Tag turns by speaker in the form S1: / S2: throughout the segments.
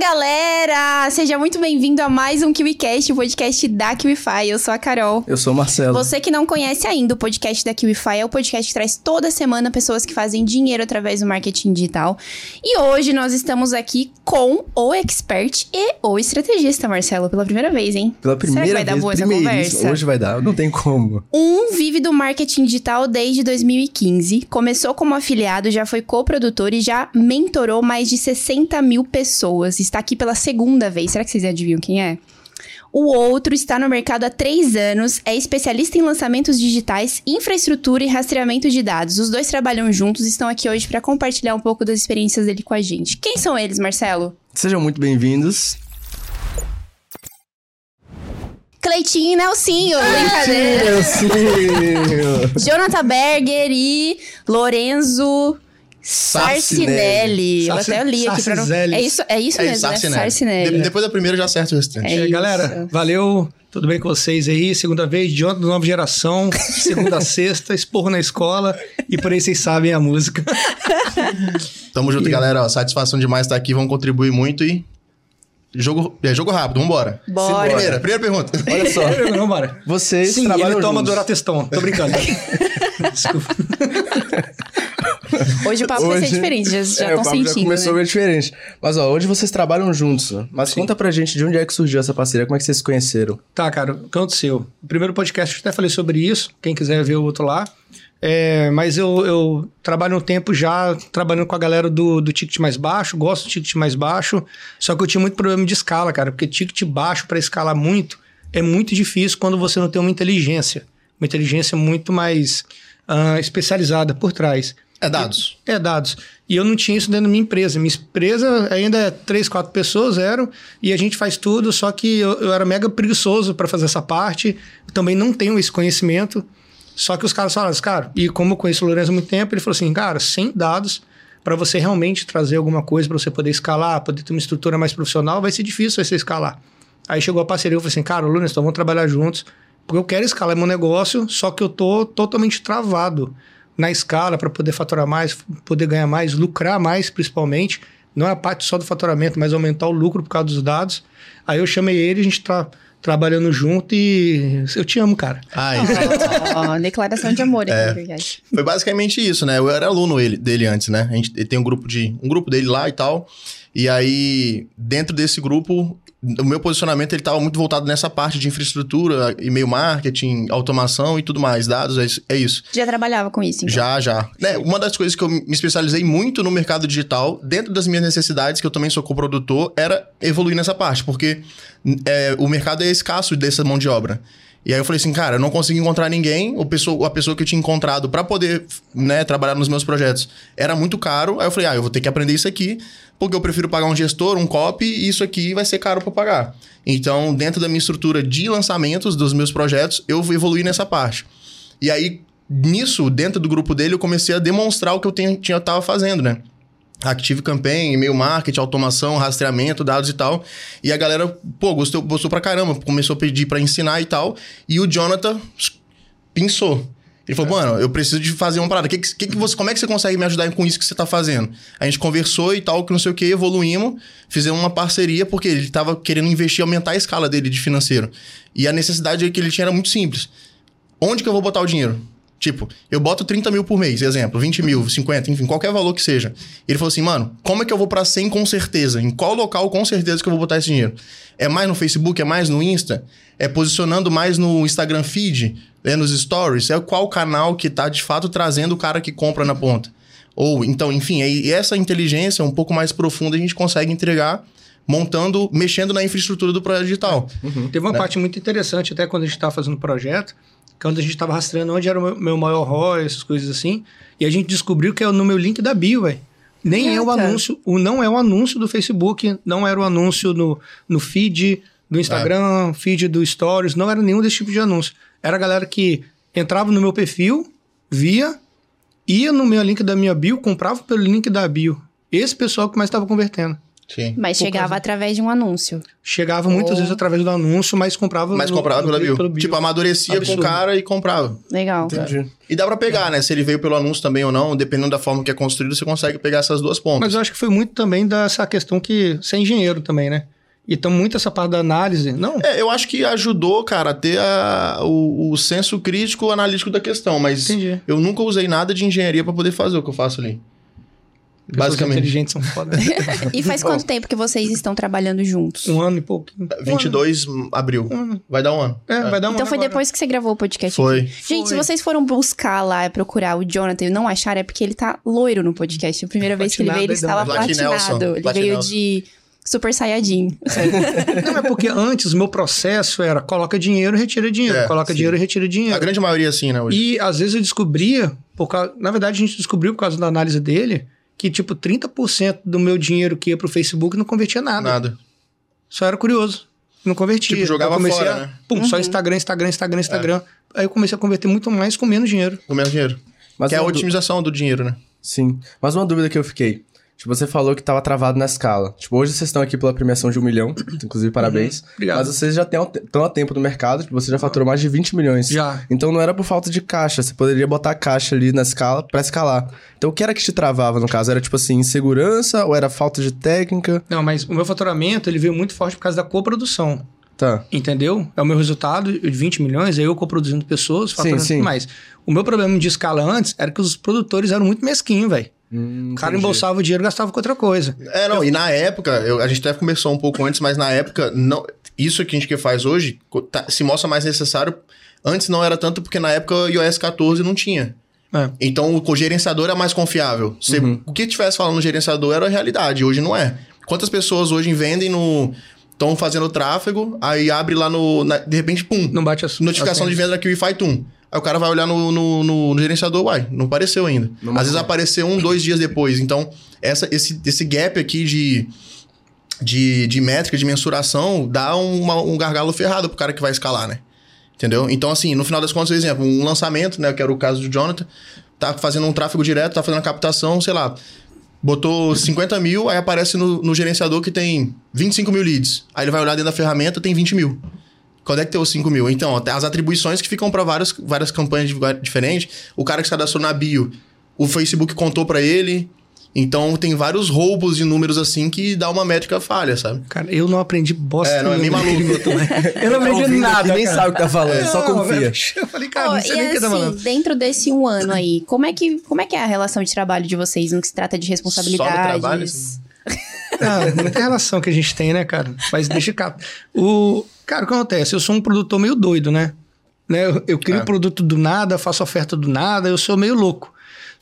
S1: galera! Seja muito bem-vindo a mais um KiwiCast, o podcast da KiwiFi. Eu sou a Carol.
S2: Eu sou o Marcelo.
S1: Você que não conhece ainda o podcast da KiwiFi, é o podcast que traz toda semana pessoas que fazem dinheiro através do marketing digital. E hoje nós estamos aqui com o expert e o estrategista, Marcelo, pela primeira vez, hein?
S2: Pela primeira
S1: Será que vai
S2: vez,
S1: dar boa essa conversa?
S2: Hoje vai dar, não tem como.
S1: Um vive do marketing digital desde 2015. Começou como afiliado, já foi coprodutor e já mentorou mais de 60 mil pessoas. Está aqui pela segunda vez. Será que vocês adivinham quem é? O outro está no mercado há três anos, é especialista em lançamentos digitais, infraestrutura e rastreamento de dados. Os dois trabalham juntos e estão aqui hoje para compartilhar um pouco das experiências dele com a gente. Quem são eles, Marcelo?
S2: Sejam muito bem-vindos.
S1: Cleitinho e Nelsinho, brincadeira.
S2: Sim.
S1: Jonathan Berger e Lorenzo Sarcinelli. Eu até li aqui pra não... É isso, é isso
S3: É
S1: mesmo, né?
S3: Sarcinelli.
S1: Sarcinelli.
S3: De- depois da primeira já acerta o restante.
S1: É
S4: É, galera, valeu. Tudo bem com vocês aí? Segunda vez, de ontem, nova geração. Segunda a sexta, esporro na escola. E por aí vocês sabem a música.
S3: Tamo junto, galera. Ó, satisfação demais estar aqui. Vamos contribuir muito e. Jogo, é, jogo rápido, vambora.
S1: Bora.
S3: Primeira, primeira pergunta.
S2: Olha só,
S4: Não, bora.
S2: vocês
S4: Sim,
S2: trabalham
S4: ele toma
S2: juntos.
S4: Dorateston. Tô brincando. Desculpa.
S1: Hoje o papo vai ser
S2: Hoje-
S1: diferente, já
S2: É,
S1: estão
S2: o
S1: sentindo,
S2: já começou
S1: né?
S2: bem diferente. Mas ó, hoje vocês trabalham juntos. ó. Mas
S4: Sim.
S2: conta pra gente de onde é que surgiu essa parceria, como é que vocês se conheceram?
S4: Tá, cara, o que aconteceu? No primeiro podcast eu até falei sobre isso. Quem quiser ver o outro lá. É, mas eu, eu trabalho um tempo já trabalhando com a galera do, do ticket mais baixo, gosto do ticket mais baixo, só que eu tinha muito problema de escala, cara, porque ticket baixo para escalar muito é muito difícil quando você não tem uma inteligência, uma inteligência muito mais ah, especializada por trás.
S3: É dados.
S4: É, dados. E eu não tinha isso dentro da minha empresa. Minha empresa ainda é três, quatro pessoas eram, e a gente faz tudo, só que eu, eu era mega preguiçoso para fazer essa parte. Eu também não tenho esse conhecimento. Só que os caras falaram, assim, cara, e como eu conheço o Lourenço há muito tempo, ele falou assim, cara, sem dados, para você realmente trazer alguma coisa, para você poder escalar, poder ter uma estrutura mais profissional, vai ser difícil você escalar. Aí chegou a parceria, eu falei assim, cara, Lourenço, então vamos trabalhar juntos, porque eu quero escalar meu negócio, só que eu tô totalmente travado na escala para poder faturar mais, poder ganhar mais, lucrar mais principalmente. Não é a parte só do faturamento, mas aumentar o lucro por causa dos dados. Aí eu chamei ele, a gente tá trabalhando junto e eu te amo, cara.
S3: Ai,
S1: Ó, declaração de amor
S3: É.
S1: verdade.
S3: foi basicamente isso, né? Eu era aluno ele- dele antes, né? A gente ele tem um grupo de um grupo dele lá e tal. E aí, dentro desse grupo, o meu posicionamento ele estava muito voltado nessa parte de infraestrutura, e-mail marketing, automação e tudo mais, dados, é isso. É isso.
S1: Já trabalhava com isso, então?
S3: Já, já. Né, uma das coisas que eu me especializei muito no mercado digital, dentro das minhas necessidades, que eu também sou coprodutor, era evoluir nessa parte, porque é, o mercado é escasso dessa mão de obra. E aí eu falei assim, cara, eu não consigo encontrar ninguém, o pessoa, a pessoa que eu tinha encontrado para poder né, trabalhar nos meus projetos era muito caro. Aí eu falei, ah, eu vou ter que aprender isso aqui, porque eu prefiro pagar um gestor, um copy, e isso aqui vai ser caro para pagar. Então, dentro da minha estrutura de lançamentos dos meus projetos, eu evoluí nessa parte. E aí, nisso, dentro do grupo dele, eu comecei a demonstrar o que eu tenho- tinha, tava fazendo, né? Active Campaign, e-mail marketing, automação, rastreamento, dados e tal. E a galera, pô, gostou, gostou pra caramba. Começou a pedir pra ensinar e tal. E o Jonathan pensou. Ele falou, mano, eu preciso de fazer uma parada. Que, que, que você, como é que você consegue me ajudar com isso que você tá fazendo? A gente conversou e tal, que não sei o que, evoluímos, fizemos uma parceria, porque ele tava querendo investir, aumentar a escala dele de financeiro. E a necessidade que ele tinha era muito simples. Onde que eu vou botar o dinheiro? Tipo, eu boto 30 mil por mês, exemplo, 20 mil, 50, enfim, qualquer valor que seja. Ele falou assim, mano, como é que eu vou pra 100 com certeza? Em qual local com certeza que eu vou botar esse dinheiro? É mais no Facebook? É mais no Insta? É posicionando mais no Instagram feed? É nos stories? É qual canal que tá de fato trazendo o cara que compra na ponta? Ou, então, enfim, aí essa inteligência um pouco mais profunda a gente consegue entregar montando, mexendo na infraestrutura do projeto digital.
S4: Teve uma
S3: Né?
S4: parte muito interessante, até quando a gente estava fazendo o projeto, que é onde a gente estava rastreando onde era o meu, maior ROI, essas coisas assim, e a gente descobriu que é no meu link da bio, velho. Nem é o anúncio, o, não é o anúncio do Facebook, não era o anúncio no, no feed do Instagram, feed do Stories, não era nenhum desse tipo de anúncio. Era a galera que entrava no meu perfil, via, ia no meu link da minha bio, comprava pelo link da bio. Esse pessoal que mais estava convertendo.
S3: Sim.
S1: Mas
S4: Por
S1: chegava
S4: causa-
S1: através de um anúncio.
S4: Chegava muitas
S1: Oh.
S4: vezes através do anúncio, mas comprava.
S3: Mas
S4: no-
S3: comprava
S4: no-
S3: pela bio.
S4: pelo bio.
S3: Tipo, amadurecia com
S4: Absurdo.
S3: o cara e comprava.
S1: Legal.
S2: Entendi.
S3: E dá pra pegar, né? Se ele veio pelo anúncio também ou não, dependendo da forma que é construído, você consegue pegar essas duas pontas.
S4: Mas eu acho que foi muito também dessa questão que você é engenheiro também, né? Então, muito essa parte da análise. Não,
S3: É, eu acho que ajudou, cara, a ter a- o, o senso crítico analítico da questão, mas
S4: entendi.
S3: eu nunca usei nada de engenharia pra poder fazer o que eu faço ali.
S4: Pessoas
S3: Basicamente.
S4: inteligentes são foda.
S1: E faz quanto tempo que vocês estão trabalhando juntos?
S4: um ano e pouquinho.
S3: 22 abril.
S4: Um ano.
S3: Vai dar um ano.
S4: É, vai dar um
S1: Então
S4: ano
S1: foi
S4: agora.
S1: depois que você gravou o podcast
S3: Foi.
S1: Gente, se
S4: Foi.
S1: vocês foram buscar lá, procurar o Jonathan e não acharam, é porque ele tá loiro no podcast. A primeira vez que ele veio, ele
S4: Platinado,
S1: estava platinado.
S3: Nelson.
S1: Ele veio de Super Saiyajin.
S4: Não, é porque antes o meu processo era coloca dinheiro, retira dinheiro.
S3: É,
S4: coloca
S3: sim.
S4: dinheiro, retira
S3: A
S4: dinheiro.
S3: grande maioria assim, né, hoje.
S4: E às vezes eu descobria, por causa, na verdade a gente descobriu por causa da análise dele, que tipo 30% do meu dinheiro que ia pro Facebook não convertia nada.
S3: Nada.
S4: Só era curioso. Não convertia.
S3: Tipo, jogava
S4: eu comecei
S3: fora,
S4: a,
S3: né?
S4: Pum, só Instagram, Instagram, Instagram, Instagram. Aí eu comecei a converter muito mais com menos dinheiro.
S3: Com menos dinheiro.
S2: Mas
S3: que é a
S2: uma du-
S3: otimização do dinheiro, né?
S2: Sim. Mas uma dúvida que eu fiquei. Tipo, você falou que tava travado na escala. Tipo, hoje vocês estão aqui pela premiação de um milhão. Inclusive, parabéns.
S4: Obrigado.
S2: Mas vocês já estão há tempo no mercado. Tipo, você já faturou mais de 20 milhões.
S4: Já.
S2: Então não era por falta de caixa. Você poderia botar a caixa ali na escala pra escalar. Então o que era que te travava, no caso? Era tipo assim, insegurança ou era falta de técnica?
S4: Não, mas o meu faturamento ele veio muito forte por causa da coprodução.
S2: Tá.
S4: Entendeu? É o meu resultado de 20 milhões, aí eu coproduzindo pessoas, faturando
S2: sim.
S4: tudo mais. O meu problema de escala antes era que os produtores eram muito mesquinhos, velho.
S2: Hum,
S4: O cara
S2: entendi.
S4: embolsava o dinheiro e gastava com outra coisa.
S3: É, não, e na época, eu- a gente até conversou um pouco antes, mas na época, não, isso que a gente que faz hoje tá- se mostra mais necessário. Antes não era tanto porque na época o iOS 14 não tinha.
S4: É.
S3: Então o gerenciador é mais confiável. Você- O que tivesse falando no gerenciador era a realidade, hoje não é. Quantas pessoas hoje vendem no. estão fazendo tráfego, aí abre lá no. na- de repente, pum,
S4: Não bate a
S3: notificação de venda da Kiwi Tum. Aí o cara vai olhar no, no, no- no gerenciador, uai, não apareceu ainda. Às vezes apareceu um, dois dias depois. Então, essa, esse, esse gap aqui de, de, de métrica, de mensuração, dá uma- um gargalo ferrado pro cara que vai escalar, né? Entendeu? Então, assim, no final das contas, por exemplo, um lançamento, né? Que era o caso do Jonathan, tá fazendo um tráfego direto, tá fazendo a captação, sei lá, botou 50 mil, aí aparece no, no gerenciador que tem 25 mil leads. Aí ele vai olhar dentro da ferramenta, tem 20 mil. Quando é que tem os 5 mil? Então, até as atribuições que ficam para várias, várias campanhas diferentes. O cara que se cadastrou na bio, o Facebook contou para ele. Então, tem vários roubos de números assim que dá uma métrica falha, sabe?
S4: Cara, eu não aprendi bosta.
S3: É, não, é
S4: nenhuma
S3: maluco.
S4: né? Eu não
S2: Tá
S4: aprendi
S2: ouvindo
S4: nada.
S2: aqui, nem sabe o que tá falando, só confia.
S4: Eu falei, cara,
S1: Ó,
S4: não sei
S1: e
S4: nem o que tá
S1: assim,
S4: falando.
S1: dentro desse um ano aí, como é, que, como é que é a relação de trabalho de vocês no que se trata de responsabilidades?
S3: trabalho, assim?
S4: Ah, muita relação que a gente tem, né, cara? Mas deixa cá. O... Cara, o que acontece? Eu sou um produtor meio doido, né? né? Eu, eu crio
S3: É.
S4: produto do nada, faço oferta do nada, eu sou meio louco.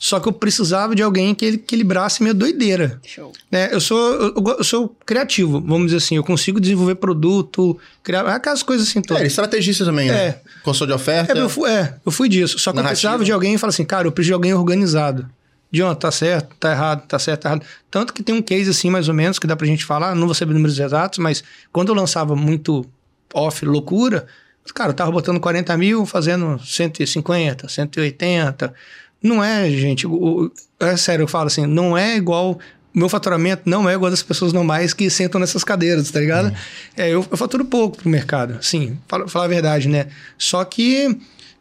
S4: Só que eu precisava de alguém que equilibrasse minha doideira.
S1: Show.
S4: né? Eu sou, eu, eu eu sou criativo, vamos dizer assim. Eu consigo desenvolver produto, criar aquelas coisas assim
S3: É,
S4: todas.
S3: ele é estrategista também, né?
S4: É.
S3: Consultor de oferta.
S4: É, eu fui, é, eu fui disso. Só que eu
S3: Narrativa.
S4: precisava de alguém e falar assim, cara, eu preciso de alguém organizado. John, tá certo, tá errado, tá certo, tá errado. Tanto que tem um case assim, mais ou menos, que dá pra gente falar, não vou saber números exatos, mas quando eu lançava muito off, loucura, cara, eu tava botando 40 mil, fazendo 150, 180. Não é, gente, o- é sério, eu falo assim, não é igual o meu faturamento não é igual das pessoas normais que sentam nessas cadeiras, tá ligado? É, eu, eu faturo pouco pro mercado, sim, fala- falar a verdade, né? Só que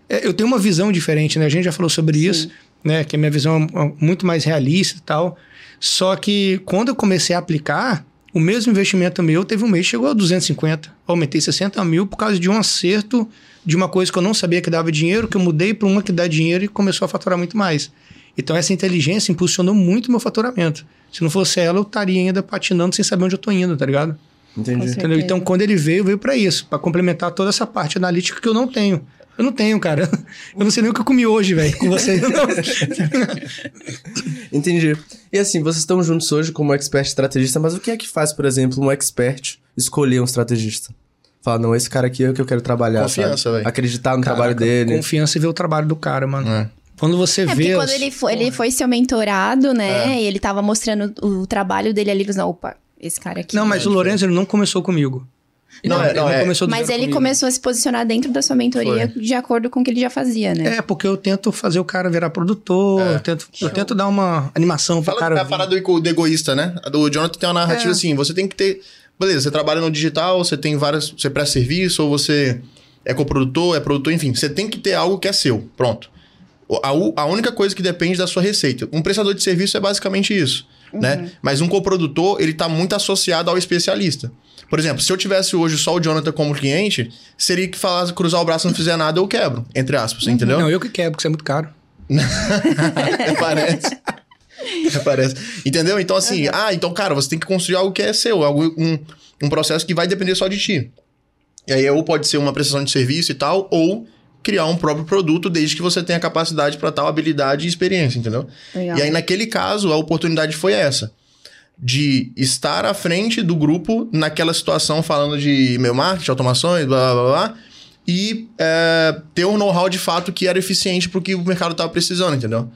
S4: é, eu tenho uma visão diferente, né? A gente já falou sobre isso, né? Que a minha visão é muito mais realista e tal. Só que quando eu comecei a aplicar, o mesmo investimento meu teve um mês que chegou a 250. Eu aumentei 60 mil por causa de um acerto de uma coisa que eu não sabia que dava dinheiro, que eu mudei para uma que dá dinheiro e começou a faturar muito mais. Então essa inteligência impulsionou muito meu faturamento. Se não fosse ela, eu estaria ainda patinando sem saber onde eu tô indo, tá ligado?
S2: Entendi.
S4: Então, quando ele veio, veio para isso, para complementar toda essa parte analítica que eu não tenho. Eu não tenho, cara. Eu não sei nem o que eu comi hoje, velho, com você.
S2: Entendi. E assim, vocês estão juntos hoje como expert estrategista, mas o que é que faz, por exemplo, um expert escolher um estrategista? Fala, não, esse cara aqui é o que eu quero trabalhar.
S3: Confiança, velho.
S2: Acreditar no
S4: Caraca,
S2: trabalho dele.
S4: Confiança e ver o trabalho do cara, mano.
S3: É.
S4: Quando você
S1: É,
S4: vê.
S1: porque quando
S4: as-
S1: ele foi, ele foi seu mentorado, né?
S3: É.
S1: E ele tava mostrando o trabalho dele ali, você, opa, esse cara aqui.
S4: Não, mas
S1: é
S4: o Lourenço ele não começou comigo.
S3: Não, é-
S4: ele
S3: não, é-
S1: Mas ele
S4: comigo.
S1: começou a se posicionar dentro da sua mentoria de acordo com o que ele já fazia, né?
S4: É, porque eu tento fazer o cara virar produtor,
S3: É.
S4: eu, tento, eu tento dar uma animação pro
S3: Fala
S4: cara.
S3: da
S4: vir.
S3: parada do, do egoísta, né? A do Jonathan tem uma narrativa
S4: É.
S3: assim: você tem que ter. Beleza, você trabalha no digital, você tem várias. Você presta serviço, ou você é coprodutor, é produtor, enfim. Você tem que ter algo que é seu. Pronto. O- A, a única coisa que depende da sua receita. Um prestador de serviço é basicamente isso, né? Mas um coprodutor, ele tá muito associado ao especialista. Por exemplo, se eu tivesse hoje só o Jonathan como cliente, seria que falasse, cruzar o braço e não fizer nada, eu quebro, entre aspas, entendeu?
S4: Não, eu que quero, porque isso é muito caro.
S3: Parece. Parece. Entendeu? Então, assim, ah, então, cara, você tem que construir algo que é seu, algo, um, um processo que vai depender só de ti. E aí, ou pode ser uma prestação de serviço e tal, ou criar um próprio produto, desde que você tenha capacidade para tal habilidade e experiência, entendeu?
S1: Legal.
S3: E aí, naquele caso, a oportunidade foi essa. De estar à frente do grupo naquela situação, falando de e-mail marketing, automações, blá blá blá, blá e é, ter um know-how de fato que era eficiente pro que o mercado tava precisando, entendeu?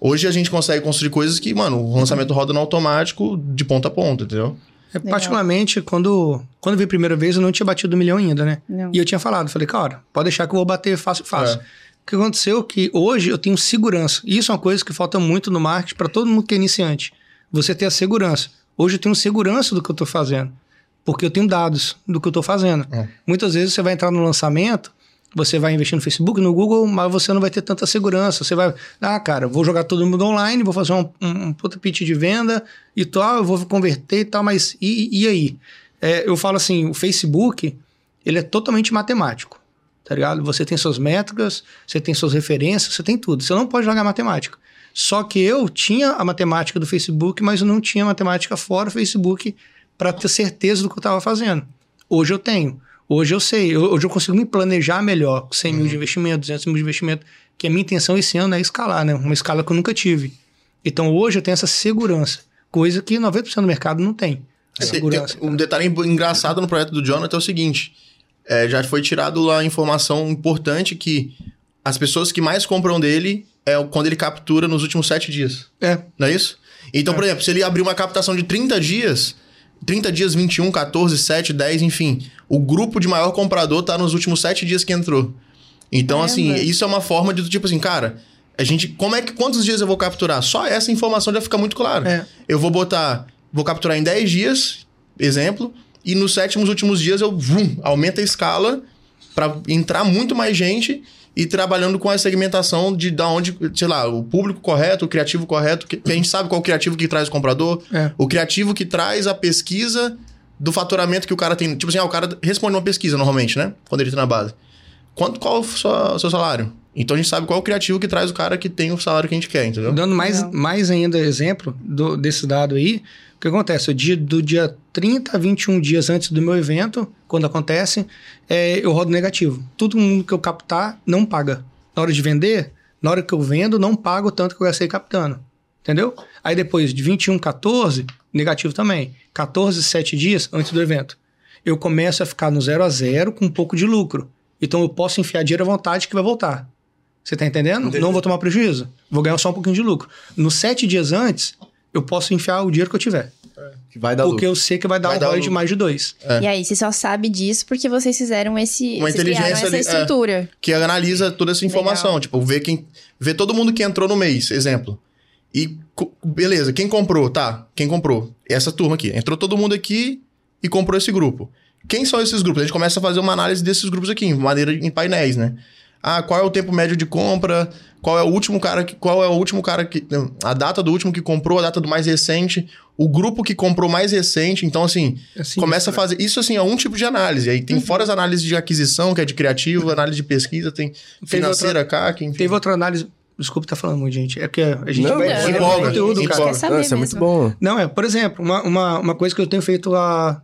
S3: Hoje a gente consegue construir coisas que, mano, o lançamento roda no automático de ponta a ponta, entendeu?
S4: É, particularmente, quando, quando eu vi a primeira vez, eu não tinha batido um milhão ainda, né?
S1: Não.
S4: E eu tinha falado, falei, cara, pode deixar que eu vou bater fácil, fácil.
S3: É.
S4: O que aconteceu é que hoje eu tenho segurança. E isso é uma coisa que falta muito no marketing para todo mundo que é iniciante. Você ter a segurança. Hoje eu tenho segurança do que eu estou fazendo. Porque eu tenho dados do que eu estou fazendo.
S3: É.
S4: Muitas vezes você vai entrar no lançamento, você vai investir no Facebook, no Google, mas você não vai ter tanta segurança. Você vai, ah, cara, vou jogar todo mundo online, vou fazer um, um, um puta pitch de venda e tal, eu vou converter e tal, mas e, e aí? É, eu falo assim, o Facebook, ele é totalmente matemático, tá ligado? Você tem suas métricas, você tem suas referências, você tem tudo. Você não pode jogar matemática. Só que eu tinha a matemática do Facebook, mas eu não tinha matemática fora do Facebook para ter certeza do que eu estava fazendo. Hoje eu tenho. Hoje eu sei. Hoje eu consigo me planejar melhor. com 100 mil de investimento, 200 mil de investimento. Que a minha intenção esse ano é escalar, né? Uma escala que eu nunca tive. Então hoje eu tenho essa segurança. Coisa que 90% do mercado não tem.
S3: Tem-
S4: Segurança.
S3: tem- um detalhe engraçado no projeto do Jonathan é o seguinte: é, já foi tirado lá a informação importante que as pessoas que mais compram dele é quando ele captura nos últimos sete dias.
S4: É.
S3: Não é isso? Então, por exemplo, se ele abrir uma captação de 30 dias, 30 dias, 21, 14, 7, 10, enfim, o grupo de maior comprador tá nos últimos 7 dias que entrou. Então,
S1: Caramba.
S3: assim, isso é uma forma de tipo assim, cara, a gente, como é que quantos dias eu vou capturar? Só essa informação já fica muito clara.
S4: É.
S3: Eu vou botar, vou capturar em 10 dias, exemplo, e nos sétimos últimos dias eu vum, aumento a escala para entrar muito mais gente e trabalhando com a segmentação de da onde, sei lá, o público correto, o criativo correto, que, que a gente sabe qual é o criativo que traz o comprador,
S4: É.
S3: o criativo que traz a pesquisa do faturamento que o cara tem. Tipo assim, ah, o cara responde uma pesquisa normalmente, né? Quando ele tá na base. Quanto, qual o seu salário? Então a gente sabe qual é o criativo que traz o cara que tem o salário que a gente quer, entendeu?
S4: Dando mais,
S1: Legal.
S4: mais ainda exemplo do- desse dado aí, o que acontece? Dia, do dia 30 a 21 dias antes do meu evento, quando acontece, é, eu rodo negativo. Todo mundo que eu captar não paga. Na hora de vender, na hora que eu vendo, não pago o tanto que eu gastei captando. Entendeu? Aí depois de 21, 14, negativo também. 14, 7 dias antes do evento. Eu começo a ficar no zero a zero com um pouco de lucro. Então eu posso enfiar dinheiro à vontade que vai voltar. Você tá entendendo?
S3: Entendi.
S4: Não vou tomar prejuízo. Vou ganhar só um pouquinho de lucro. Nos sete dias antes, eu posso enfiar o dinheiro que eu tiver.
S2: Que vai dar
S4: porque
S2: lucro.
S4: eu sei que vai dar
S3: Vai
S4: um
S3: dar
S4: ROI de mais de dois.
S3: É.
S1: E aí, você só sabe disso porque vocês fizeram esse.
S3: Uma inteligência
S1: essa
S3: ali, é.
S1: estrutura.
S3: que analisa toda essa informação.
S1: Legal.
S3: Tipo, vê quem. Vê todo mundo que entrou no mês, exemplo. E beleza, quem comprou? Tá, quem comprou? Essa turma aqui. Entrou todo mundo aqui e comprou esse grupo. Quem são esses grupos? A gente começa a fazer uma análise desses grupos aqui, em maneira em painéis, né? Ah, qual é o tempo médio de compra? Qual é o último cara que. Qual é o último cara que. não, A data do último que comprou, a data do mais recente, o grupo que comprou mais recente. Então, assim,
S4: Assim,
S3: começa a fazer. Isso, assim, é um tipo de análise. Aí tem fora as análises de aquisição, que é de criativo, análise de pesquisa, tem financeira, CAC, enfim.
S4: Teve outra análise. Desculpa estar falando muito, gente. É porque a gente
S2: Não,
S4: vai
S1: não,
S4: vai
S3: empolga,
S4: conteúdo,
S3: empolga.
S4: cara.
S1: Quer saber
S2: Ah, isso é muito bom.
S4: Não, é, por exemplo, uma, uma, uma coisa que eu tenho feito há,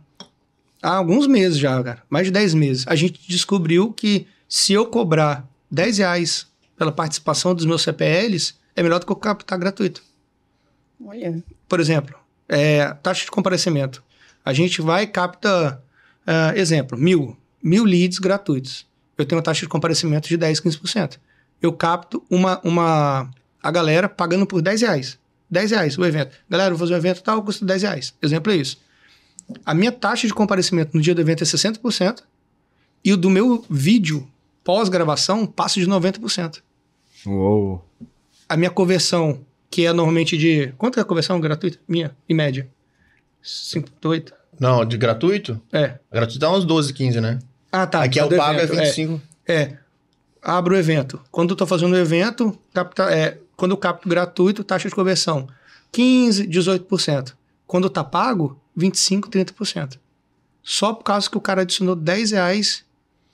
S4: há alguns meses já, cara. Mais de 10 meses. A gente descobriu que se eu cobrar 10 reais pela participação dos meus CPLs, é melhor do que eu captar gratuito.
S1: Olha.
S4: Por exemplo, é, taxa de comparecimento. A gente vai e capta, ah, exemplo, mil, mil leads gratuitos. Eu tenho uma taxa de comparecimento de 10, 15%. Eu capto uma, uma, a galera pagando por 10 reais. 10 reais o evento. Galera, eu vou fazer um evento tal, custa 10 reais. Exemplo é isso. A minha taxa de comparecimento no dia do evento é 60% e o do meu vídeo pós-gravação passa de 90%.
S2: Uou.
S4: A minha conversão, que é normalmente de. Quanto é a conversão gratuita? Minha, em média? 5,8.
S3: Não, de gratuito?
S4: É.
S3: Gratuito dá uns 12, 15, né?
S4: Ah, tá.
S3: Aqui é o pago é
S4: evento,
S3: 25.
S4: É. Abro o evento. Quando eu tô fazendo o evento, capta, é, quando eu capto gratuito, taxa de conversão 15, 18%. Quando tá pago, 25, 30%. Só por causa que o cara adicionou 10 reais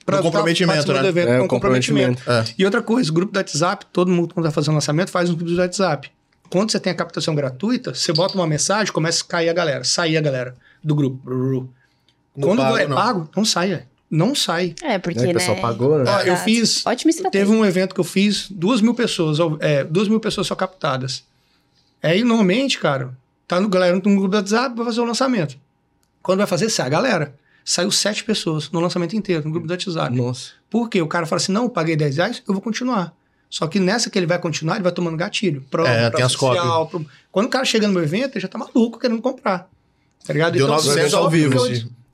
S4: pra
S3: No comprometimento, né?
S4: do evento
S2: É,
S4: com
S2: o comprometimento.
S3: É.
S4: E outra coisa, grupo do WhatsApp, todo mundo quando tá fazendo lançamento faz um grupo do WhatsApp. Quando você tem a captação gratuita, você bota uma mensagem, começa a cair a galera, sair a galera do grupo.
S3: No
S4: Quando
S3: pago,
S4: é
S3: não.
S4: pago, não sai, é. não sai.
S1: É, porque,
S2: Né,
S1: né?
S2: o pessoal pagou, né?
S4: Ó, eu fiz-
S1: Ótima estratégia.
S4: Teve um evento que eu fiz, duas mil pessoas, é, duas mil pessoas só captadas. Aí, normalmente, cara, tá no galera no grupo do WhatsApp pra fazer o lançamento. Quando vai fazer, sai a galera. Saiu sete pessoas no lançamento inteiro, no grupo do WhatsApp.
S2: Nossa.
S4: Por quê? O cara fala assim, não, eu paguei 10 reais, eu vou continuar. Só que nessa que ele vai continuar, ele vai tomando gatilho. Prova,
S3: É, tem as
S4: social, pro- Quando o cara chega no meu evento, ele já tá maluco querendo comprar. Tá ligado?
S3: Deu
S4: Então,
S3: 900
S4: só
S3: ao vivo.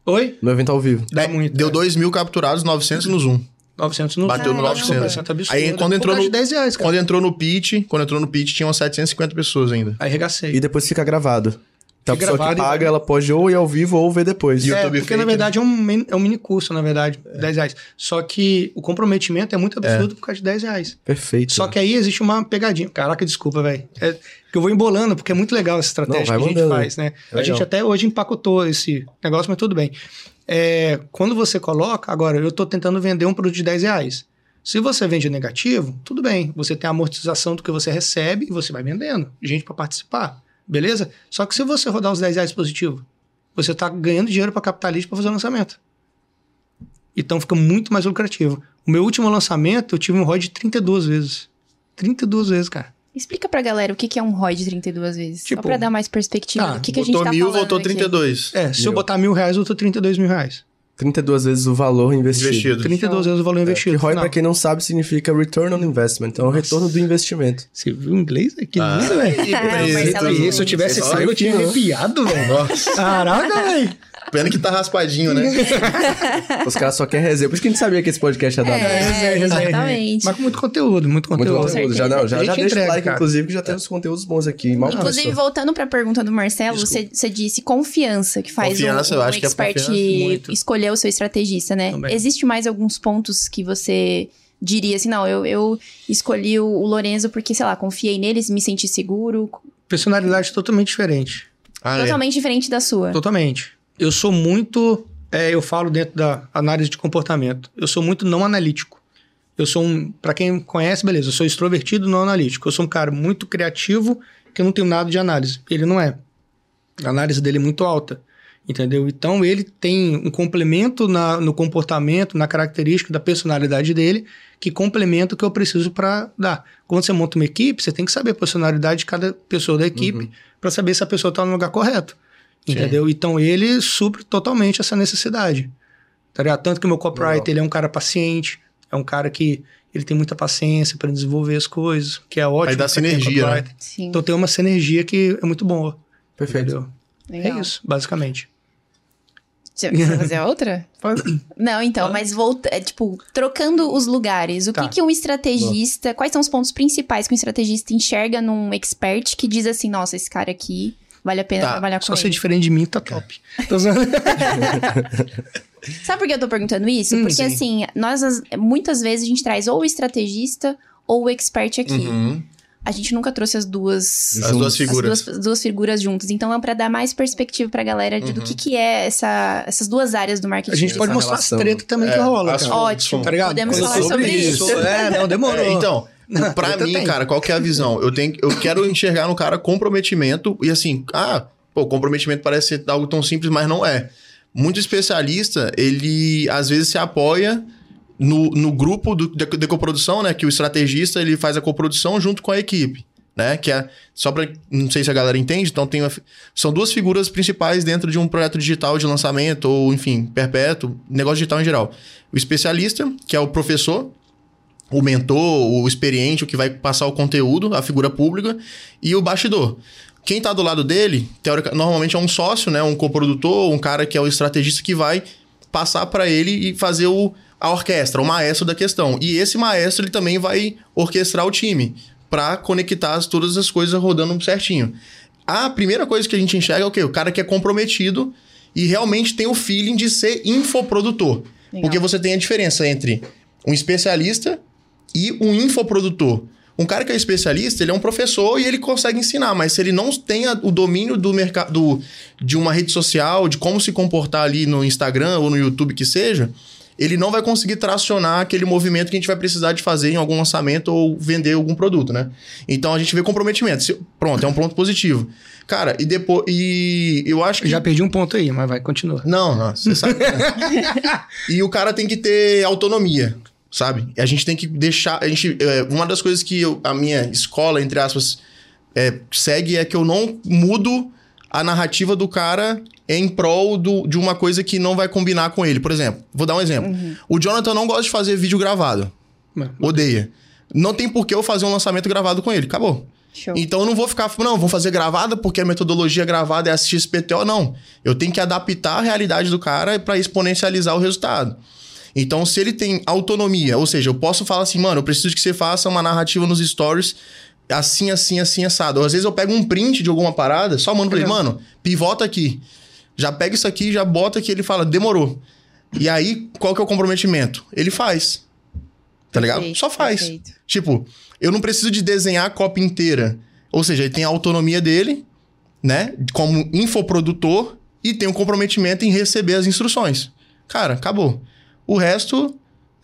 S4: Oi?
S2: No evento ao vivo.
S4: Dá
S3: É,
S4: muito.
S3: Deu
S4: é.
S3: 2 mil capturados, 900 no Zoom.
S4: 900 no
S3: Bateu
S1: no
S4: 900.
S1: 900.
S4: absurdo.
S3: Aí, quando entrou no-
S4: de 10 reais, cara.
S3: Quando entrou no pitch, quando entrou no pitch, tinham 750 pessoas ainda.
S4: Aí arregacei.
S2: E depois fica gravado. Então a pessoa que
S4: gravado e-
S2: paga, ela pode ou ir ao vivo ou ver depois.
S4: É,
S3: YouTube
S4: porque
S3: Fake,
S4: na verdade é um, mini- é um mini curso, na verdade,
S3: É.
S4: 10 reais. Só que o comprometimento é muito absurdo por causa de 10 reais.
S2: Perfeito.
S4: Só que aí existe uma pegadinha. Caraca, desculpa, velho. É que eu vou embolando, porque é muito legal essa estratégia
S2: Não,
S4: que a gente faz, né? A
S2: Legal.
S4: gente até hoje empacotou esse negócio, mas tudo bem. É, quando você coloca, agora eu estou tentando vender um produto de 10 reais. Se você vende negativo, tudo bem. Você tem a amortização do que você recebe e você vai vendendo. Gente para participar. Beleza? Só que se você rodar os 10 reais positivo, você está ganhando dinheiro para capitalista para fazer o lançamento. Então fica muito mais lucrativo. O meu último lançamento, eu tive um ROI de 32 vezes. 32 vezes, cara.
S1: Explica pra galera o que que é um ROI de 32 vezes.
S4: Tipo,
S1: só pra dar mais perspectiva
S4: tá,
S1: do que, que a gente
S3: Botou
S1: tá
S3: mil,
S1: falando
S3: voltou
S1: aqui.
S3: 32.
S4: É, se eu
S2: Meu.
S4: botar mil reais, eu tô 32 mil reais.
S2: 32 vezes o valor investido.
S3: Investido.
S4: 32 vezes o valor
S2: Que
S4: investido.
S2: ROI,
S4: Não.
S2: pra quem não sabe, significa Return on Investment. Então, é o retorno do investimento.
S4: Você viu o inglês? Que
S3: Ah,
S4: lindo, velho.
S3: E
S4: se eu tivesse
S3: Esse
S4: sangue, eu tinha
S2: aqui,
S4: arrepiado, velho. Caraca, velho.
S3: Pena que tá raspadinho, né?
S2: Os caras só querem resenha. Por isso que a gente sabia que esse podcast ia dar.
S1: É,
S4: resenha, resenha.
S1: exatamente.
S4: Mas com muito conteúdo, muito
S2: Muito
S4: conteúdo.
S2: conteúdo. Já, não, já, já deixa
S4: entrega,
S2: o like,
S4: cara.
S2: inclusive, que já temos conteúdos bons aqui. Mal
S1: Inclusive,
S2: começou.
S1: voltando pra pergunta do Marcelo, você, disse confiança, que faz
S3: Confiança,
S1: o,
S3: eu
S1: o
S3: acho que é
S1: expert
S3: confiança,
S4: muito.
S1: escolher o seu estrategista, né?
S4: Também.
S1: Existe mais alguns pontos que você diria assim, não, eu, eu escolhi o, o Lorenzo porque, sei lá, confiei neles, me senti seguro,
S4: Personalidade totalmente diferente.
S3: Ah, é.
S1: totalmente diferente da sua.
S4: Totalmente. Eu sou muito. é, eu falo dentro da análise de comportamento. Eu sou muito não analítico. Eu sou um. Pra quem conhece, beleza. Eu sou extrovertido não analítico. Eu sou um cara muito criativo que eu não tenho nada de análise. Ele não é. A análise dele é muito alta. Entendeu? Então ele tem um complemento na, no comportamento, na característica da personalidade dele, que complementa o que eu preciso para dar. Quando você monta uma equipe, você tem que saber a personalidade de cada pessoa da equipe para saber se a pessoa está no lugar correto.
S3: Sim.
S4: Entendeu? Então ele supre totalmente essa necessidade. Tá ligado? Tanto que o meu copyright ele é um cara paciente, é um cara que ele tem muita paciência para desenvolver as coisas, que é ótimo.
S3: Aí dá
S4: é
S3: sinergia, né?
S4: Então tem uma sinergia que é muito boa.
S2: Perfeito.
S4: É isso, basicamente.
S1: Você vai fazer a outra? Não, então, mas volta, é, tipo, trocando os lugares. O
S4: Tá.
S1: que, que um estrategista, quais são os pontos principais que um estrategista enxerga num expert que diz assim, nossa, esse cara aqui vale a pena
S3: Tá,
S1: trabalhar com
S4: Só ser
S1: ele?
S4: diferente de mim, tá top. Tô zoando.
S1: Sabe por que eu tô perguntando isso?
S4: Hum,
S1: Porque
S4: sim.
S1: assim, nós as- muitas vezes a gente traz ou o estrategista ou o expert aqui.
S3: Uhum.
S1: A gente nunca trouxe as duas
S3: As duas
S1: as
S3: figuras.
S1: duas, duas figuras juntas. Então é pra dar mais perspectiva pra galera de do
S3: Uhum.
S1: que, que é essa, essas duas áreas do marketing.
S4: A gente pode
S2: Essa
S4: mostrar
S2: relação.
S4: as tretas também que
S3: É,
S4: rola,
S3: as-
S4: cara.
S1: Ótimo.
S4: Tá ligado?
S1: Podemos
S4: Quando
S1: falar sobre
S4: sobre
S1: isso.
S4: É, não, demorou.
S3: É, então,
S4: Não,
S3: pra mim,
S4: tem.
S3: cara, qual que é a visão? Eu, tenho, eu quero enxergar no cara comprometimento e assim, ah, pô, comprometimento parece ser algo tão simples, mas não é. Muito especialista, ele às vezes se apoia no, no grupo do, de, de coprodução, né? Que o estrategista ele faz a coprodução junto com a equipe, né? Que é só para não sei se a galera entende, então tem uma são duas figuras principais dentro de um projeto digital de lançamento ou enfim perpétuo, negócio digital em geral. O especialista, que é o professor, o mentor, o experiente, o que vai passar o conteúdo, a figura pública, e o bastidor, Quem tá do lado dele, teórica, normalmente é um sócio, né? Um coprodutor, um cara que é o estrategista que vai passar para ele e fazer o, a orquestra, o maestro da questão. E esse maestro ele também vai orquestrar o time para conectar as- todas as coisas rodando certinho. A primeira coisa que a gente enxerga é o quê? O cara que é comprometido e realmente tem o feeling de ser infoprodutor.
S1: Legal.
S3: Porque você tem a diferença entre um especialista e um infoprodutor. Um cara que é especialista, ele é um professor e ele consegue ensinar, mas se ele não tem a- o domínio do mercado de uma rede social, de como se comportar ali no Instagram ou no YouTube que seja, ele não vai conseguir tracionar aquele movimento que a gente vai precisar de fazer em algum lançamento ou vender algum produto, né? Então a gente vê comprometimento. Pronto, é um ponto positivo. Cara, e depois. E eu acho que.
S4: Já perdi um ponto aí, mas vai, continua.
S3: Não, não, você sabe. né? e o cara tem que ter autonomia, sabe? A gente tem que deixar. A gente, é, uma das coisas que eu- a minha escola, entre aspas, é, segue é que eu não mudo a narrativa do cara em prol do- de uma coisa que não vai combinar com ele. Por exemplo, vou dar um exemplo. O Jonathan não gosta de fazer vídeo gravado. Odeia. Não tem por que eu fazer um lançamento gravado com ele. Acabou.
S1: Show.
S3: Então eu não vou ficar, não, vou fazer gravada porque a metodologia gravada é assistir esse PTO, não. Eu tenho que adaptar a realidade do cara para exponencializar o resultado. Então, se ele tem autonomia, ou seja, eu posso falar assim, mano, eu preciso que você faça uma narrativa nos stories assim, assim, assim, assado. Ou às vezes eu pego um print de alguma parada, só mando pra ele,
S4: Legal.
S3: mano, pivota aqui. Já pega isso aqui, já bota aqui, ele fala, demorou. E aí, qual que é o comprometimento? Ele faz. Tá ligado?
S1: Perfeito,
S3: Só faz.
S1: perfeito.
S3: Tipo, eu não preciso de desenhar a cópia inteira. Ou seja, ele tem a autonomia dele, né? Como infoprodutor e tem um comprometimento em receber as instruções. Cara, acabou. O resto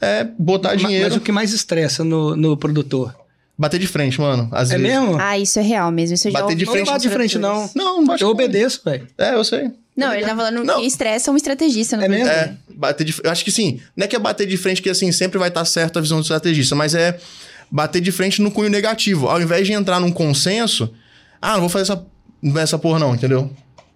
S3: é botar dinheiro,
S4: Mas o que mais estressa no, no produtor?
S3: bater de frente, mano. Às
S4: É
S3: vezes.
S4: mesmo?
S1: Ah, isso é real mesmo. Isso eu já
S3: Bater de
S1: ouvi
S4: não
S3: frente-
S4: bate de frente, não.
S3: Não, não bate
S4: Eu
S3: de
S4: obedeço, velho.
S3: É, eu sei.
S1: Não, ele tá falando
S3: Não.
S1: que estressa um estrategista.
S4: É mesmo?
S3: É, bater de Eu acho que sim. Não é que é bater de frente que assim sempre vai estar certo a visão do estrategista, mas é bater de frente no cunho negativo. Ao invés de entrar num consenso, ah, não vou fazer essa, não essa porra não, entendeu?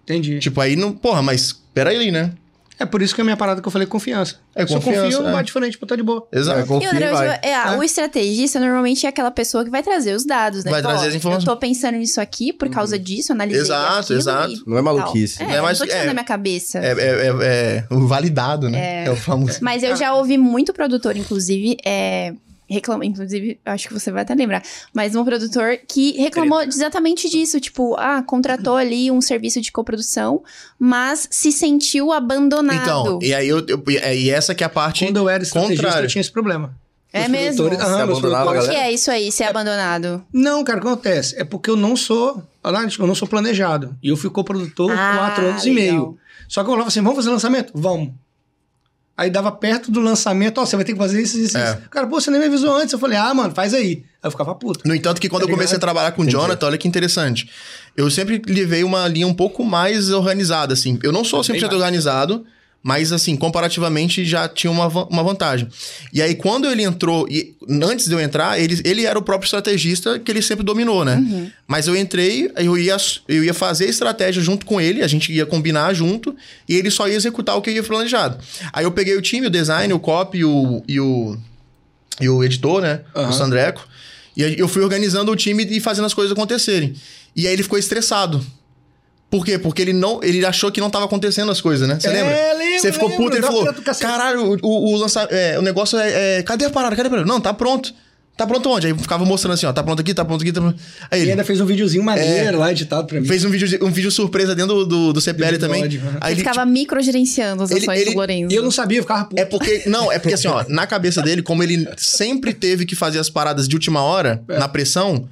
S4: Entendi.
S3: Tipo, aí não. Porra, mas peraí, né?
S4: É por isso que a minha parada que eu falei confiança.
S3: É
S4: Se eu
S3: confiança,
S4: confio, não
S3: é.
S4: bate de frente, pô, tá de boa.
S3: Exato.
S2: É, confia
S1: E outra, eu
S2: vai.
S1: é,
S4: É.
S1: O estrategista normalmente é aquela pessoa que vai trazer os dados, né?
S3: Vai trazer as informações.
S1: Eu tô pensando nisso aqui por causa disso, analisei
S3: Exato, exato.
S1: e
S2: Não é maluquice.
S1: tal.
S3: Não
S1: É,
S3: é mais-
S1: não tô tirando
S3: é.
S1: da minha cabeça.
S3: É, é, é, é o validado, né? É, o famoso.
S1: Mas eu já ouvi muito produtor, inclusive, é, reclama, inclusive, acho que você vai até lembrar, mas um produtor que reclamou exatamente disso, tipo, ah, contratou ali um serviço de coprodução, mas se sentiu abandonado.
S3: Então, e aí eu, eu- e essa que é a parte
S4: Quando eu era estrategista,
S3: contrária.
S4: eu tinha esse problema.
S1: É
S4: Os
S1: mesmo?
S4: produtores-
S2: Você
S4: Aham, meus
S2: abandonava a
S1: O que é isso aí, ser abandonado?
S4: Não, cara, o que acontece? É porque eu não sou analítico, eu não sou planejado. E eu fui coprodutor
S1: Ah,
S4: quatro anos e
S1: legal.
S4: meio. Só que eu falava assim, vamos fazer lançamento? Vamos. Aí dava perto do lançamento, ó, você vai ter que fazer isso, isso,
S3: É.
S4: isso. Cara, pô, você nem me avisou antes. Eu falei, ah, mano, faz aí. Aí eu ficava puto.
S3: No entanto, que quando
S4: Tá
S3: eu comecei a trabalhar com o Jonathan, olha que interessante. Eu sempre levei uma linha um pouco mais organizada, assim. Eu não sou 100%
S4: mais.
S3: Mas, assim, comparativamente já tinha uma, uma vantagem. E aí, quando ele entrou, e antes de eu entrar, ele, ele era o próprio estrategista que ele sempre dominou, né? Mas eu entrei, eu ia, eu ia fazer a estratégia junto com ele, a gente ia combinar junto, e ele só ia executar o que ia planejado. Aí eu peguei o time, o design, o copy e o, e o, e o editor, né? O
S4: Aham.
S3: Sandreco. E aí eu fui organizando o time e fazendo as coisas acontecerem. E aí ele ficou estressado. Por quê? Porque ele não, ele achou que não tava acontecendo as coisas, né? Você
S4: É,
S3: lembra?
S4: lembro,
S3: Você ficou
S4: lembro.
S3: puto e ele falou. Caralho, o, o, o, lança, é, o negócio é, é, Cadê a parada? Cadê a parada? Não, tá pronto. Tá pronto onde? Aí ficava mostrando assim, ó, tá pronto aqui, tá pronto aqui, tá pronto. Aí
S4: E
S3: ele
S4: ainda fez um videozinho maneiro lá, editado pra mim.
S3: fez um vídeo, um vídeo surpresa dentro do, do, do CPL
S4: Do
S3: também.
S4: aham.
S3: Aí
S1: Ele
S3: ele,
S1: ficava microgerenciando as
S3: ele-
S1: ações
S3: ele-
S1: do Lorenzo.
S4: E eu não sabia, eu ficava puto.
S3: É porque. Não, é porque assim, ó, na cabeça dele, como ele sempre teve que fazer as paradas de última hora,
S4: É.
S3: na pressão,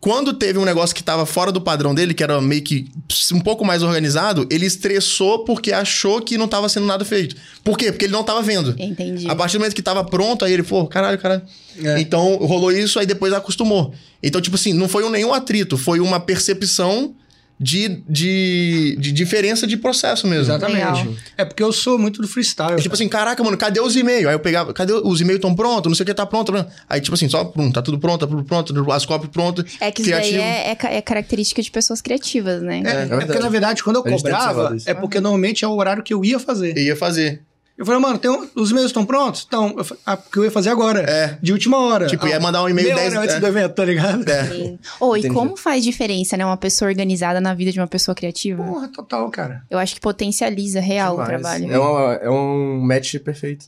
S3: quando teve um negócio que tava fora do padrão dele, que era meio que um pouco mais organizado, ele estressou porque achou que não tava sendo nada feito. Por quê? Porque ele não tava vendo.
S1: Entendi.
S3: A partir do momento que tava pronto, aí ele, pô, caralho, caralho.
S4: É.
S3: Então rolou isso, aí depois acostumou. Então, tipo assim, não foi um nenhum atrito, foi uma percepção de, de, de diferença de processo mesmo.
S4: Exatamente.
S1: Legal.
S4: É porque eu sou muito do freestyle.
S3: É tipo assim, caraca, mano, cadê os e-mails? Aí eu pegava, cadê os e-mails tão prontos? Não sei o que tá pronto. pronto. Aí, tipo assim, só pronto, tá tudo pronto, tá tudo pronto, as cópias prontas.
S1: É que isso daí é, é é característica de pessoas criativas, né?
S4: É, é
S2: verdade.
S4: porque, na verdade, quando eu cobrava, é porque normalmente é o horário que eu ia fazer.
S3: Eu ia fazer.
S4: Eu falei, mano, tem um- os e-mails estão prontos? Então, eu falei, ah, porque eu ia fazer agora.
S3: É.
S4: De última hora.
S3: Tipo,
S4: Ah,
S3: ia mandar um e-mail
S4: meia
S3: 10
S4: hora antes
S3: é.
S4: do evento, tá ligado?
S3: É.
S1: Sim. Ô, e como faz diferença, né? Uma pessoa organizada na vida de uma pessoa criativa?
S4: Porra, total, cara.
S1: Eu acho que potencializa real o
S2: Demais.
S1: trabalho.
S2: É, uma- é um match perfeito.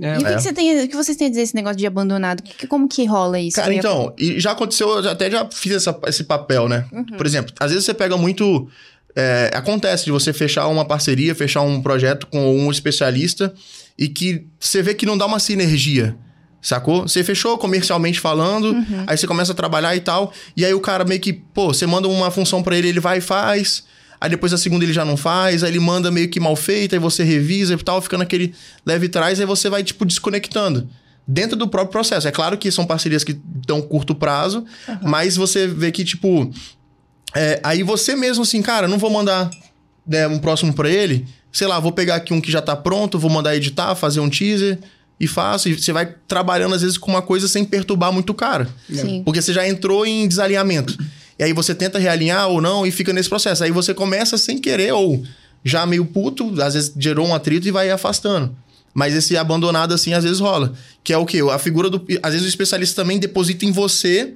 S4: É,
S1: E o que,
S3: É.
S1: que você tem, o que vocês têm a dizer esse negócio de abandonado? Que- que- como que rola isso?
S3: Cara,
S1: ia-
S3: então, e já aconteceu, eu já- até já fiz essa- esse papel, né? Por exemplo, às vezes você pega muito. É, acontece de você fechar uma parceria, fechar um projeto com um especialista e que você vê que não dá uma sinergia. Sacou? Você fechou comercialmente falando, aí você começa a trabalhar e tal, e aí o cara meio que, pô, você manda uma função pra ele, ele vai e faz, aí depois a segunda ele já não faz, aí ele manda meio que mal feita, aí você revisa e tal, fica naquele leve trás, aí você vai, tipo, desconectando. Dentro do próprio processo. É claro que são parcerias que dão curto prazo, mas você vê que, tipo, é, aí você mesmo assim, cara, não vou mandar né, um próximo pra ele. Sei lá, vou pegar aqui um que já tá pronto, vou mandar editar, fazer um teaser e faço. E você vai trabalhando, às vezes, com uma coisa sem perturbar muito o cara.
S1: Sim.
S3: Porque você já entrou em desalinhamento. E aí você tenta realinhar ou não e fica nesse processo. Aí você começa sem querer ou já meio puto, às vezes gerou um atrito e vai afastando. Mas esse abandonado, assim, às vezes rola. Que é o quê? A figura do. Às vezes o especialista também deposita em você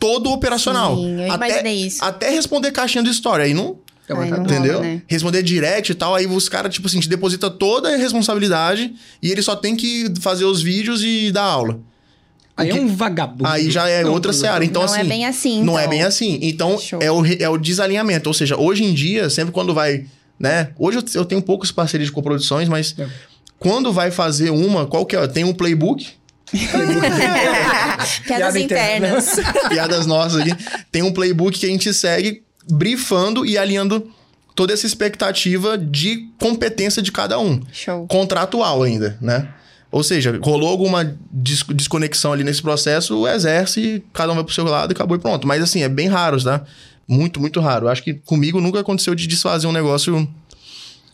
S3: todo o operacional.
S1: Sim, eu
S3: até,
S1: isso.
S3: até responder caixinha de história. Aí não.
S4: É
S1: Ai,
S3: Entendeu?
S1: rola, né?
S3: Responder direct e tal, aí os caras, tipo assim, te deposita toda a responsabilidade e ele só tem que fazer os vídeos e dar aula.
S4: Aí é
S3: O que-
S4: um vagabundo.
S3: Aí já é
S4: Não,
S3: outra seara. Então,
S1: Não é
S3: assim.
S1: bem assim,
S3: Não
S1: então.
S3: é bem assim. Então,
S1: Show.
S3: é o, é o desalinhamento. Ou seja, hoje em dia, sempre quando vai. né? Hoje eu, tenho poucas parcerias de coproduções, mas
S4: É.
S3: quando vai fazer uma, qual que é? Tem um playbook,
S1: Piadas
S4: Piada interna.
S1: internas.
S3: piadas nossas aqui. Tem um playbook que a gente segue brifando e alinhando toda essa expectativa de competência de cada um.
S1: Show.
S3: Contratual ainda, né? Ou seja, rolou alguma des- desconexão ali nesse processo, exerce, cada um vai pro seu lado e acabou e pronto. Mas assim, é bem raro, tá? Muito, muito raro. Acho que comigo nunca aconteceu de desfazer um negócio.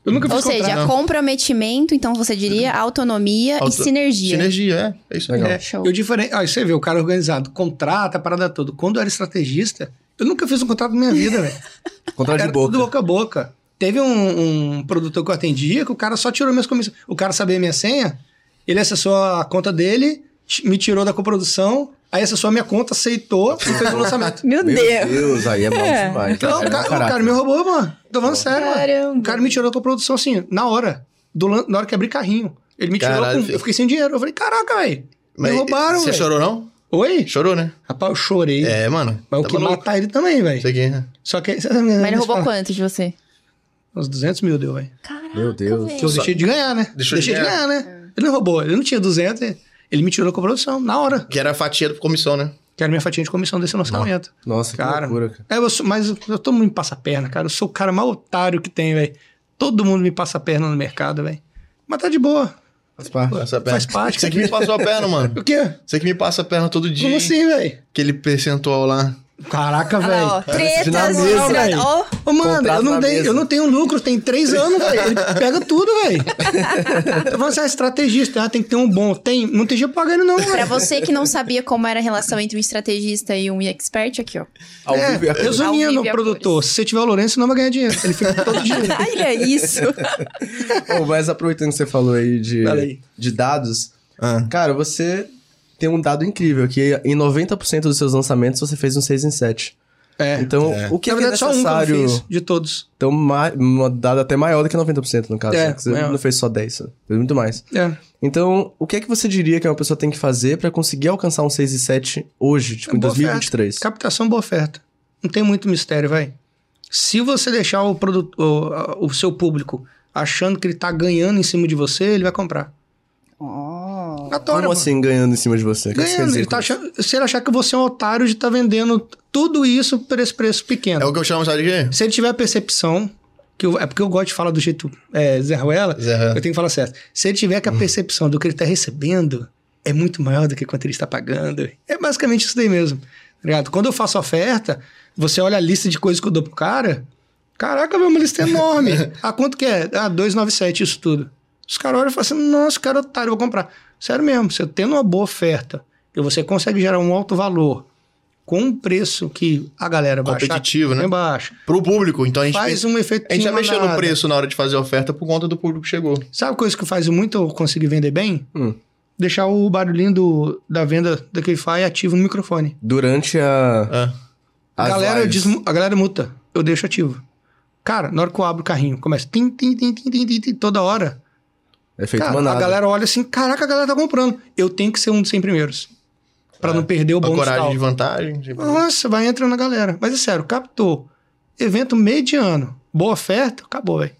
S4: Eu nunca fiz
S1: Ou seja,
S4: contrato.
S1: comprometimento, então você diria autonomia
S3: auto-
S1: e sinergia.
S3: Sinergia, é. É isso aí.
S2: Legal.
S4: É,
S1: Show.
S4: eu diferente. Aí você vê, o cara organizado, contrata a parada toda. Quando eu era estrategista, eu nunca fiz um contrato na minha vida, velho.
S2: Contrato de boca.
S4: tudo boca a boca. Teve um, um produtor que eu atendia que o cara só tirou minhas comissões. O cara sabia minha senha, ele acessou a conta dele, me tirou da coprodução, aí acessou a minha conta, aceitou e fez o lançamento.
S1: Meu,
S2: Meu
S1: Deus.
S2: Deus, aí é mal demais.
S4: Não,
S2: É
S4: o, cara, o cara me roubou, mano. Tô falando sério, mano. O cara me tirou da coprodução assim, na hora. Do na hora que abri carrinho. Ele me tirou, com- eu fiquei sem dinheiro. Eu falei, caraca, velho. Me roubaram,
S3: Você
S4: velho.
S3: chorou, não?
S4: Oi?
S3: Chorou, né?
S4: Rapaz, eu chorei.
S3: É, mano.
S4: Mas eu
S3: Tá
S4: queria
S3: maluco.
S4: matar ele também, velho.
S3: Isso aqui. né?
S4: Só que.
S1: Mas ele roubou quanto de você?
S4: Uns 200 mil deu, velho.
S1: Caraca,
S2: Meu Deus.
S1: velho.
S4: Que eu deixei de ganhar, né?
S3: Deixou de
S4: deixei de ganhar, né? Ele não roubou. Ele não tinha 200, ele me tirou com a produção, na hora.
S3: Que era a fatia da comissão, né?
S4: Que era minha fatia de comissão desse lançamento.
S2: Nossa, que
S4: Cara,
S2: loucura, cara.
S4: é, eu sou- mas eu, todo mundo me passa a perna, cara. Eu sou o cara mais otário que tem, velho. Todo mundo me passa a perna no mercado, velho. Mas tá de boa.
S2: Faz parte.
S3: Essa perna.
S4: Faz parte.
S3: Você que me passou a perna, mano.
S4: O quê?
S3: Você que me passa a perna todo dia.
S4: Como assim, velho?
S3: Aquele percentual lá.
S4: Caraca, velho.
S1: tretas,
S4: velho.
S1: Ó,
S4: Ô, mano,
S2: Contrato
S4: eu não,
S2: mesa.
S4: eu não tenho lucro, tem três anos, velho. Ele pega tudo, velho. Assim, ah, estrategista, ah, tem que ter um bom. Tem, não tem jeito pra pagar ele, não,
S1: Pra
S4: velho.
S1: você que não sabia como era a relação entre um estrategista e um expert, aqui, ó.
S2: Ao
S4: É,
S2: vivo
S4: resumindo,
S1: Ao vivo e a
S4: produtor, se você tiver o Lourenço, você não vai ganhar dinheiro. Ele fica com todo o dinheiro.
S1: Olha isso.
S2: Ô, mas aproveitando que você falou aí de,
S4: aí.
S2: de dados,
S3: Ah.
S2: cara, você tem um dado incrível, que em 90% dos seus lançamentos você fez um 6 em 7.
S4: É.
S2: Então,
S3: É.
S2: o que,
S4: Na
S2: que é
S4: verdade, só um que eu não
S2: necessário...
S4: fiz, de todos.
S2: Então, ma- um dado até maior do que 90% no caso.
S4: É,
S2: né? Que você
S4: maior.
S2: não fez só 10, você fez muito mais.
S4: É.
S2: Então, o que é que você diria que uma pessoa tem que fazer pra conseguir alcançar um 6 e 7 hoje, tipo, em
S4: Boa
S2: 2023?
S4: oferta. Captação, boa oferta. Não tem muito mistério, vai. Se você deixar o, produto, o, o seu público achando que ele tá ganhando em cima de você, ele vai comprar.
S1: Oh.
S2: Como
S4: mano.
S2: assim ganhando em cima de você? Você
S4: Ganhando.
S2: dizer
S4: Ele tá achando, se ele achar que você é um otário de estar vendendo tudo isso por esse preço pequeno.
S3: É o que eu chamo, sabe de quê?
S4: Se ele tiver a percepção, que eu- é porque eu gosto de falar do jeito é, Zé Ruela,
S3: Zé Ruela.
S4: eu tenho que falar certo. Se ele tiver que a percepção do que ele está recebendo é muito maior do que quanto ele está pagando, é basicamente isso daí mesmo. tá ligado? Quando eu faço oferta, você olha a lista de coisas que eu dou pro cara, caraca, velho, uma lista enorme. ah, quanto que é? Ah, 297 isso tudo. Os caras olham e falam assim, nossa, cara é otário, eu vou comprar. Sério mesmo, você tendo uma boa oferta e você consegue gerar um alto valor com um preço que a galera baixa.
S3: Competitivo, né?
S4: Bem baixo.
S3: Pro público. Então a gente,
S4: Faz um efeito
S3: a gente já mexeu no preço na hora de fazer a oferta por conta do público que chegou.
S4: Sabe coisa que faz muito eu conseguir vender bem?
S2: Hum.
S4: Deixar o barulhinho do, da venda da Wi-Fi ativo no microfone.
S2: Durante a.
S3: É.
S4: A galera, diz, a galera muta, eu deixo ativo. Cara, na hora que eu abro o carrinho, começa tim, tim, tim, tim, tim, tim, tim, toda hora.
S2: Efeito
S4: Cara,
S2: manada.
S4: a galera olha assim, caraca, a galera tá comprando. Eu tenho que ser um dos 100 primeiros. Pra não perder o
S3: A
S4: bom
S3: coragem de vantagem. tipo,
S4: Nossa, vai entrando na galera. Mas é sério, captou. Evento mediano. Boa oferta, acabou, velho.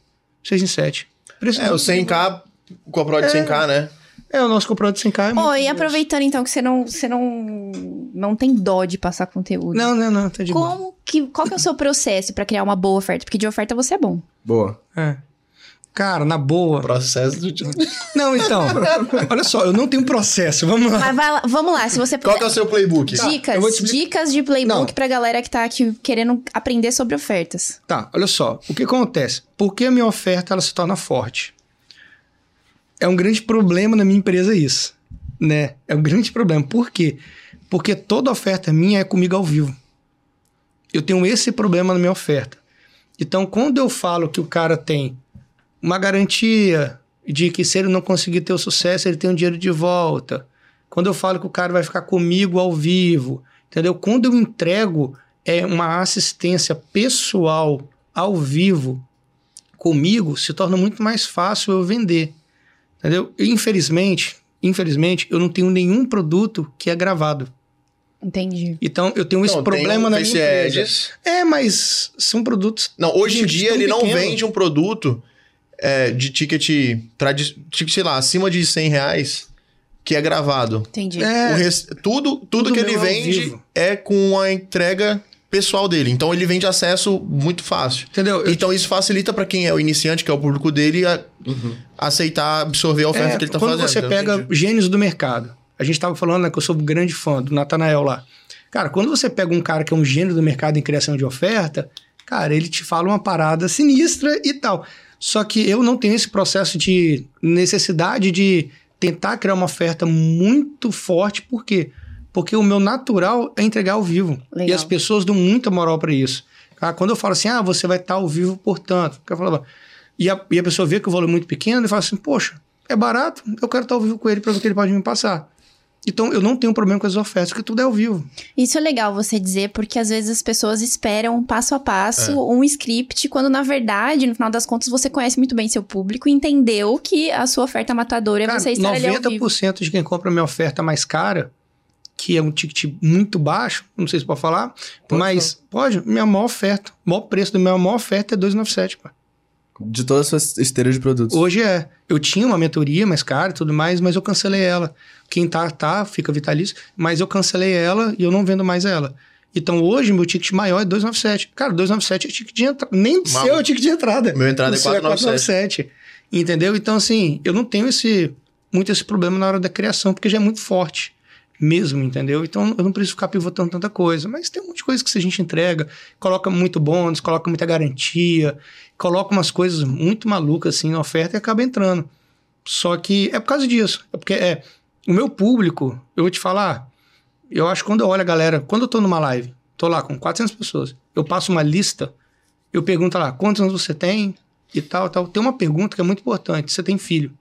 S4: 6 em 7. Preço
S3: É, o 100k, o Coprol de 100k, né?
S4: É, o nosso comprou de 100k. é muito
S1: Ô, e aproveitando então que você não, você não, não tem dó de passar conteúdo.
S4: Não, não, não, tá de boa.
S1: Como que, qual que é o seu processo pra criar uma boa oferta? Porque de oferta você é bom.
S2: Boa.
S4: É. Cara, na boa.
S3: Processo do.
S4: Não, então. olha só, eu não tenho processo. Vamos lá.
S1: Mas vai lá, vamos lá, se você
S3: Qual é o seu playbook?
S1: Dicas,
S4: eu vou te explicar.
S1: dicas de playbook
S4: Não.
S1: pra galera que tá aqui querendo aprender sobre ofertas.
S4: Tá, olha só. O que acontece? Por que a minha oferta ela se torna forte? É um grande problema na minha empresa isso, né? É um grande problema. Por quê? Porque toda oferta minha é comigo ao vivo. Eu tenho esse problema na minha oferta. Então, quando eu falo que o cara tem uma garantia de que se ele não conseguir ter o sucesso, ele tem o dinheiro de volta. Quando eu falo que o cara vai ficar comigo ao vivo, entendeu? Quando eu entrego é uma assistência pessoal ao vivo comigo, se torna muito mais fácil eu vender. Entendeu? Infelizmente, infelizmente, eu não tenho nenhum produto que é gravado.
S1: Entendi.
S4: Então, eu tenho esse
S3: Não,
S4: problema
S3: tem o
S4: na minha empresa.
S3: Ads.
S4: É, mas são produtos
S3: Não, hoje em dia ele não
S4: pequeno.
S3: vende um produto é, de ticket, tradi- ticket, sei lá, acima de 100 reais que é gravado.
S1: Entendi.
S4: É,
S3: O res- tudo, tudo,
S4: Tudo
S3: que ele vende é com a entrega pessoal dele. Então ele vende acesso muito fácil.
S4: entendeu? Eu
S3: Então isso facilita para quem é o iniciante, que é o público dele, a- aceitar, absorver a oferta
S4: É,
S3: que ele tá
S4: quando
S3: fazendo.
S4: você
S3: então,
S4: pega
S3: entendi.
S4: gênios do mercado, a gente tava falando né, que eu sou um grande fã do Natanael lá. Cara, quando você pega um cara que é um gênio do mercado em criação de oferta, cara, ele te fala uma parada sinistra e tal. Só que eu não tenho esse processo de necessidade de tentar criar uma oferta muito forte, por quê? Porque o meu natural é entregar ao vivo.
S1: Legal.
S4: E as pessoas dão muita moral para isso. Ah, quando eu falo assim, ah, você vai estar ao vivo, portanto. Eu falava, e, a, e a pessoa vê que o volume é muito pequeno e fala assim, poxa, é barato, eu quero estar ao vivo com ele para ver o que ele pode me passar. Então, eu não tenho problema com as ofertas, porque tudo é ao vivo.
S1: Isso é legal você dizer, porque às vezes as pessoas esperam passo a passo
S3: É.
S1: um script, quando na verdade, no final das contas, você conhece muito bem seu público e entendeu que a sua oferta matadora é
S4: Cara,
S1: você estar ali ao vivo.
S4: 90% de quem compra minha oferta mais cara, que é um ticket muito baixo, não sei se pode falar,
S2: Pode
S4: mas pode, minha maior oferta, o maior preço da minha maior oferta é 297, pô.
S2: De toda a sua esteira de produtos.
S4: Hoje é. Eu tinha uma mentoria mais cara e tudo mais, mas eu cancelei ela. Quem tá, tá, fica vitalício, mas eu cancelei ela e eu não vendo mais ela. Então hoje meu ticket maior é 297. Cara, 297 é ticket de entrada. Nem o seu é o ticket de entrada.
S3: Meu entrada é
S4: seu
S3: 497.
S4: Entendeu? Então, assim, eu não tenho esse muito esse problema na hora da criação, porque já é muito forte mesmo, entendeu? Então eu não preciso ficar pivotando tanta coisa. Mas tem um monte de coisa que se a gente entrega, coloca muito bônus, coloca muita garantia, coloca umas coisas muito malucas assim na oferta e acaba entrando. Só que é por causa disso. É porque é o meu público, eu vou te falar, eu acho que quando eu olho a galera, quando eu tô numa live, tô lá com 400 pessoas, eu passo uma lista, eu pergunto lá, quantos anos você tem e tal, tal. Tem uma pergunta que é muito importante, você tem filho?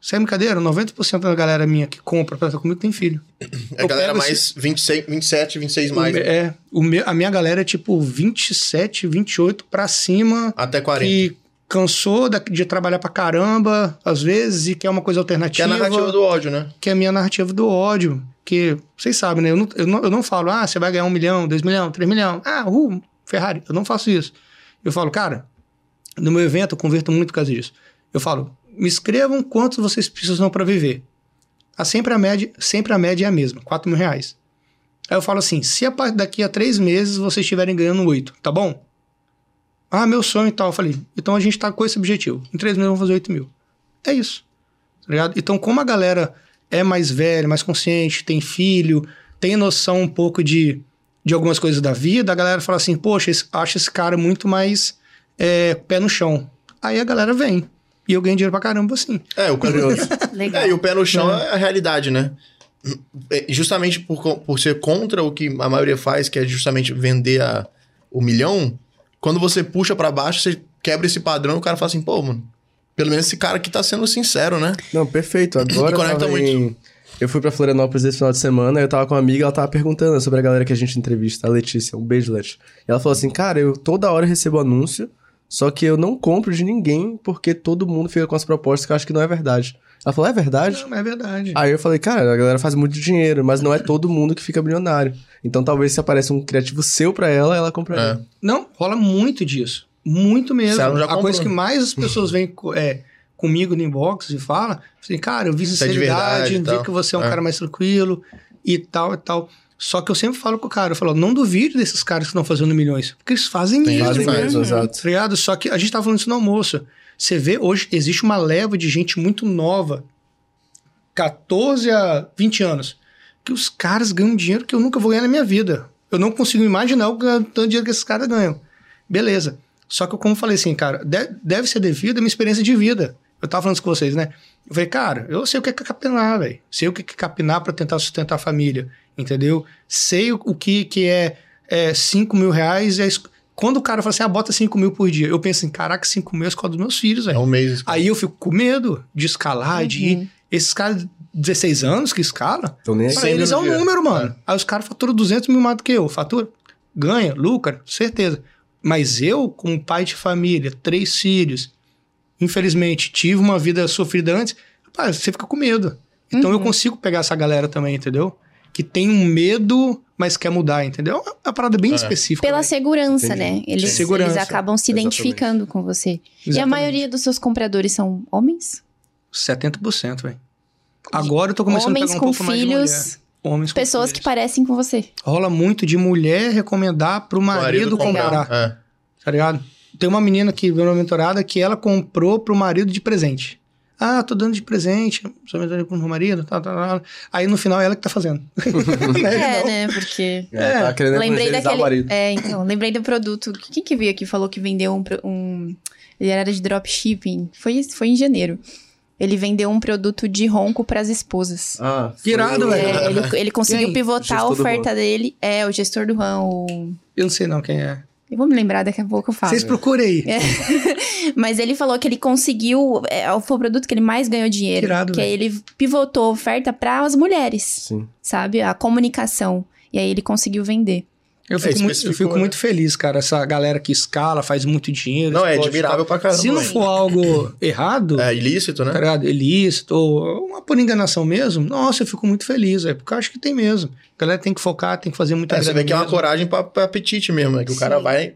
S4: Sem brincadeira, 90% da galera minha que compra pra estar comigo tem filho.
S3: A
S4: eu
S3: galera mais 26, 27, 26
S4: O
S3: mais.
S4: me- é, o meu- a minha galera é tipo 27, 28 pra cima,
S3: Até 40.
S4: que cansou da- de trabalhar pra caramba, às vezes, e quer uma coisa
S3: Que é
S4: alternativa.
S3: a narrativa do ódio, né?
S4: que é a minha narrativa do ódio. Que vocês sabem, né? Eu não, eu não, eu não falo, ah, você vai ganhar um milhão, dois milhão, três milhão. Ah, uh, Ferrari. Eu não faço isso. Eu falo, cara, no meu evento eu converto muito por causa disso. Eu falo, me escrevam quantos vocês precisam para viver. A sempre, a média, sempre a média é a mesma, 4 mil reais. Aí eu falo assim, se a daqui a três meses vocês estiverem ganhando oito, tá bom? Ah, meu sonho e tal. Eu falei, então a gente tá com esse objetivo. Em três meses vamos fazer 8 mil. É isso. Tá? Então, como a galera é mais velha, mais consciente, tem filho, tem noção um pouco de, de algumas coisas da vida, a galera fala assim, poxa, esse, acha esse cara muito mais é, pé no chão. Aí a galera vem. E eu ganho dinheiro pra caramba assim.
S3: É, o
S2: Curioso.
S1: Legal.
S3: é, e o pé no chão é. a realidade, né? é, justamente por, por ser contra o que a maioria faz, que é justamente vender a, o milhão, quando você puxa pra baixo, você quebra esse padrão, o cara fala assim, pô, mano, pelo menos esse cara aqui tá sendo sincero, né?
S2: Não, perfeito. Agora
S3: conecta muito.
S2: em- Eu fui pra Florianópolis esse final de semana, eu tava com uma amiga, ela tava perguntando sobre a galera que a gente entrevista, a Letícia, um beijo, Leti. E ela falou assim, cara, eu toda hora recebo anúncio, só que eu não compro de ninguém porque todo mundo fica com as propostas que eu acho que não é verdade. Ela falou, é verdade?
S4: Não, é verdade.
S2: Aí eu falei, cara, a galera faz muito dinheiro, mas não é todo mundo que fica bilionário. Então talvez se apareça um criativo seu pra ela, ela compraria.
S3: É.
S4: Não, rola muito disso. Muito mesmo. A
S3: comprou.
S4: coisa que mais as pessoas vêm é, comigo no inbox e falam, assim, cara, eu vi
S3: é de
S4: sinceridade,
S3: verdade e
S4: vi
S3: tal.
S4: que você é um
S3: É.
S4: cara mais tranquilo e tal e tal. Só que eu sempre falo com o cara, eu falo, não duvide desses caras que estão fazendo milhões, porque eles fazem
S3: Tem
S4: mesmo.
S2: Fazem
S3: faz,
S2: mesmo,
S4: né?
S2: exato.
S4: Tá? Só que a gente tava falando isso no almoço. Você vê, hoje existe uma leva de gente muito nova, 14 a 20 anos, que os caras ganham dinheiro que eu nunca vou ganhar na minha vida. Eu não consigo imaginar o tanto dinheiro que esses caras ganham. Beleza. Só que eu, como falei assim, cara, de- deve ser devido à minha experiência de vida. Eu tava falando isso com vocês, né? Eu falei, cara, eu sei o que é capinar, velho. Sei o que é capinar pra tentar sustentar a família, entendeu? Sei o, o que, que é, é 5 mil reais. É, quando o cara fala assim, ah, bota 5 mil por dia, eu penso assim, caraca, 5 mil é a escola dos meus filhos,
S3: É
S4: velho.
S3: um mês.
S4: Aí eu fico com medo de escalar, de ir. Esses caras de 16 anos que escalam,
S2: Então nem aí.
S4: pra eles é um
S3: dia.
S4: número, mano. Aí os caras faturam 200 mil mais do que eu. Fatura, ganha, lucra, certeza. Mas eu, como pai de família, três filhos, infelizmente, tive uma vida sofrida antes, rapaz, você fica com medo. Então eu consigo pegar essa galera também, entendeu? Que tem um medo, mas quer mudar, entendeu? É uma parada bem
S3: É.
S4: específica.
S1: Pela
S4: né?
S1: segurança,
S2: Entendi.
S1: né? Eles,
S4: Segurança.
S1: eles acabam se
S2: Exatamente.
S1: identificando com você. E a
S4: Exatamente.
S1: maioria dos seus compradores são homens?
S4: 70%, velho. Agora eu tô começando
S1: homens
S4: a pegar um
S1: com
S4: pouco mais de mulher.
S1: filhos,
S4: Homens com
S1: pessoas que
S4: filhos.
S1: parecem com você.
S4: Rola muito de mulher recomendar pro marido, comprar,
S3: É.
S4: tá ligado? Tem uma menina que veio na mentorada que ela comprou pro marido de presente. Ah, tô dando de presente, sou mentorada pro meu marido, tá, tá, tá. Aí no final é ela que tá fazendo. Né?
S1: É,
S4: Não.
S1: né? Porque.
S2: É, tá querendo
S1: lembrei daquele.
S2: marido.
S1: É, então, lembrei do produto. Quem que veio aqui e falou que vendeu um, um. Ele era de dropshipping. Foi, foi em janeiro. Ele vendeu um produto de ronco pras esposas.
S2: Ah,
S4: Irado, velho.
S1: É, ele, ele conseguiu pivotar a oferta dele. É, o gestor do RAM. O...
S4: Eu não sei não quem é.
S1: Eu vou me lembrar daqui a pouco eu falo.
S4: Vocês procurem aí.
S1: É. Mas ele falou que ele conseguiu. É, foi o produto que ele mais ganhou dinheiro.
S4: Irado,
S1: que aí
S4: velho.
S1: ele pivotou a oferta para as mulheres,
S2: Sim.
S1: sabe? A comunicação. E aí ele conseguiu vender.
S4: Eu fico, muito, eu fico
S3: né?
S4: muito feliz, cara. Essa galera que escala, faz muito dinheiro.
S3: Não, é admirável pra caramba.
S4: Se não
S3: velho.
S4: for algo errado,
S3: É ilícito,
S4: tá
S3: né?
S4: ligado? Ilícito, ou uma por enganação mesmo, nossa, eu fico muito feliz, é porque eu acho que tem mesmo. A galera tem que focar, tem que fazer muita
S3: É, você vê que é uma
S4: mesmo.
S3: coragem pra, pra apetite mesmo, né? Que o cara
S1: Sim.
S3: vai.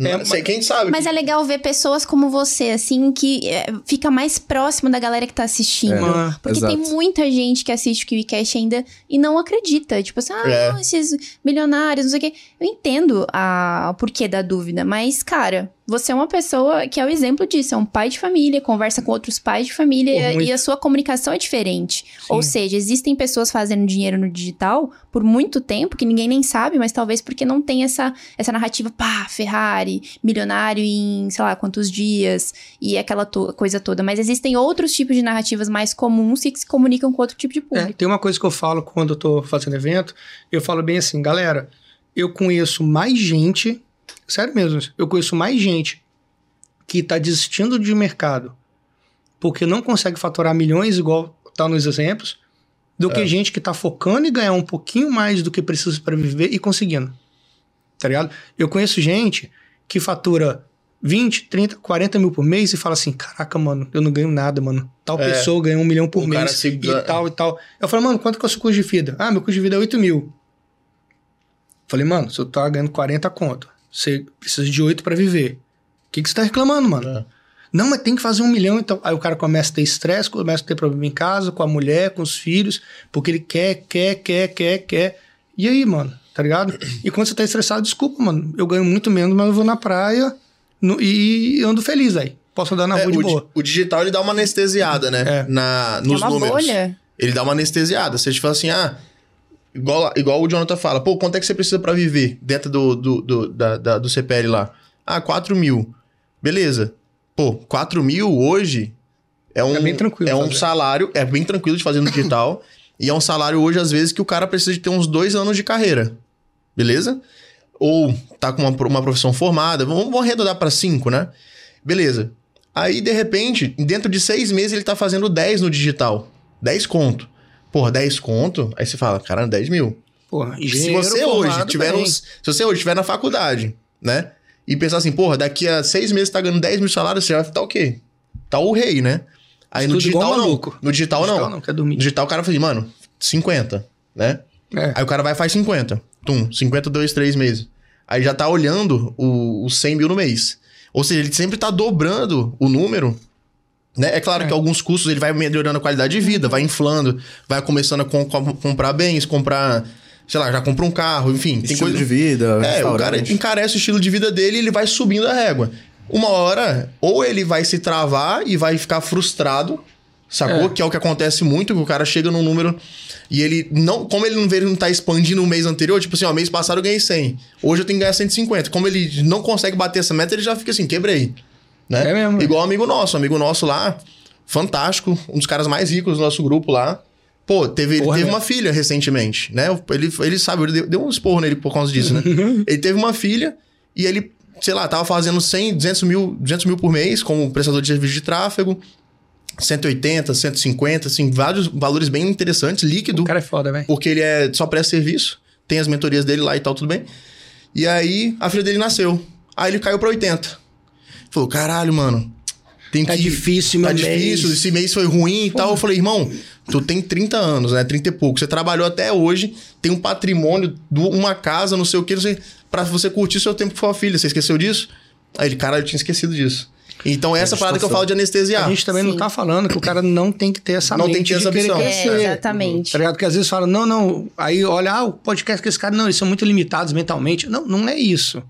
S4: É,
S3: Não sei, quem sabe?
S1: Mas é legal ver pessoas como você, assim, que é, fica mais próximo da galera que tá assistindo.
S4: É,
S1: Porque
S2: exato.
S1: tem muita gente que assiste o KiwiCast ainda e não acredita. Tipo assim, ah,
S3: É.
S1: não, esses milionários, não sei o quê. Eu entendo a, o porquê da dúvida, mas, cara, você é uma pessoa que é o exemplo disso. É um pai de família, conversa com outros pais de família e,
S4: muito.
S1: e a sua comunicação é diferente. Ou seja, existem pessoas fazendo dinheiro no digital por muito tempo que ninguém nem sabe, mas talvez porque não tem essa, essa narrativa, pá, Ferrari, milionário em sei lá quantos dias e aquela to- coisa toda. Mas existem outros tipos de narrativas mais comuns que se comunicam com outro tipo de
S4: É,
S1: público.
S4: tem uma coisa que eu falo quando eu tô fazendo evento, eu falo bem assim, galera, eu conheço mais gente, sério mesmo, eu conheço mais gente que tá desistindo de mercado porque não consegue faturar milhões igual tá nos exemplos, do que gente que tá focando em ganhar um pouquinho mais do que precisa para viver e conseguindo. Tá ligado? Eu conheço gente que fatura 20, 30, 40 mil por mês e fala assim: caraca, mano, eu não ganho nada, mano. Tal
S3: É.
S4: pessoa ganha um milhão por
S3: O
S4: mês
S3: se-
S4: e tal e tal. Eu falei, mano, quanto que é o seu custo de vida? Ah, meu custo de vida é 8 mil. Falei, mano, se eu tá ganhando 40 conto, você precisa de 8 pra viver. O que, que você tá reclamando, mano?
S3: É.
S4: Não, mas tem que fazer um milhão, então. Aí o cara começa a ter estresse, começa a ter problema em casa, com a mulher, com os filhos, porque ele quer, quer, quer, quer, quer. E aí, mano, tá ligado? E quando você tá estressado, desculpa, mano. Eu ganho muito menos, mas eu vou na praia no- e ando feliz aí. Posso andar na
S3: É,
S4: rua de
S3: o, di-
S4: boa.
S3: o digital ele dá uma anestesiada, né?
S4: É.
S3: Na,
S1: é
S3: nos
S1: uma
S3: números.
S1: bolha.
S3: Ele dá uma anestesiada. Você te fala assim, ah, igual, igual o Jonathan fala, pô, quanto é que você precisa pra viver dentro do, do, do, da, da- do CPL lá? Ah, 4 mil. Beleza. Pô, 4 mil hoje é um,
S4: É bem tranquilo
S3: é um
S4: fazer.
S3: salário, é bem tranquilo de fazer no digital. E é um salário hoje, às vezes, que o cara precisa de ter uns dois anos de carreira. Beleza? Ou tá com uma, uma profissão formada. Vamos, vamos arredondar para cinco, né? Beleza. Aí, de repente, dentro de seis meses, ele tá fazendo 10 no digital. 10 conto. Porra, 10 conto? Aí você fala, cara, 10 mil.
S4: Porra,
S3: Se você hoje tiver nos, Se você hoje estiver na faculdade, né? E pensar assim, porra, daqui a seis meses tá ganhando 10 mil salários, você vai estar o quê? Tá o rei, né? Aí no
S4: Estuda igual
S3: digital não.
S4: maluco.
S3: No digital,
S4: Digital
S3: não.
S4: não, quer dormir.
S3: No digital o cara fala assim, mano, 50, né?
S4: É.
S3: Aí o cara vai e faz 50. Tum, 50, dois, três meses. Aí já tá olhando o- os 100 mil no mês. Ou seja, ele sempre tá dobrando o número. Né? É claro
S4: É.
S3: que alguns custos ele vai melhorando a qualidade de vida, vai inflando, vai começando a com- com- comprar bens, comprar, sei lá, já compra um carro, enfim. tem
S2: Estilo
S3: coisa...
S2: de vida,
S3: É, o cara encarece o estilo de vida dele e ele vai subindo a régua. Uma hora, ou ele vai se travar e vai ficar frustrado, sacou?
S4: É.
S3: Que é o que acontece muito, que o cara chega num número e ele não, como ele não vê, ele não tá expandindo o mês anterior, tipo assim, ó, mês passado eu ganhei 100, hoje eu tenho que ganhar 150. Como ele não consegue bater essa meta, ele já fica assim, quebrei. Né?
S4: É mesmo.
S3: Igual um amigo nosso, um amigo nosso lá, fantástico, um dos caras mais ricos do nosso grupo lá. Pô, teve, ele teve
S4: né?
S3: uma filha recentemente, né? Ele, ele sabe, ele deu, deu um esporro nele por causa disso, né? ele teve uma filha e ele, sei lá, tava fazendo 100, 200 mil, 200 mil por mês como prestador de serviço de tráfego. 180, 150, assim, vários valores bem interessantes, líquido.
S4: O cara é foda, velho.
S3: Porque ele é só presta serviço, tem as mentorias dele lá e tal, tudo bem. E aí a filha dele nasceu. Aí ele caiu pra 80. Falou, caralho, mano. Tem
S4: Tá
S3: que...
S4: difícil,
S3: Tá
S4: meu
S3: difícil,
S4: mês.
S3: esse mês foi ruim e tal. Eu falei, irmão, tu tem 30 anos, né? 30 e pouco. Você trabalhou até hoje, tem um patrimônio, uma casa, não sei o que, não sei, pra você curtir seu tempo com sua filha. Você esqueceu disso? Aí ele, caralho, eu tinha esquecido disso. Então, essa parada que eu falo de anestesiar.
S4: A gente também não
S1: Sim.
S4: tá falando que o cara não tem que ter essa
S3: Não
S4: mente
S3: tem que ter essa ambição.
S1: É, exatamente.
S4: Tá ligado? Porque às vezes fala, não, não. Aí olha, ah, o podcast que esse cara, não, eles são muito limitados mentalmente. Não, não é isso.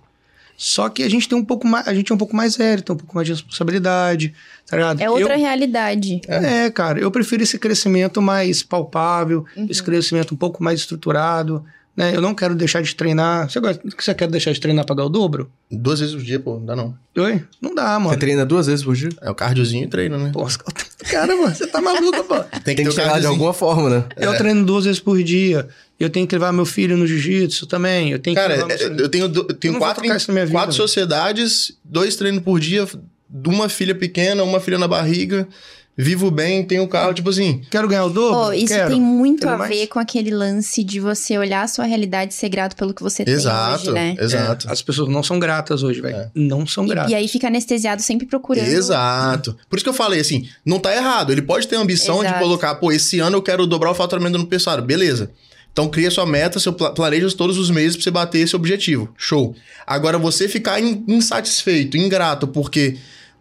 S4: Só que a gente tem um pouco mais, a gente é um pouco mais sério, tem um pouco mais de responsabilidade, tá ligado?
S1: É outra
S4: Eu-
S1: realidade.
S4: É, cara, eu prefiro esse crescimento mais palpável,
S1: Uhum.
S4: esse crescimento um pouco mais estruturado, né? Eu não quero deixar de treinar. Você, gosta, você quer deixar de treinar pra ganhar o dobro?
S3: Duas vezes por dia, pô, não dá não.
S4: Oi? Não dá, mano.
S2: Você treina duas vezes por dia?
S3: É o cardiozinho e treino, né?
S4: Pô, cara, mano, você tá maluco, pô.
S3: Tem
S2: Tem que chegar de alguma forma, né?
S4: Eu treino duas vezes por dia. Eu tenho que levar meu filho no jiu-jitsu também. Eu tenho que
S3: Cara,
S4: levar meu...
S3: eu tenho, eu tenho
S4: vou
S3: quatro,
S4: vida,
S3: quatro sociedades, dois treinos por dia, de uma filha pequena, uma filha na barriga, vivo bem, tenho carro, tipo assim.
S4: Quero ganhar o dobro?
S1: Pô, isso
S4: Quero.
S1: tem muito
S4: Quero
S1: a
S4: mais.
S1: ver com aquele lance de você olhar a sua realidade e ser grato pelo que você
S3: Exato,
S1: tem hoje, né?
S3: exato.
S4: É, as pessoas não são gratas hoje, velho.
S3: É.
S4: Não são
S1: E,
S4: gratas.
S1: e aí fica anestesiado sempre procurando.
S3: Exato. Por isso que eu falei assim, não tá errado. Ele pode ter a ambição de
S1: Exato.
S3: colocar, pô, esse ano eu quero dobrar o faturamento no pessoal. Beleza. Então cria sua meta, seu pla- planeja todos os meses pra você bater esse objetivo. Show. Agora você ficar in- insatisfeito, ingrato, porque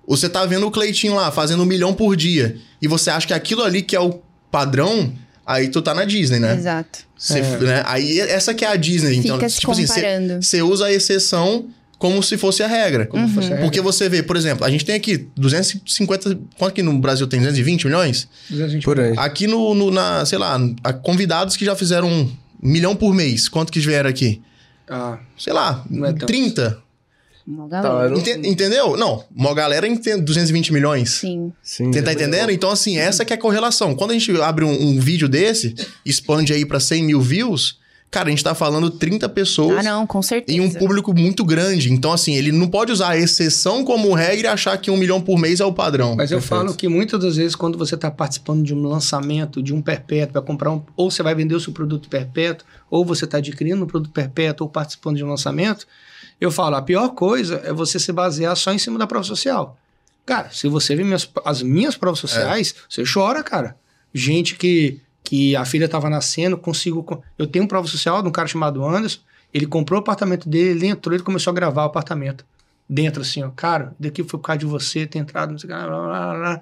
S3: você tá vendo o Cleitinho lá fazendo um milhão por dia e você acha que aquilo ali que é o padrão, aí tu tá na Disney, né?
S1: Exato.
S3: Você-
S4: É.
S3: né? Aí essa que é a Disney. Então,
S1: Fica se
S3: tipo assim,
S1: comparando. Uhum.
S3: você usa a exceção como se fosse a regra.
S4: Como se fosse a regra.
S3: Porque você vê, por exemplo, a gente tem aqui 250. Quanto que no Brasil tem? 220 milhões?
S4: 220
S2: Por aí.
S3: Aqui no, no- na, sei lá, convidados que já fizeram um milhão por mês. Quanto que vieram aqui?
S4: Ah,
S3: Sei lá,
S4: Não é tanto.
S3: 30.
S1: Uma
S2: Tá,
S1: galera.
S2: não-
S3: Ente- entendeu? Não, uma galera entende 220 milhões.
S1: Sim.
S2: Sim.
S3: Você tá entendendo? Então, assim, essa que é a correlação. Quando a gente abre um, um vídeo desse, expande aí pra 100 mil views, cara, a gente tá falando 30 pessoas
S1: Ah, não, com certeza.
S3: em um público muito grande. Então, assim, ele não pode usar a exceção como regra e achar que um milhão por mês é o padrão.
S4: Mas eu
S2: Perfeito.
S4: falo que muitas das vezes, quando você está participando de um lançamento, de um perpétuo, vai comprar um. Ou você vai vender o seu produto perpétuo, ou você está adquirindo um produto perpétuo, ou participando de um lançamento, eu falo, a pior coisa é você se basear só em cima da prova social. Cara, se você vê minhas- as minhas provas sociais, você chora, cara. Gente que, que a filha estava nascendo, consigo. co- Eu tenho prova social de um cara chamado Anderson, ele comprou o apartamento dele, ele entrou, ele começou a gravar o apartamento dentro, assim, ó. Cara, daqui foi por causa de você ter entrado, não sei o que, blá, blá, blá.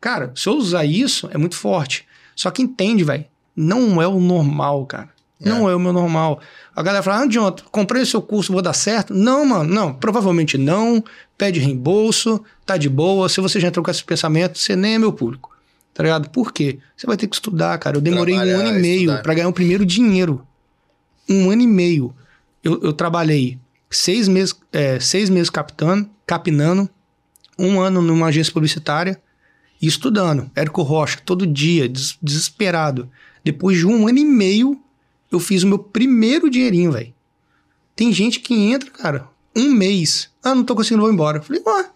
S4: Cara, se eu usar isso, é muito forte. Só que entende, velho, não é o normal, cara. Não é o meu normal. A galera fala, ah, John, comprei o seu curso, vou dar certo? Não, mano, não. Provavelmente não. Pede reembolso, tá de boa. Se você já entrou com esse pensamento, você nem é meu público. Tá ligado? Por quê? Você vai ter que estudar, cara. Eu demorei um
S3: Trabalhar,
S4: ano e meio pra ganhar o primeiro dinheiro. Um ano e meio. Eu, eu trabalhei seis meses, é, seis meses captando, capinando, um ano numa agência publicitária e estudando. Érico Rocha, todo dia, des- desesperado. Depois de um ano e meio, eu fiz o meu primeiro dinheirinho, velho. Tem gente que entra, cara, um mês. Ah, não tô conseguindo, vou embora. Eu falei, ué,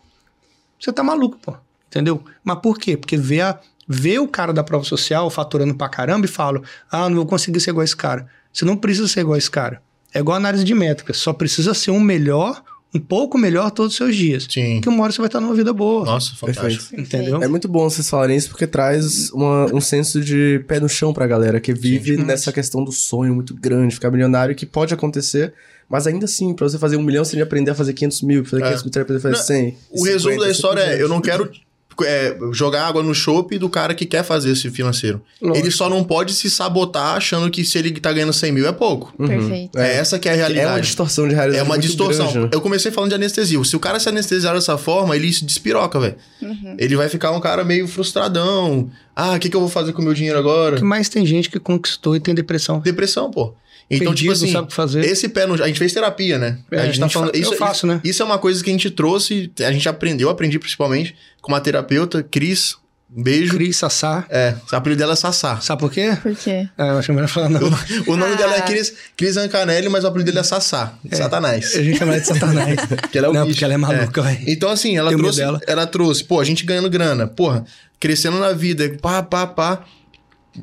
S4: você tá maluco, pô. Entendeu? Mas por quê? Porque vê, a, vê o cara da prova social faturando pra caramba e fala, ah, não vou conseguir ser igual a esse cara. Você não precisa ser igual a esse cara. É igual a análise de métricas, só precisa ser um melhor, um pouco melhor todos os seus dias.
S3: Sim.
S4: Que uma hora você vai estar numa vida boa.
S3: Nossa, fantástico.
S2: Perfeito.
S4: Entendeu?
S2: É muito bom vocês falarem isso porque traz uma- um senso de pé no chão pra galera que vive nessa questão do sonho muito grande, ficar milionário, que pode acontecer, mas ainda assim, pra você fazer um milhão, você tem que aprender a fazer 500 mil, pra fazer
S3: É.
S2: 500 mil, você tem que aprender a fazer
S3: Não,
S2: 100.
S3: O resumo
S2: 50,
S3: da história é:
S2: 100%.
S3: eu não quero é, jogar água no chope do cara que quer fazer esse financeiro.
S4: Lógico.
S3: Ele só não pode se sabotar achando que se ele tá ganhando 100 mil é pouco.
S1: Perfeito.
S3: É, essa que é a
S2: É uma
S3: realidade.
S2: distorção de realidade.
S3: É uma
S2: muito
S3: distorção.
S2: grande, né?
S3: Eu comecei falando de anestesia. Se o cara se anestesiar dessa forma, ele se despiroca, velho.
S1: Uhum.
S3: Ele vai ficar um cara meio frustradão. Ah, o que, que eu vou fazer com o meu dinheiro agora?
S4: O que mais tem gente que conquistou e tem depressão.
S3: Depressão, pô. Então,
S4: Perdido,
S3: tipo assim,
S4: sabe o que fazer.
S3: esse pé no... A gente fez terapia, né?
S4: É,
S3: a gente
S4: a
S3: tá
S4: gente
S3: falando...
S4: fa-
S3: Isso,
S4: eu faço, né?
S3: Isso é uma coisa que a gente trouxe, a gente aprendeu, eu aprendi principalmente com uma terapeuta, Cris. Um beijo.
S4: Cris, Sassá.
S3: É, o apelido dela é Sassá.
S4: Sabe por quê?
S1: Por quê?
S4: É, eu acho melhor falar não.
S3: O nome
S1: Ah.
S3: dela é Cris, Cris Ancanelli, mas o apelido dele é Sassá. Satanás.
S4: A gente chama ela de Satanás.
S3: Porque ela é o
S4: não,
S3: bicho.
S4: porque ela é maluca, velho.
S3: Então, assim, ela trouxe,
S4: dela.
S3: ela trouxe, pô, a gente ganhando grana, porra, crescendo na vida, pá, pá, pá.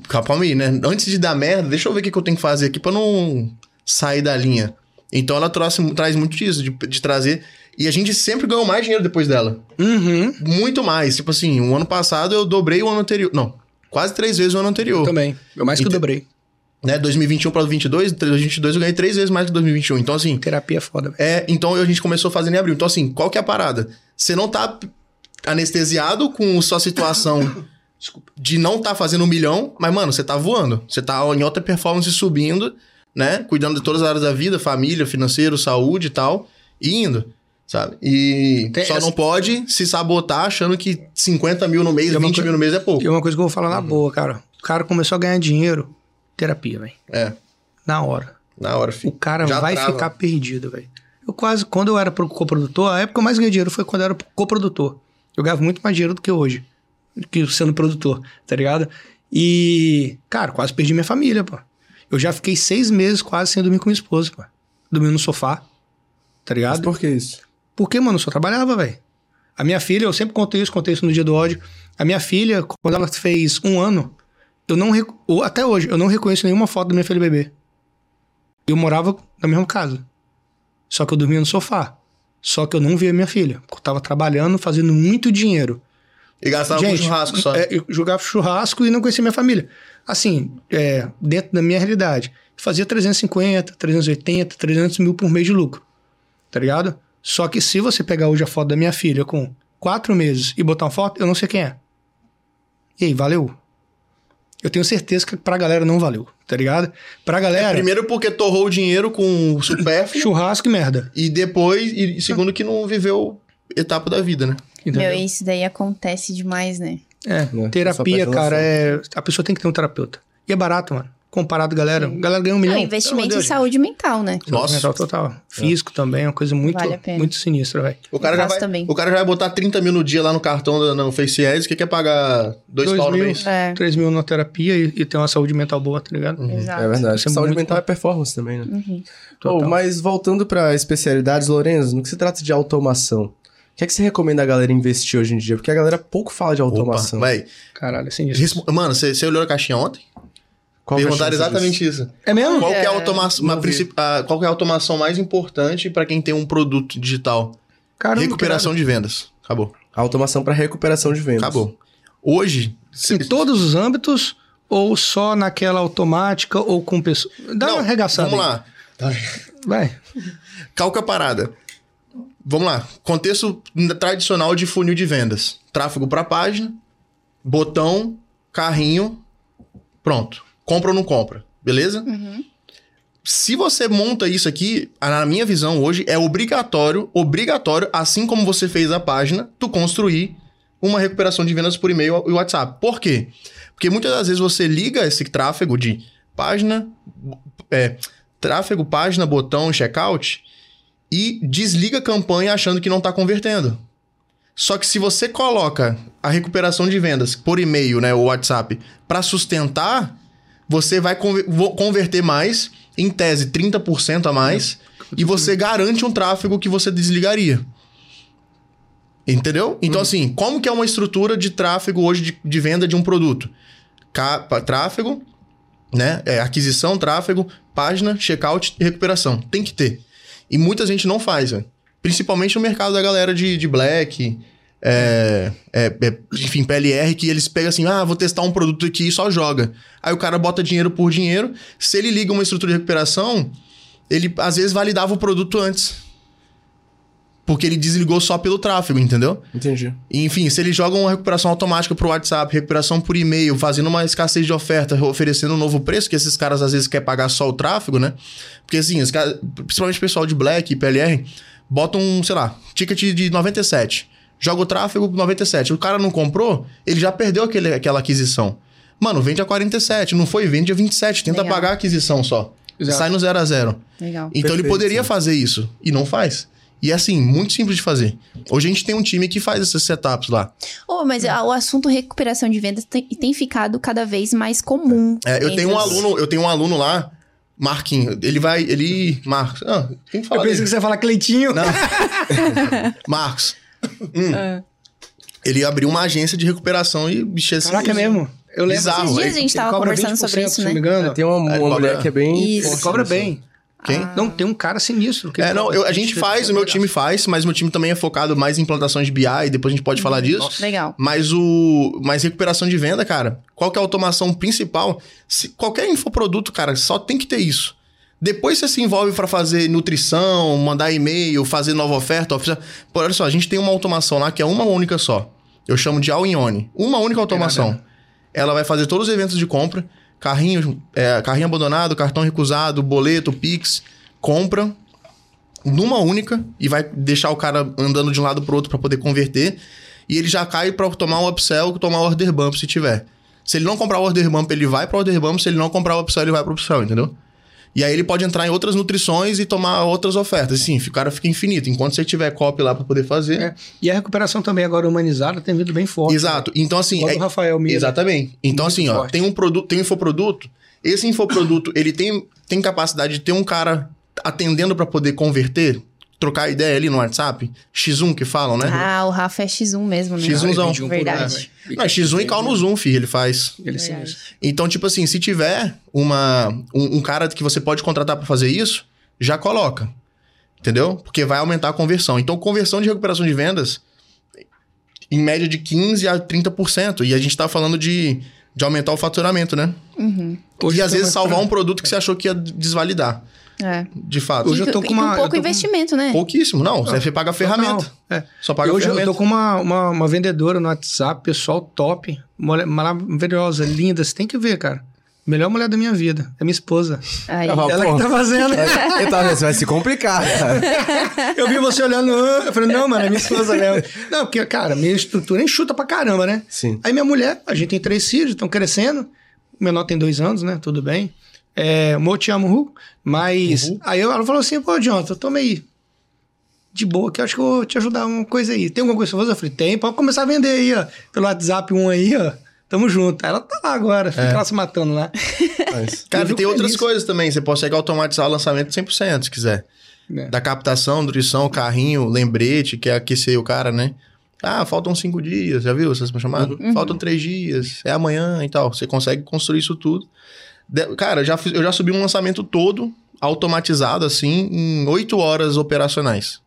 S3: Calma aí, né? Antes de dar merda, deixa eu ver o que, que eu tenho que fazer aqui pra não sair da linha. Então ela trouxe, traz muito disso, de, de trazer. E a gente sempre ganhou mais dinheiro depois dela.
S4: Uhum.
S3: Muito mais. Tipo assim, o ano passado eu dobrei o ano anterior. Não, quase três vezes o ano anterior.
S4: Também. Eu mais que eu dobrei.
S3: Né? 2021 para 2022, 2022 eu ganhei três vezes mais que 2021. Então, assim,
S4: Terapia é foda, velho.
S3: é, então a gente começou fazendo em abril. Então, assim, qual que é a parada? Você não tá anestesiado com sua situação de não tá fazendo um milhão, mas, mano, você tá voando. Você tá em alta performance subindo, né? Cuidando de todas as áreas da vida, família, financeiro, saúde e tal, e indo. Sabe? E
S4: Tem
S3: só
S4: essa-
S3: não pode se sabotar achando que 50 mil no mês,
S4: E uma
S3: 20
S4: coi-
S3: mil no mês é pouco.
S4: E uma coisa que eu vou falar na boa, cara. O cara começou a ganhar dinheiro, terapia, velho.
S3: É,
S4: Na hora.
S3: na hora,
S4: O
S3: filho.
S4: cara
S3: Já
S4: vai
S3: trava.
S4: ficar perdido, velho. Eu quase, quando eu era pro coprodutor, a época que eu mais ganhei dinheiro foi quando eu era coprodutor. Eu ganhava muito mais dinheiro do que hoje, que sendo produtor, tá ligado? E, cara, quase perdi minha família, pô. Eu já fiquei seis meses quase sem dormir com minha esposa, pô. Dormindo no sofá, tá
S2: Mas
S4: ligado?
S2: por que isso?
S4: Porque, mano, eu só trabalhava, velho. A minha filha, eu sempre contei isso, contei isso no dia do ódio. A minha filha, quando ela fez um ano, eu não. rec- Até hoje, eu não reconheço nenhuma foto da minha filha bebê. Eu morava na mesma casa. Só que eu dormia no sofá. Só que eu não via minha filha. Eu tava trabalhando, fazendo muito dinheiro.
S3: E gastava com churrasco só.
S4: É, eu jogava churrasco e não conhecia minha família. Assim, é, dentro da minha realidade, fazia 350, 380, 300 mil por mês de lucro. Tá ligado? Só que se você pegar hoje a foto da minha filha com quatro meses e botar uma foto, eu não sei quem é. E aí, valeu? Eu tenho certeza que pra galera não valeu, tá ligado? Pra galera,
S3: É, Primeiro porque torrou o dinheiro com o supérfluo.
S4: churrasco e merda.
S3: E depois, e segundo que não viveu etapa da vida, né?
S4: Entendeu?
S1: Meu, isso daí acontece demais, né?
S4: É?
S2: Só
S4: terapia, cara, é. A pessoa tem que ter um terapeuta. E é barato, mano. Comparado, galera. Galera ganha um milhão.
S1: Não, investimento
S4: amor
S1: em
S4: de
S1: saúde mental, né?
S4: Deus.
S3: Nossa.
S4: Mental total. Físico também é uma coisa muito,
S1: Vale
S4: muito sinistra, velho.
S3: O cara, já vai,
S1: também.
S3: o cara já vai botar 30 mil no dia lá no cartão da- no Face Ads, que quer pagar dois,
S4: Dois
S3: pau no
S4: mil.
S3: mês.
S1: É,
S4: 3 mil na terapia e, e ter uma saúde mental boa, tá ligado?
S1: exato.
S2: É verdade.
S4: Isso é
S2: Saúde mental é
S4: bom.
S2: performance também, né?
S1: Uhum.
S2: Oh, mas voltando para especialidades, Lorenzo, no que se trata de automação, o que é que você recomenda a galera investir hoje em dia? Porque a galera pouco fala de
S3: Opa,
S2: automação.
S3: vai.
S4: Caralho, é sinistro.
S3: Respo- Mano, você você olhou a caixinha ontem?
S2: Qual é
S3: Perguntaram exatamente
S2: disso?
S3: isso.
S4: É mesmo?
S3: Qual que é a
S1: É,
S3: automação, uma princip- qual é a automação mais importante pra quem tem um produto digital?
S4: Caramba,
S3: Recuperação de vendas. Acabou.
S2: A automação para recuperação de vendas.
S3: Acabou. Hohoje,
S4: Em todos os âmbitos ou só naquela automática ou com pessoa? Dá
S3: Não,
S4: uma arregaçada.
S3: Vamos
S4: aí.
S3: lá.
S4: Vai.
S3: É a parada? Vamos lá. Contexto tradicional de funil de vendas. Tráfego para página, botão, carrinho, pronto. Compra ou não compra, beleza? Se você monta isso aqui, na minha visão hoje, é obrigatório, obrigatório, assim como você fez a página, tu construir uma recuperação de vendas por e-mail e WhatsApp. Por quê? Porque muitas das vezes você liga esse tráfego de página, é, tráfego, página, botão, checkout e desliga a campanha achando que não está convertendo. Só que se você coloca a recuperação de vendas por e-mail, né, ou WhatsApp, para sustentar, você vai converter mais, em tese 30% a mais, e você garante um tráfego que você desligaria. Entendeu? Então, assim, como que é uma estrutura de tráfego hoje de, de venda de um produto? Ca- pa- tráfego, né? É, aquisição, tráfego, página, checkout e recuperação. Tem que ter. E muita gente não faz. Principalmente no mercado da galera de, de black, é, é, é, enfim, PLR, que eles pegam assim, ah, vou testar um produto aqui e só joga. Aí o cara bota dinheiro por dinheiro. Se ele liga uma estrutura de recuperação, ele às vezes validava o produto antes. Porque ele desligou só pelo tráfego, entendeu?
S2: Entendi.
S3: Enfim, se ele joga uma recuperação automática pro WhatsApp, recuperação por e-mail, fazendo uma escassez de oferta, oferecendo um novo preço, que esses caras às vezes querem pagar só o tráfego, né? Porque assim, os caras, principalmente o pessoal de Black e PLR, botam um, sei lá, ticket de 97. Joga o tráfego 97. O cara não comprou, ele já perdeu aquele, aquela aquisição. Mano, vende a 47. Não foi, vende a 27. Tenta
S1: Legal.
S3: pagar a aquisição só.
S4: Exato.
S3: Sai no 0 a 0
S1: Legal.
S3: então ele
S2: Perfeito,
S3: poderia
S2: sim.
S3: fazer isso e não faz. E é assim, muito simples de fazer. Hoje a gente tem um time que faz esses setups lá.
S1: Oh, mas ah, o assunto recuperação de vendas tem, tem ficado cada vez mais comum.
S3: É, eu tenho um aluno, eu tenho um aluno lá, Marquinho. Ele vai, ele, Marcos. Ah, quem
S4: Eu
S3: fala?
S4: pensei
S3: dele?
S4: que você ia falar Cleitinho.
S3: Não. Marcos. Hum. Ele abriu uma agência de recuperação e bicho assim.
S4: Caraca, é mesmo. Eu lembro.
S3: Bizarro,
S1: Esses dias a gente
S4: Ele
S1: tava conversando
S4: 20%,
S1: sobre isso,
S4: se não
S1: né?
S4: me engano.
S2: Tem uma, uma
S3: É,
S2: mulher que é bem.
S1: Isso.
S2: Forte
S4: cobra bem.
S3: Quem?
S4: Não, tem um cara sinistro. que
S3: É, não, eu- a gente
S4: 20%,
S3: faz, o meu time faz, mas meu time também é focado mais em implantações de BI, depois a gente pode falar disso.
S1: Legal.
S3: Mas o. Mas recuperação de venda, cara, qual que é a automação principal? Se, qualquer infoproduto, cara, só tem que ter isso. Depois você se envolve para fazer nutrição, mandar e-mail, fazer nova oferta. oferta. Pô, olha só, a gente tem uma automação lá que é uma única só. Eu chamo de all-in-one. Uma única automação. Ela vai fazer todos os eventos de compra, carrinho, é, carrinho abandonado, cartão recusado, boleto, Pix, compra numa única e vai deixar o cara andando de um lado pro outro para poder converter. E ele já cai para tomar um upsell, tomar o order bump se tiver. Se ele não comprar o order bump, ele vai para order bump. Se ele não comprar o upsell, ele vai para upsell, entendeu? E aí ele pode entrar em outras nutrições e tomar outras ofertas. Sim, o cara fica infinito. Enquanto você tiver copy lá para poder fazer.
S4: É. E a recuperação também agora humanizada tem vindo bem forte.
S3: Exato. Então, assim.
S4: Igual
S3: é-
S4: Rafael Mira.
S3: Exatamente. Então,
S4: Muito
S3: assim, ó,
S4: forte.
S3: tem um produto, tem um infoproduto. Esse infoproduto, ele tem, tem capacidade de ter um cara atendendo para poder converter, trocar ideia ali no WhatsApp. X1 que falam, né?
S1: Ah, o Rafa é X1 mesmo, né?
S3: X1 zão.
S4: Vende um por
S1: Verdade.
S4: velho.
S3: Não, X1 e call no Zoom, filho, ele faz.
S4: Ele é sinistro.
S3: Então, tipo assim, se tiver uma, um, um cara que você pode contratar para fazer isso, já coloca. Entendeu? Porque vai aumentar a conversão. Então, conversão de recuperação de vendas, em média de 15% a 30%. E a gente tá falando de, de aumentar o faturamento, né?
S4: Hoje
S3: e às
S4: tem
S3: vezes salvar um produto que você achou que ia desvalidar.
S1: É.
S3: De fato.
S4: Hoje eu tô com uma-
S1: com
S4: eu
S1: pouco investimento, né?
S3: Pouquíssimo. Não, você paga a ferramenta.
S4: É.
S3: Só paga a
S4: hoje eu
S3: ferramenta.
S4: tô com uma, uma, uma vendedora no WhatsApp, pessoal top, mulher maravilhosa, linda. Você tem que ver, cara. Melhor mulher da minha vida. É minha esposa.
S1: Aí.
S4: Ela
S2: pô.
S4: que tá fazendo.
S2: Eu tava vendo, vai se complicar, cara.
S4: Eu vi você olhando, ah, eu falei, não, mano, é minha esposa mesmo. Não, porque, cara, minha estrutura enxuta pra caramba, né?
S2: Sim.
S4: Aí minha mulher, a gente tem três filhos, estão crescendo. O menor tem dois anos, né? Tudo bem. É, Mo, te amo, Ru. Mas aí eu- ela falou assim, pô, Jonathan, toma aí. De boa, que eu acho que eu vou te ajudar uma coisa aí. Tem alguma coisa pra fazer? Eu falei, tem, pode começar a vender aí, ó. Pelo WhatsApp um aí, ó. Tamo junto. Aí ela tá lá agora, fica ela se matando lá.
S2: Mas,
S3: Cara, e tem outras coisas também. Você consegue automatizar o lançamento 100%, se quiser.
S4: É.
S3: Da captação, nutrição, carrinho, lembrete, que é aquecer o cara, né? Ah, faltam cinco dias, já viu essas chamadas? Faltam três dias, é amanhã e tal. Você consegue construir isso tudo. De- Cara, eu já, fiz- eu já subi um lançamento todo automatizado, assim, em oito horas operacionais.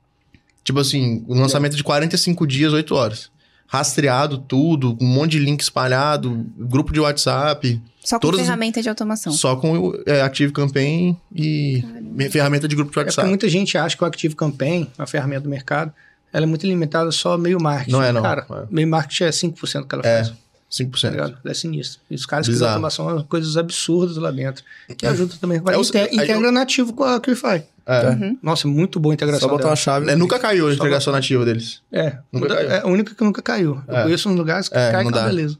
S3: Tipo assim, um lançamento de 45 dias, oito horas. Rastreado tudo, um monte de link espalhado, grupo de WhatsApp.
S1: Só com
S3: todas-
S1: ferramenta de automação.
S3: Só com é, Active Campaign e ferramenta de grupo de
S4: É porque
S3: WhatsApp.
S4: muita gente acha que o Active Campaign, a ferramenta do mercado, ela é muito limitada só ao meio marketing.
S3: Não é, não.
S4: Cara,
S3: É.
S4: meio marketing é 5% que ela
S3: É,
S4: faz. Tá
S3: 5%.
S4: ligado? Ela é sinistro. E os caras que
S3: Bizarro.
S4: fazem automação são coisas absurdas lá dentro. Que ajuda também.
S3: É
S4: integra
S3: eu-
S4: nativo com a Qlify.
S3: É.
S4: Nossa, muito boa a
S2: só
S4: integração
S2: botar
S4: dela.
S2: uma chave.
S3: É, nunca caiu a integração nativa deles.
S4: É,
S3: Nunca caiu.
S4: é a única que nunca caiu. Eu
S3: É.
S4: conheço uns lugares que
S3: É,
S4: cai com a
S3: dá.
S4: beleza.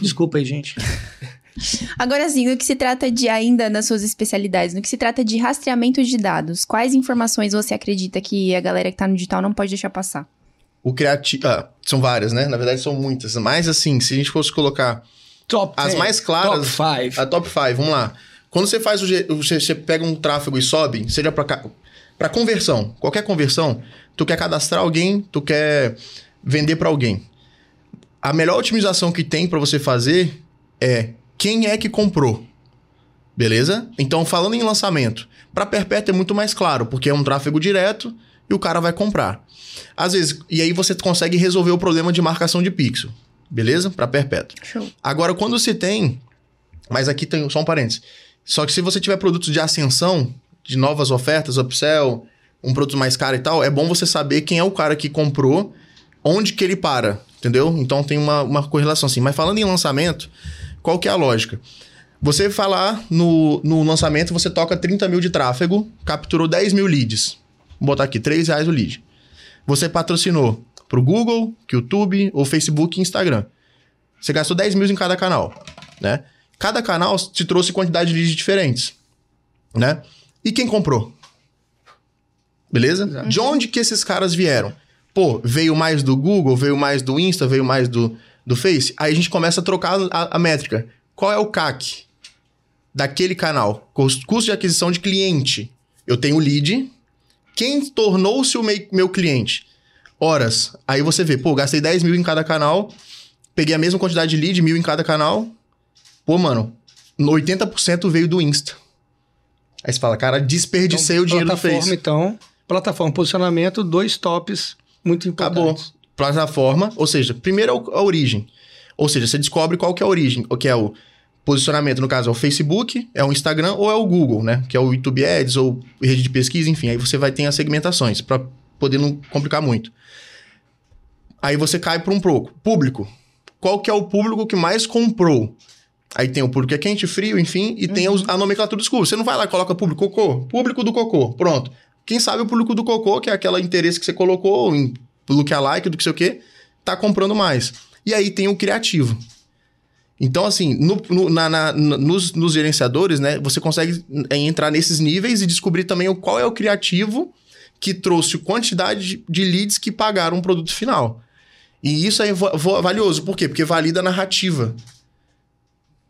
S4: Desculpa aí, gente.
S1: Agora sim, no que se trata de ainda nas suas especialidades, no que se trata de rastreamento de dados, quais informações você acredita que a galera que tá no digital não pode deixar passar?
S3: O criativo. Ah, são várias, né? Na verdade, são muitas. Mas, assim, se a gente fosse colocar
S4: Top
S3: As
S4: 10,
S3: mais claras.
S4: Top 5.
S3: A top 5, vamos lá. Quando você faz o. Você, você pega um tráfego e sobe, seja pra, ca- pra conversão, qualquer conversão, tu quer cadastrar alguém, tu quer vender pra alguém. A melhor otimização que tem pra você fazer é quem é que comprou. Beleza? Então, falando em lançamento, pra perpétuo é muito mais claro, porque é um tráfego direto e o cara vai comprar. Às vezes, e aí você consegue resolver o problema de marcação de pixel. Beleza? Pra perpétuo.
S1: Show.
S3: Agora, quando você tem. Mas aqui tem só um parênteses. Só que se você tiver produtos de ascensão, de novas ofertas, upsell, um produto mais caro e tal, é bom você saber quem é o cara que comprou, onde que ele para, entendeu? Então tem uma, uma correlação assim. Mas falando em lançamento, qual que é a lógica? Você falar no, no lançamento, você toca 30 mil de tráfego, capturou 10 mil leads. Vou botar aqui, 3 reais o lead. Você patrocinou pro Google, YouTube, ou Facebook e Instagram. Você gastou 10 mil em cada canal, né? Cada canal te trouxe quantidade de leads diferentes, né? E quem comprou? Beleza? De onde que esses caras vieram? Pô, veio mais do Google, veio mais do Insta, veio mais do, do Face. Aí a gente começa a trocar a, a métrica. Qual é o CAC daquele canal? Cus- Custo de aquisição de cliente. Eu tenho o lead. Quem tornou-se o mei- meu cliente? Horas. Aí você vê, pô, gastei 10 mil em cada canal, peguei a mesma quantidade de lead, mil em cada canal. Pô, mano, 80% veio do Insta. Aí você fala, cara, desperdicei o dinheiro do
S4: plataforma,
S3: Face.
S4: então. Plataforma, posicionamento, dois tops muito
S3: Acabou.
S4: importantes.
S3: Plataforma, ou seja, primeiro é a origem. Ou seja, você descobre qual que é a origem, o que é o posicionamento, no caso, é o Facebook, é o Instagram ou é o Google, né? Que é o YouTube Ads ou rede de pesquisa, enfim. Aí você vai ter as segmentações para poder não complicar muito. Aí você cai para um pouco. Público. Qual que é o público que mais comprou? Aí tem o público que é quente, frio, enfim, e tem os- a nomenclatura dos cubos. Você não vai lá e coloca público cocô. Público do cocô. Pronto. Quem sabe o público do cocô, que é aquele interesse que você colocou em lookalike, do que sei o quê, tá comprando mais. E aí tem o criativo. Então, assim, no- no- na- na- nos, nos gerenciadores, né, você consegue é, entrar nesses níveis e descobrir também o, qual é o criativo que trouxe quantidade de, leads que pagaram o produto final. E isso é va- va- valioso. Por quê? Porque valida a narrativa.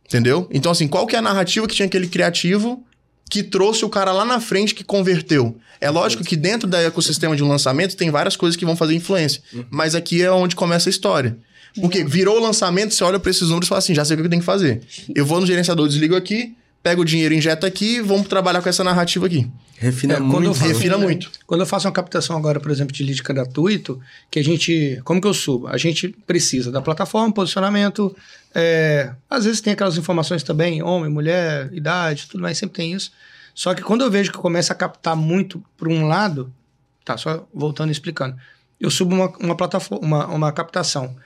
S3: Entendeu? Então, assim, qual que é a narrativa que tinha aquele criativo que trouxe o cara lá na frente que converteu? É lógico que dentro do ecossistema de um lançamento tem várias coisas que vão fazer influência. Mas aqui é onde começa a história. Porque virou o lançamento, você olha para esses números e fala assim, já sei o que eu tenho que fazer. Eu vou no gerenciador, desligo aqui, pego o dinheiro, injeto aqui, vamos trabalhar com essa narrativa aqui.
S2: Refina
S4: É, quando
S2: muito.
S4: faço-
S3: Refina muito.
S4: Quando eu faço uma captação agora, por exemplo, de lead gratuito, que a gente. Como que eu subo? A gente precisa da plataforma, posicionamento. é, às vezes tem aquelas informações também, homem, mulher, idade, tudo mais, sempre tem isso. Só que quando eu vejo que começa a captar muito por um lado, tá, só voltando e explicando. Eu subo uma, uma plataforma, uma, uma captação.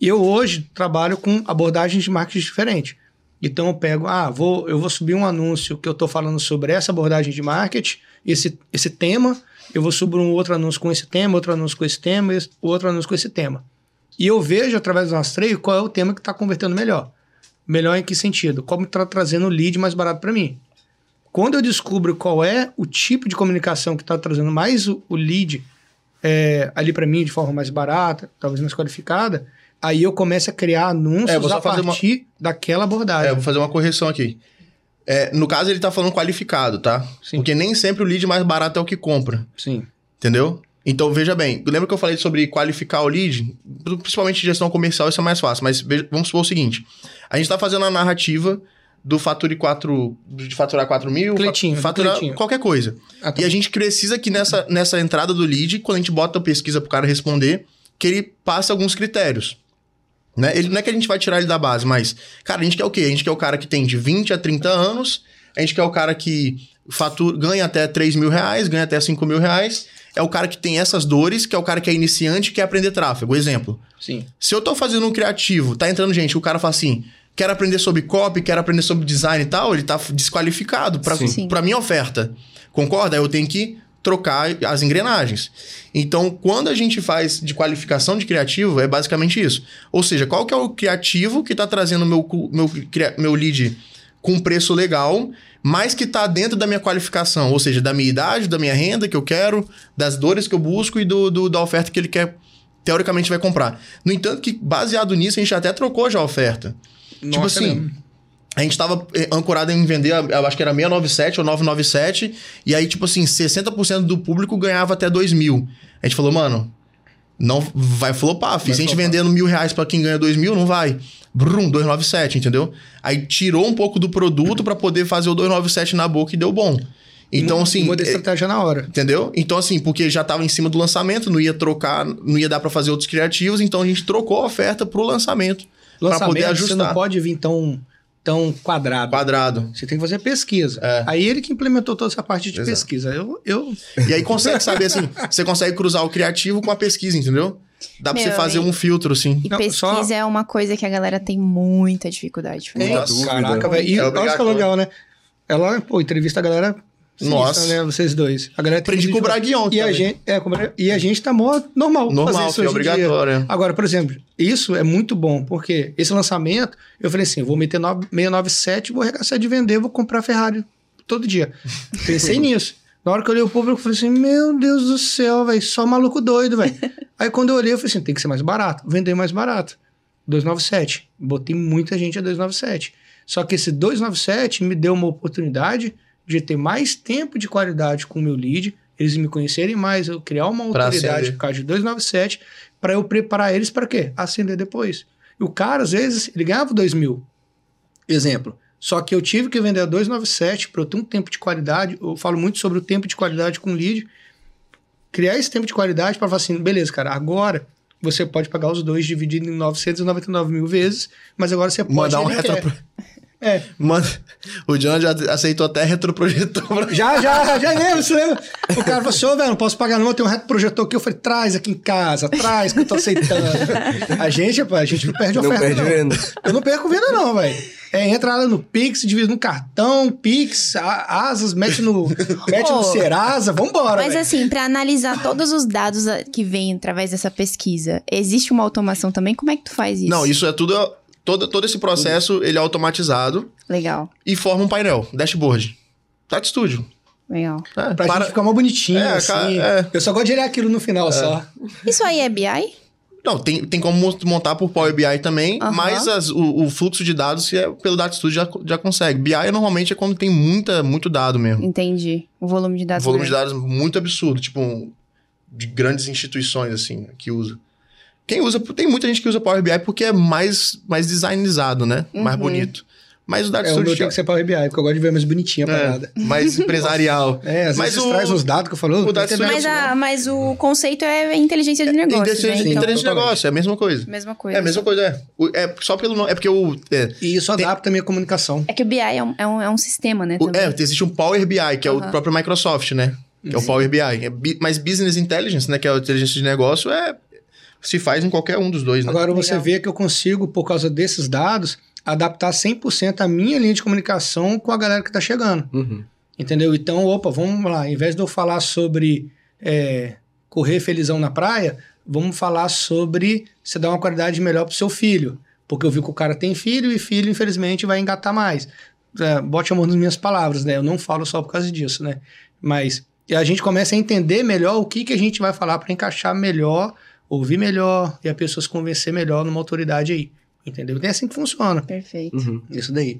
S4: E eu hoje trabalho com abordagens de marketing diferentes. Então eu pego, ah, vou, eu vou subir um anúncio que eu estou falando sobre essa abordagem de marketing, esse, esse tema, eu vou subir um outro anúncio com esse tema, outro anúncio com esse tema, esse- outro anúncio com esse tema. E eu vejo através do rastreio qual é o tema que está convertendo melhor. Melhor em que sentido? Como está trazendo o lead mais barato para mim. Quando eu descubro qual é o tipo de comunicação que está trazendo mais o, o lead é, ali para mim de forma mais barata, talvez mais qualificada, aí eu começo a criar anúncios
S3: É, vou
S4: a
S3: fazer uma-
S4: partir daquela
S3: É,
S4: abordagem.
S3: eu vou fazer uma correção aqui. É, no caso, ele tá falando qualificado, tá?
S4: Sim.
S3: Porque nem sempre o lead mais barato é o que compra.
S4: Sim.
S3: Entendeu? Então, veja bem, lembra que eu falei sobre qualificar o lead? Principalmente em gestão comercial, isso é mais fácil. Mas veja- vamos supor o seguinte: a gente está fazendo a narrativa do fature 4, de faturar 4 mil,
S4: Cleitinho,
S3: faturar
S4: Cleitinho.
S3: qualquer coisa.
S4: Ah, tá.
S3: E a gente precisa que nessa, nessa entrada do lead, quando a gente bota a pesquisa pro cara responder, que ele passe alguns critérios. Né? Ele, não é que a gente vai tirar ele da base, mas, cara, a gente quer o quê? A gente quer o cara que tem de 20 a 30 anos, a gente quer o cara que fatura, ganha até 3 mil reais, ganha até 5 mil reais, é o cara que tem essas dores, que é o cara que é iniciante e quer aprender tráfego. Exemplo,
S4: Sim.
S3: se eu tô fazendo um criativo, tá entrando gente, o cara fala assim, quero aprender sobre copy, quero aprender sobre design e tal, ele tá desqualificado pra,
S2: Sim.
S1: Sim.
S3: pra minha oferta. Concorda? Eu tenho que trocar as engrenagens. Então, quando a gente faz de qualificação de criativo, é basicamente isso. Ou seja, qual que é o criativo que tá trazendo meu, meu, meu lead com preço legal, mas que tá dentro da minha qualificação, ou seja, da minha idade, da minha renda que eu quero, das dores que eu busco e do, do- da oferta que ele quer, teoricamente, vai comprar. No entanto, que baseado nisso, a gente até trocou já a oferta. tipo
S4: Nossa, é
S3: assim,
S4: mesmo.
S3: A gente tava eh, ancorado em vender, eu acho que era 697 ou 997, e aí, tipo assim, 60% do público ganhava até 2 mil. A gente falou, mano, não vai flopar.
S4: Vai
S3: Se a gente vendendo mil reais pra quem ganha 2 mil, não vai. Brum, 297, entendeu? Aí tirou um pouco do produto pra poder fazer o 297 na boca e deu bom. Então, assim.
S4: Muda a
S3: eh,
S4: estratégia na hora.
S3: Entendeu? Então, assim, porque já tava em cima do lançamento, não ia trocar, não ia dar pra fazer outros criativos, então a gente trocou a oferta pro lançamento. Pra
S4: Lançamento,
S3: poder
S4: você
S3: ajustar.
S4: não pode vir tão, tão quadrado.
S3: Quadrado.
S4: Você tem que fazer pesquisa.
S3: É.
S4: Aí ele que implementou toda essa parte de
S3: Exato.
S4: pesquisa. Eu, eu
S3: E aí consegue saber, assim, você consegue cruzar o criativo com a pesquisa, entendeu? Dá pra
S1: Meu,
S3: você fazer
S1: e-
S3: um filtro, assim.
S1: E
S4: Não,
S1: pesquisa
S4: só-
S1: é uma coisa que a galera tem muita dificuldade de fazer.
S4: Caraca, velho. E
S3: É
S4: olha que legal, né? Ela, pô, entrevista a galera. Sinistra,
S3: Nossa.
S4: né? Vocês dois. A galera tem
S3: Aprendi com o. Braguion
S4: E a gente, é, e a gente tá mó normal.
S3: Normal,
S4: fazer isso
S3: que é obrigatório.
S4: Agora, por exemplo, isso é muito bom, porque esse lançamento, eu falei assim, eu vou meter no- 697, vou arregaçar de vender, vou comprar Ferrari todo dia. Pensei nisso. Na hora que eu olhei o público, eu falei assim, meu Deus do céu, velho, só maluco doido, velho. Aí quando eu olhei, eu falei assim, tem que ser mais barato, vender mais barato. 297. Botei muita gente a 297. Só que esse 297 me deu uma oportunidade de ter mais tempo de qualidade com o meu lead, eles me conhecerem mais, eu criar uma autoridade por causa de 297, para eu preparar eles para quê? Acender depois. E o cara, às vezes, ele ganhava 2 mil. Exemplo. Só que eu tive que vender a 297 para eu ter um tempo de qualidade. Eu falo muito sobre o tempo de qualidade com lead. Criar esse tempo de qualidade para falar assim, beleza, cara, agora você pode pagar os dois dividido em 999 mil vezes, mas agora você pode...
S3: Mandar um retro...
S4: É,
S3: Mano, o John já aceitou até retroprojetor.
S4: Já, já, já lembro, você lembra? O cara falou assim, ô, velho, não posso pagar não, eu tenho um reto projetor aqui. Eu falei, traz aqui em casa, traz que eu tô aceitando. A gente, pá, a gente não perde
S2: Não
S4: oferta,
S2: perde
S4: não.
S2: venda.
S4: Eu não perco venda não, velho. É, entra lá no Pix, divide no cartão, Pix, a- asas, mete no, mete no Serasa, vambora,
S1: Mas
S4: velho.
S1: assim, pra analisar todos os dados que vêm através dessa pesquisa, existe uma automação também? Como é que tu faz isso?
S3: Não, isso é tudo. Todo, todo esse processo ele é automatizado
S1: Legal,
S3: e forma um painel, dashboard. Tati Studio.
S1: legal.
S3: É,
S4: Pra
S3: para-
S4: gente ficar mais bonitinho,
S3: É,
S4: assim.
S3: cara, é.
S4: Eu só gosto de olhar aquilo no final, só.
S1: Isso aí é BI?
S3: Não, tem, tem como montar por Power BI também,
S1: Aham.
S3: mas as- o, o fluxo de dados é, pelo Data Studio já, já consegue. BI normalmente é quando tem muita, muito dado mesmo.
S1: Entendi. O volume de dados.
S3: volume de
S1: grande.
S3: dados muito absurdo, tipo, de grandes instituições, assim, que usa. Quem usa, tem muita gente que usa Power BI porque é mais, mais designizado, né? Mais
S1: Uhum.
S3: bonito. Mas o Data
S4: É, o meu
S3: Studio
S4: tem que ser Power BI, porque eu gosto de ver mais bonitinha a
S3: é,
S4: parada.
S3: mais empresarial.
S4: É, às
S3: Mas
S4: vezes
S3: o-
S4: traz uns dados que eu falo.
S3: o
S4: "Oh,
S3: Data
S4: tem que
S3: Studio-
S1: Mas, a, mas o conceito é inteligência de negócio.
S3: Inteligência
S1: né?
S3: inteligência
S1: Então,
S3: de negócio, é a mesma coisa.
S1: mesma coisa.
S3: É a mesma coisa, é. O- É só pelo nome. É porque o. É,
S4: E isso
S3: Tem-
S4: adapta a minha comunicação.
S1: É que o BI é um, é um, é um sistema, né?
S3: o- é, existe um Power BI, que é o
S1: Aham.
S3: próprio Microsoft, né? Que é o Power BI. É bi- mas Business Intelligence, né? Que é a inteligência de negócio, é. Se faz em qualquer um dos dois, né?
S4: Agora você
S1: Legal.
S4: vê que eu consigo, por causa desses dados, adaptar 100% a minha linha de comunicação com a galera que está chegando.
S2: Uhum.
S4: Entendeu? Então, opa, vamos lá. Em vez de eu falar sobre é, correr felizão na praia, vamos falar sobre você dar uma qualidade melhor pro seu filho. Porque eu vi que o cara tem filho e filho, infelizmente, vai engatar mais. É, bote amor nas minhas palavras, né? Eu não falo só por causa disso, né? Mas e a gente começa a entender melhor o que, que a gente vai falar para encaixar melhor, ouvir melhor e a pessoa se convencer melhor numa autoridade aí. Entendeu? É assim que funciona.
S1: Perfeito.
S2: Uhum.
S4: Isso daí.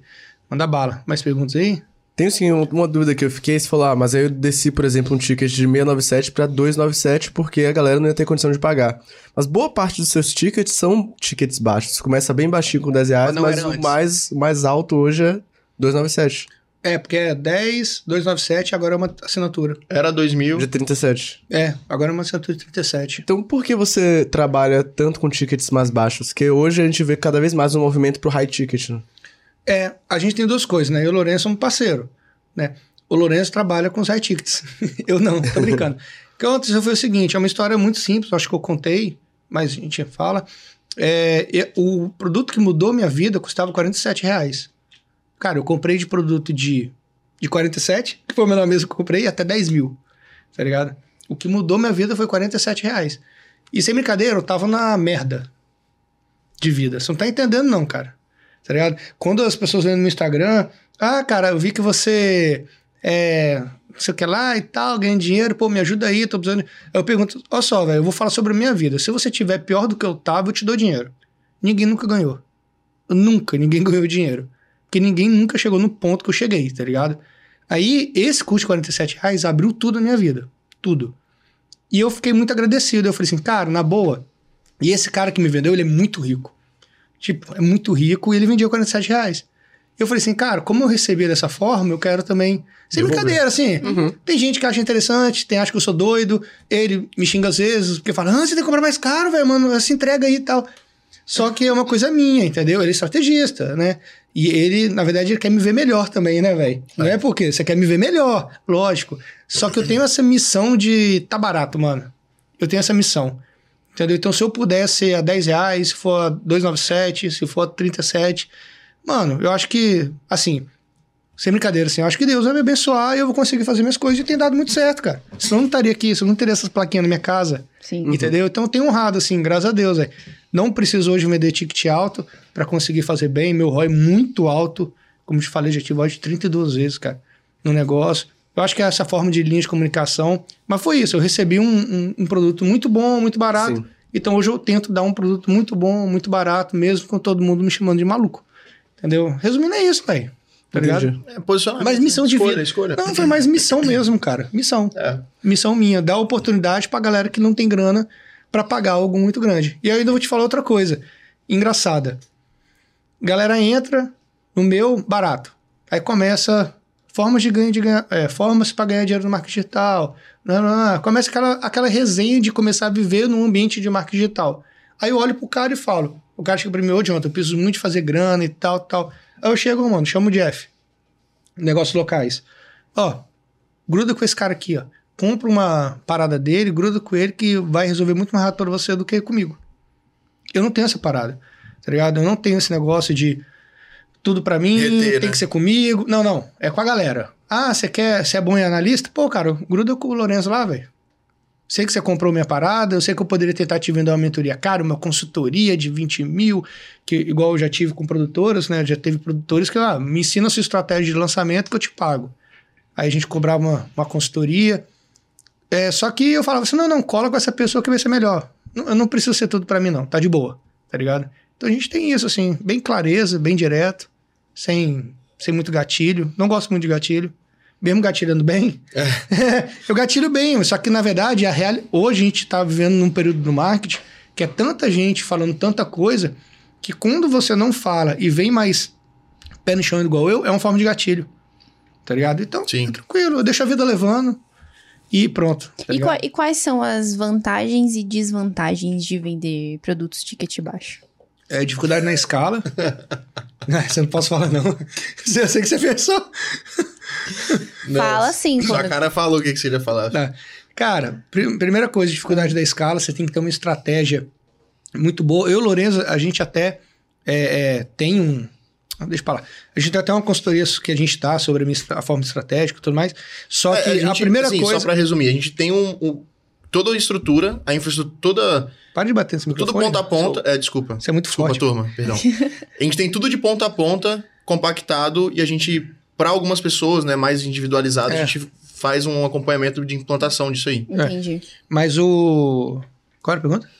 S4: Manda bala. Mais perguntas aí?
S2: Tenho sim um- uma dúvida que eu fiquei, se falar, ah, mas aí eu desci, por exemplo, um ticket de 697 para 297 porque a galera não ia ter condição de pagar. Mas boa parte dos seus tickets são tickets baixos. Começa bem baixinho com 10 reais,
S4: Mas
S2: mas o mais, mais alto hoje é 297,
S4: É, porque é 10, 297, agora é uma assinatura.
S3: Era 2000.
S2: de 37.
S4: É, agora é uma assinatura de 37.
S2: Então por que você trabalha tanto com tickets mais baixos? Porque hoje a gente vê cada vez mais um movimento pro high ticket, né?
S4: É, a gente tem duas coisas, né? Eu e o Lourenço somos parceiro, né? O Lourenço trabalha com os high tickets. eu não, tô brincando. o que aconteceu foi o seguinte, é uma história muito simples, acho que eu contei, mas a gente fala. É, e- o produto que mudou minha vida custava 47 reais. Cara, eu comprei de produto de, de 47, que foi o menor mesmo que eu comprei, até 10 mil, tá ligado? O que mudou minha vida foi 47 reais. E sem brincadeira, eu tava na merda de vida. Você não tá entendendo não, cara tá ligado? Quando as pessoas vêm no Instagram, ah, cara, eu vi que você é, não sei o que lá e tal, ganha dinheiro, pô, me ajuda aí, tô precisando. Eu pergunto, olha só, velho, eu vou falar sobre a minha vida. Se você tiver pior do que eu tava, eu te dou dinheiro. Ninguém nunca ganhou. Nunca ninguém ganhou dinheiro. Porque ninguém nunca chegou no ponto que eu cheguei, tá ligado? Aí, esse curso de 47 reais abriu tudo na minha vida. Tudo. E eu fiquei muito agradecido. Eu falei assim, cara, na boa. E esse cara que me vendeu, ele é muito rico. Tipo, é muito rico e ele vendia 47 reais. Eu falei assim, cara, como eu recebi dessa forma, eu quero também. Sem
S3: Devolver.
S4: brincadeira, assim. Tem gente que acha interessante, tem acha que eu sou doido. Ele me xinga às vezes, porque fala, ah, você tem que comprar mais caro, velho, mano, essa entrega aí e tal. Só que é uma coisa minha, entendeu? Ele é estrategista, né? E ele, na verdade, ele quer me ver melhor também, né, velho? Não é porque você quer me ver melhor, lógico. Só que eu tenho essa missão de tá barato, mano. Eu tenho essa missão. Entendeu? Então, se eu puder ser a 10 reais, se for a 2,97, se for a 37, mano, eu acho que, assim, sem brincadeira, assim, eu acho que Deus vai me abençoar e eu vou conseguir fazer minhas coisas e tem dado muito certo, cara. Senão eu não estaria aqui, senão eu não teria essas plaquinhas na minha casa.
S1: Sim.
S4: Entendeu? Então eu tenho honrado, assim, graças a Deus, velho. Não preciso hoje vender ticket alto pra conseguir fazer bem. Meu ROI é muito alto. Como te falei, já tive ROI de 32 vezes, cara, no negócio. Eu acho que é essa forma de linha de comunicação. Mas foi isso, eu recebi um, um- um produto muito bom, muito barato.
S2: Sim.
S4: Então hoje eu tento dar um produto muito bom, muito barato, mesmo com todo mundo me chamando de maluco. Entendeu? Resumindo, é isso, velho. Tá ligado?
S2: Entendi.
S3: É posicionamento.
S4: Mas missão de
S3: escolha,
S4: vida.
S3: Escolha,
S4: Não, foi mais missão mesmo, cara. Missão.
S3: É.
S4: Missão minha, dar oportunidade pra galera que não tem grana pra pagar algo muito grande. E aí eu ainda vou te falar outra coisa engraçada. Galera entra no meu barato. Aí começa formas de ganho de ganhar, é, formas para ganhar dinheiro no marketing digital. Não, não, não. Começa aquela, aquela resenha de começar a viver num ambiente de marketing digital. Aí eu olho pro cara e falo, o cara chega pra mim, ô Jonathan, eu preciso muito de fazer grana e tal, tal. Aí eu chego, mano, chamo o Jeff. Negócios locais. Ó, gruda com esse cara aqui, ó. Compra uma parada dele, gruda com ele que vai resolver muito mais rápido pra você do que comigo. Eu não tenho essa parada, tá ligado? Eu não tenho esse negócio de tudo pra mim,
S3: Reter,
S4: tem
S3: né?
S4: que ser comigo. Não, não, é com a galera. Ah, você quer, você é bom em analista? Pô, cara, gruda com o Lourenço lá, velho. Sei que você comprou minha parada, eu sei que eu poderia tentar te vender uma mentoria cara, uma consultoria de 20 mil, que igual eu já tive com produtoras, né? Já teve produtores que, ah, me ensina a sua estratégia de lançamento que eu te pago. Aí a gente cobrava uma, uma consultoria. É, só que eu falava assim: não, não, cola com essa pessoa que vai ser melhor. Não- Eu não preciso ser tudo pra mim, não. Tá de boa, tá ligado? Então a gente tem isso, assim, bem clareza, bem direto, sem, sem muito gatilho. Não gosto muito de gatilho. Mesmo gatilhando bem. eu gatilho bem, só que na verdade, a real... hoje a gente tá vivendo num período do marketing que é tanta gente falando tanta coisa que quando você não fala e vem mais pé no chão igual eu, é uma forma de gatilho. Tá ligado? Então,
S3: Sim.
S4: é tranquilo, eu deixo a vida levando e pronto. tá
S1: E, e quais são as vantagens e desvantagens de vender produtos ticket baixo?
S4: É dificuldade na escala. Você não posso falar, não. Eu sei que você pensou.
S1: Fala sim,
S3: Sua
S1: quando-
S3: cara falou o que, que você ia falar.
S4: Tá. Cara, pri- primeira coisa, dificuldade da escala, você tem que ter uma estratégia muito boa. Eu e o Lorenzo, a gente até é, é, tem um. ah, Deixa pra lá. A gente tem até uma consultoria que a gente dá sobre a, a forma estratégica e tudo mais. Só
S3: É,
S4: que a,
S3: gente-
S4: primeira
S3: assim,
S4: coisa.
S3: Só pra resumir, a gente tem um, um- toda a estrutura, a infraestrutura, toda,
S4: Para de bater nesse
S3: tudo
S4: microfone.
S3: ponta a ponta. É, desculpa.
S4: Você é muito
S3: Desculpa,
S4: forte.
S3: turma, perdão. a gente tem tudo de ponta a ponta, compactado, e a gente, pra algumas pessoas, né, mais individualizado,
S4: É.
S3: a gente faz um acompanhamento de implantação disso aí.
S1: Entendi.
S4: Mas o. Qual era a pergunta?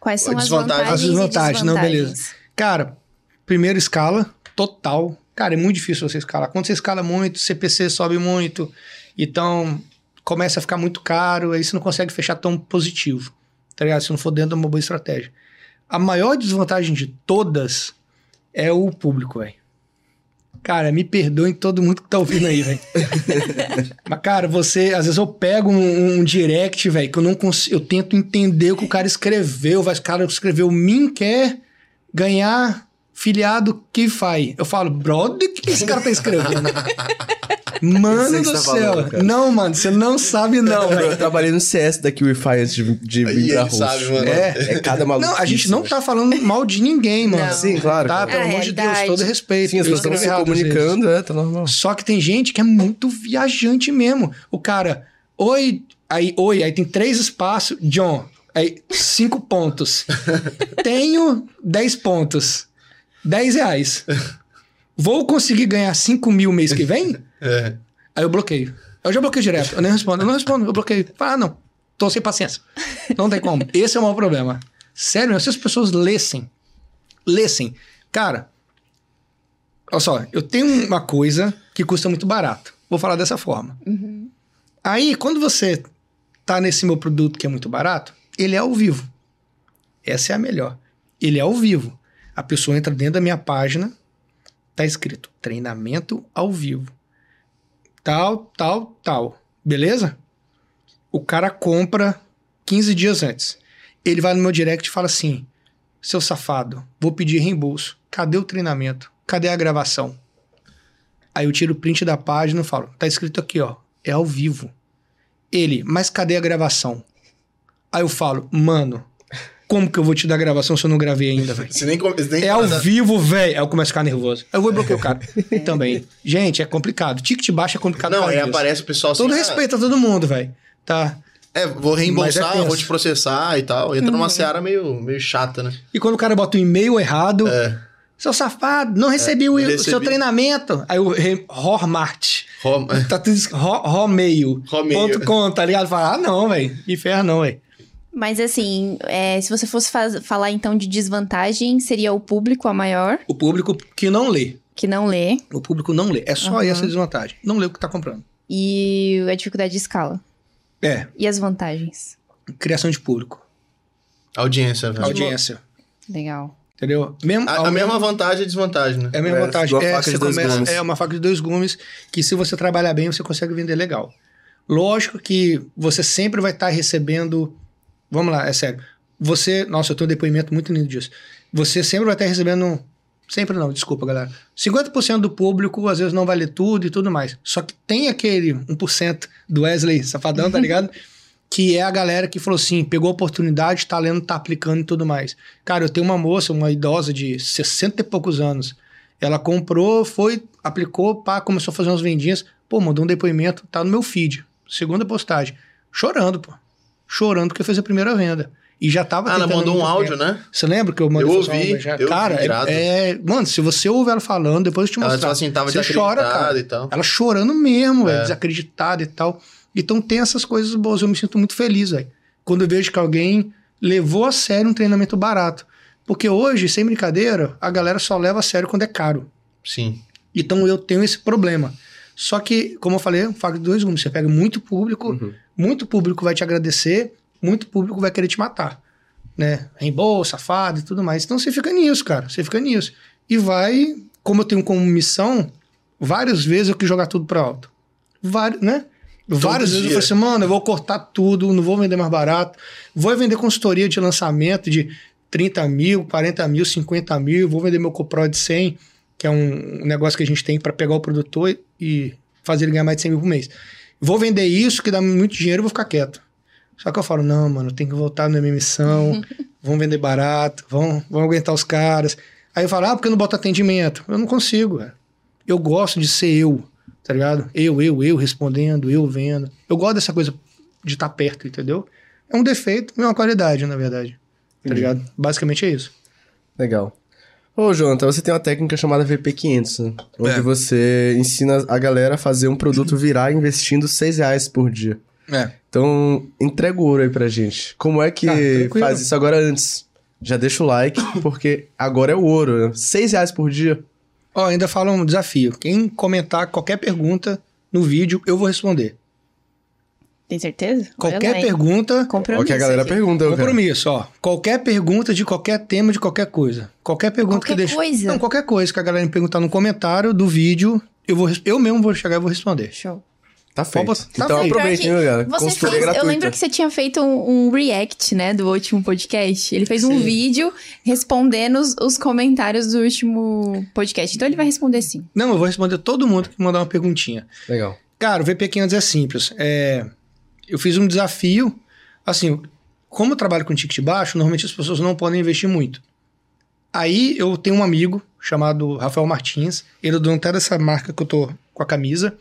S1: Quais são as
S3: Desvantagens.
S1: vantagens
S4: As desvantagens, não,
S1: desvantagens?
S4: Cara, primeiro escala, total. Cara, é muito difícil você escalar. Quando você escala muito, CPC sobe muito. Então, começa a ficar muito caro, aí você não consegue fechar tão positivo. Tá ligado? Se não for dentro de uma boa estratégia. A maior desvantagem de todas é o público, velho. Cara, me perdoem todo mundo que tá ouvindo aí, velho. Mas, cara, você... Às vezes eu pego um, um direct, velho, que eu não consigo... Eu tento entender o que o cara escreveu. Vai, o cara escreveu, mim quer ganhar filiado que faz. Eu falo, brother, o que esse cara tá escrevendo? Mano
S2: que
S4: do
S2: tá
S4: céu.
S2: falando,
S4: não, mano, você não sabe não,
S2: Eu
S4: velho.
S2: trabalhei no CS da QIFI antes de, de vir pra host.
S3: sabe, mano.
S2: É, é cada maluco.
S4: Não, a gente não tá falando mal de ninguém, mano.
S1: Não.
S2: Sim, claro.
S4: Tá, pelo
S1: É
S4: amor de Deus, todo respeito.
S2: Sim, as
S4: Eu
S2: pessoas estão se
S4: errado
S2: comunicando, é, tá normal.
S4: Só que tem gente que é muito viajante mesmo. O cara, oi, aí, oi, aí tem três espaços, John, aí cinco pontos. Tenho dez pontos. Dez reais. Vou conseguir ganhar cinco mil mês que vem?
S3: É.
S4: Aí eu bloqueio. Eu já bloqueio direto. Eu nem respondo. Eu não respondo, eu bloqueio. Ah, não. Tô sem paciência. Não tem como. Esse é o maior problema. Sério, mesmo, se as pessoas lessem, lessem. Cara, Olha só, eu tenho uma coisa que custa muito barato. Vou falar dessa forma. Aí, quando você tá nesse meu produto que é muito barato, ele é ao vivo. Essa é a melhor. Ele é ao vivo. A pessoa entra dentro da minha página, tá escrito treinamento ao vivo. Tal, tal, tal. Beleza? O cara compra 15 dias antes. Ele vai no meu direct e fala assim: seu safado, vou pedir reembolso. Cadê o treinamento? Cadê a gravação? Aí eu tiro o print da página e falo: tá escrito aqui, ó, é ao vivo. Ele, mas cadê a gravação? Aí eu falo: mano, como que eu vou te dar a gravação se eu não gravei ainda, velho? É ao vivo, velho. Aí eu começo a ficar nervoso. Aí eu vou bloquear o cara. Também. Gente, é complicado. Ticket baixo é complicado.
S3: Não, aí
S4: disso.
S3: aparece o pessoal assim.
S4: Todo
S3: ah,
S4: respeito a todo mundo, velho. Tá.
S3: É, vou
S4: é
S3: reembolsar,
S4: tenso.
S3: vou te processar e tal. Entra numa seara meio, meio chata, né?
S4: E quando o cara bota o e-mail errado,
S3: É.
S4: seu safado, não recebi o,
S3: não
S4: o
S3: recebi.
S4: seu treinamento. Aí o re- Hormart.
S3: Rom-
S4: Tá tudo Romeio.
S3: Romeio.
S4: Ponto com, tá ligado? Fala, ah, não, velho. Que ferro não, velho.
S1: Mas assim, é, se você fosse falar então de desvantagem, seria o público a maior,
S4: O público que não lê.
S1: que não lê,
S4: O público não lê. É só
S1: Aham.
S4: essa desvantagem. Não lê o que tá comprando.
S1: e a dificuldade de escala.
S4: É,
S1: E as vantagens?
S4: criação de público.
S3: Audiência, velho.
S4: Audiência.
S1: Legal.
S4: Entendeu? Mesmo,
S3: A, a mesma vantagem e desvantagem, né?
S4: É a mesma
S2: É,
S4: vantagem. É,
S2: faca de dois
S4: começa-
S2: gumes.
S4: é uma faca de dois gumes que se você trabalhar bem, você consegue vender legal. Lógico que você sempre vai estar recebendo. Vamos lá, é sério. Você. Nossa, eu tenho um depoimento muito lindo disso. Você sempre vai estar recebendo. Sempre não, desculpa, galera. 50% do público às vezes não vai ler tudo e tudo mais. Só que tem aquele 1% do Wesley Safadão, tá ligado? que é a galera que falou assim, pegou a oportunidade, tá lendo, tá aplicando e tudo mais. Cara, eu tenho uma moça, uma idosa de 60 e poucos anos. Ela comprou, foi, aplicou, pá, começou a fazer umas vendinhas. Pô, mandou um depoimento, tá no meu feed. Segunda postagem. Chorando, pô. Chorando porque fez a primeira venda. E já tava
S3: Ah, ela mandou um áudio,
S4: tempo.
S3: né?
S4: Você lembra que eu mandei
S3: Eu ouvi,
S4: já?
S3: eu
S4: Cara,
S3: vi,
S4: é, é- Mano, se você ouve ela falando, depois eu te
S3: Ela
S4: mostrar.
S3: falou assim, tava
S4: você chora, cara.
S3: e tal.
S4: Ela chorando mesmo,
S3: É.
S4: desacreditada e tal. Então tem essas coisas boas. Eu me sinto muito feliz, velho. Quando eu vejo que alguém levou a sério um treinamento barato. Porque hoje, sem brincadeira, a galera só leva a sério quando é caro.
S3: Sim.
S4: Então eu tenho esse problema. Só que, como eu falei, faca de dois gumes. Você pega muito público,
S2: Uhum.
S4: Muito público vai te agradecer, muito público vai querer te matar. Né? Reembolso, safado e tudo mais. Então você fica nisso, cara. Você fica nisso. E vai, como eu tenho como missão, várias vezes eu quis jogar tudo para alto. Várias, né? Várias vezes eu
S3: dia.
S4: falei assim, mano, eu vou cortar tudo, não vou vender mais barato. Vou vender consultoria de lançamento de 30 mil, 40 mil, 50 mil. Vou vender meu Copro de 100, que é um negócio que a gente tem para pegar o produtor e- e fazer ele ganhar mais de 100 mil por mês. Vou vender isso, que dá muito dinheiro, e vou ficar quieto. Só que eu falo, não, mano, tem que voltar na minha missão, vamos vender barato, vamos, vamos aguentar os caras. Aí eu falo, ah, porque eu não boto atendimento? Eu não consigo, velho. Eu gosto de ser eu, tá ligado? Eu, eu, eu respondendo, eu vendo. Eu gosto dessa coisa de estar perto, entendeu? É um defeito, é uma qualidade, na verdade. Tá ligado? Basicamente é isso.
S2: Legal. Ô, Jonathan, você tem uma técnica chamada VP500, né? onde
S4: É.
S2: você ensina a galera a fazer um produto virar investindo 6 reais por dia.
S4: É.
S2: Então, entrega o ouro aí pra gente. Como é que
S4: Ah,
S2: faz isso agora antes? Já deixa o like, porque agora é o ouro. né? 6 reais por dia.
S4: Ó, ainda fala um desafio. Quem comentar qualquer pergunta no vídeo, eu vou responder.
S1: Tem certeza?
S4: Qualquer
S1: hein?
S4: pergunta,
S1: Compromisso.
S2: O que a galera
S1: aqui.
S2: pergunta, cara.
S4: compromisso, ó. Qualquer pergunta de qualquer tema, de qualquer coisa. Qualquer pergunta
S1: Qualquer
S4: que deixa.
S1: coisa?
S4: Não, qualquer coisa que a galera me perguntar no comentário do vídeo, eu, vou, eu mesmo vou chegar e vou responder.
S1: Show.
S2: Tá feito.
S4: botar- tá
S2: então
S4: feito.
S2: viu,
S1: que
S2: galera?
S1: Você fez, eu lembro que você tinha feito um, um react, né, do último podcast. Ele fez um
S4: Sim.
S1: vídeo respondendo os, os comentários do último podcast. Então ele vai responder sim.
S4: Não, eu vou responder todo mundo que mandar uma perguntinha.
S2: Legal.
S4: Cara, o VP500 é simples. É, eu fiz um desafio. Assim, como eu trabalho com ticket baixo, normalmente as pessoas não podem investir muito. Aí eu tenho um amigo chamado Rafael Martins. Ele é dono até dessa marca que eu tô com a camisa.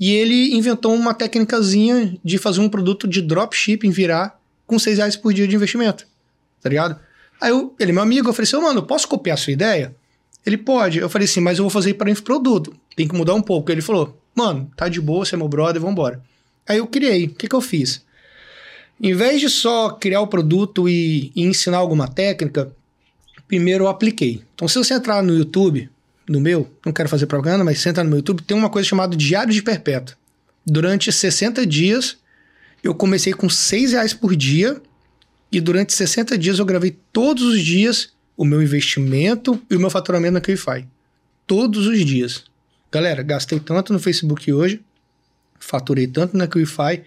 S4: E ele inventou uma técnicazinha de fazer um produto de dropshipping virar com 6 reais por dia de investimento. Tá ligado? Aí eu, ele é meu amigo, eu falei assim, "Ô, mano, posso copiar a sua ideia? Ele pode. Eu falei assim, mas eu vou fazer para infoproduto. Tem que mudar um pouco. Ele falou, mano, tá de boa, você é meu brother, vambora. Aí eu criei. O que, que eu fiz? Em vez de só criar o produto e, e ensinar alguma técnica, primeiro eu apliquei. Então, se você entrar no YouTube, no meu, não quero fazer propaganda, mas senta no meu YouTube, tem uma coisa chamada Diário de Perpétua. Durante 60 dias, eu comecei com 6 reais por dia e durante 60 dias eu gravei todos os dias o meu investimento e o meu faturamento na QIFI. Todos os dias. Galera, gastei tanto no Facebook hoje, faturei tanto na QIFI,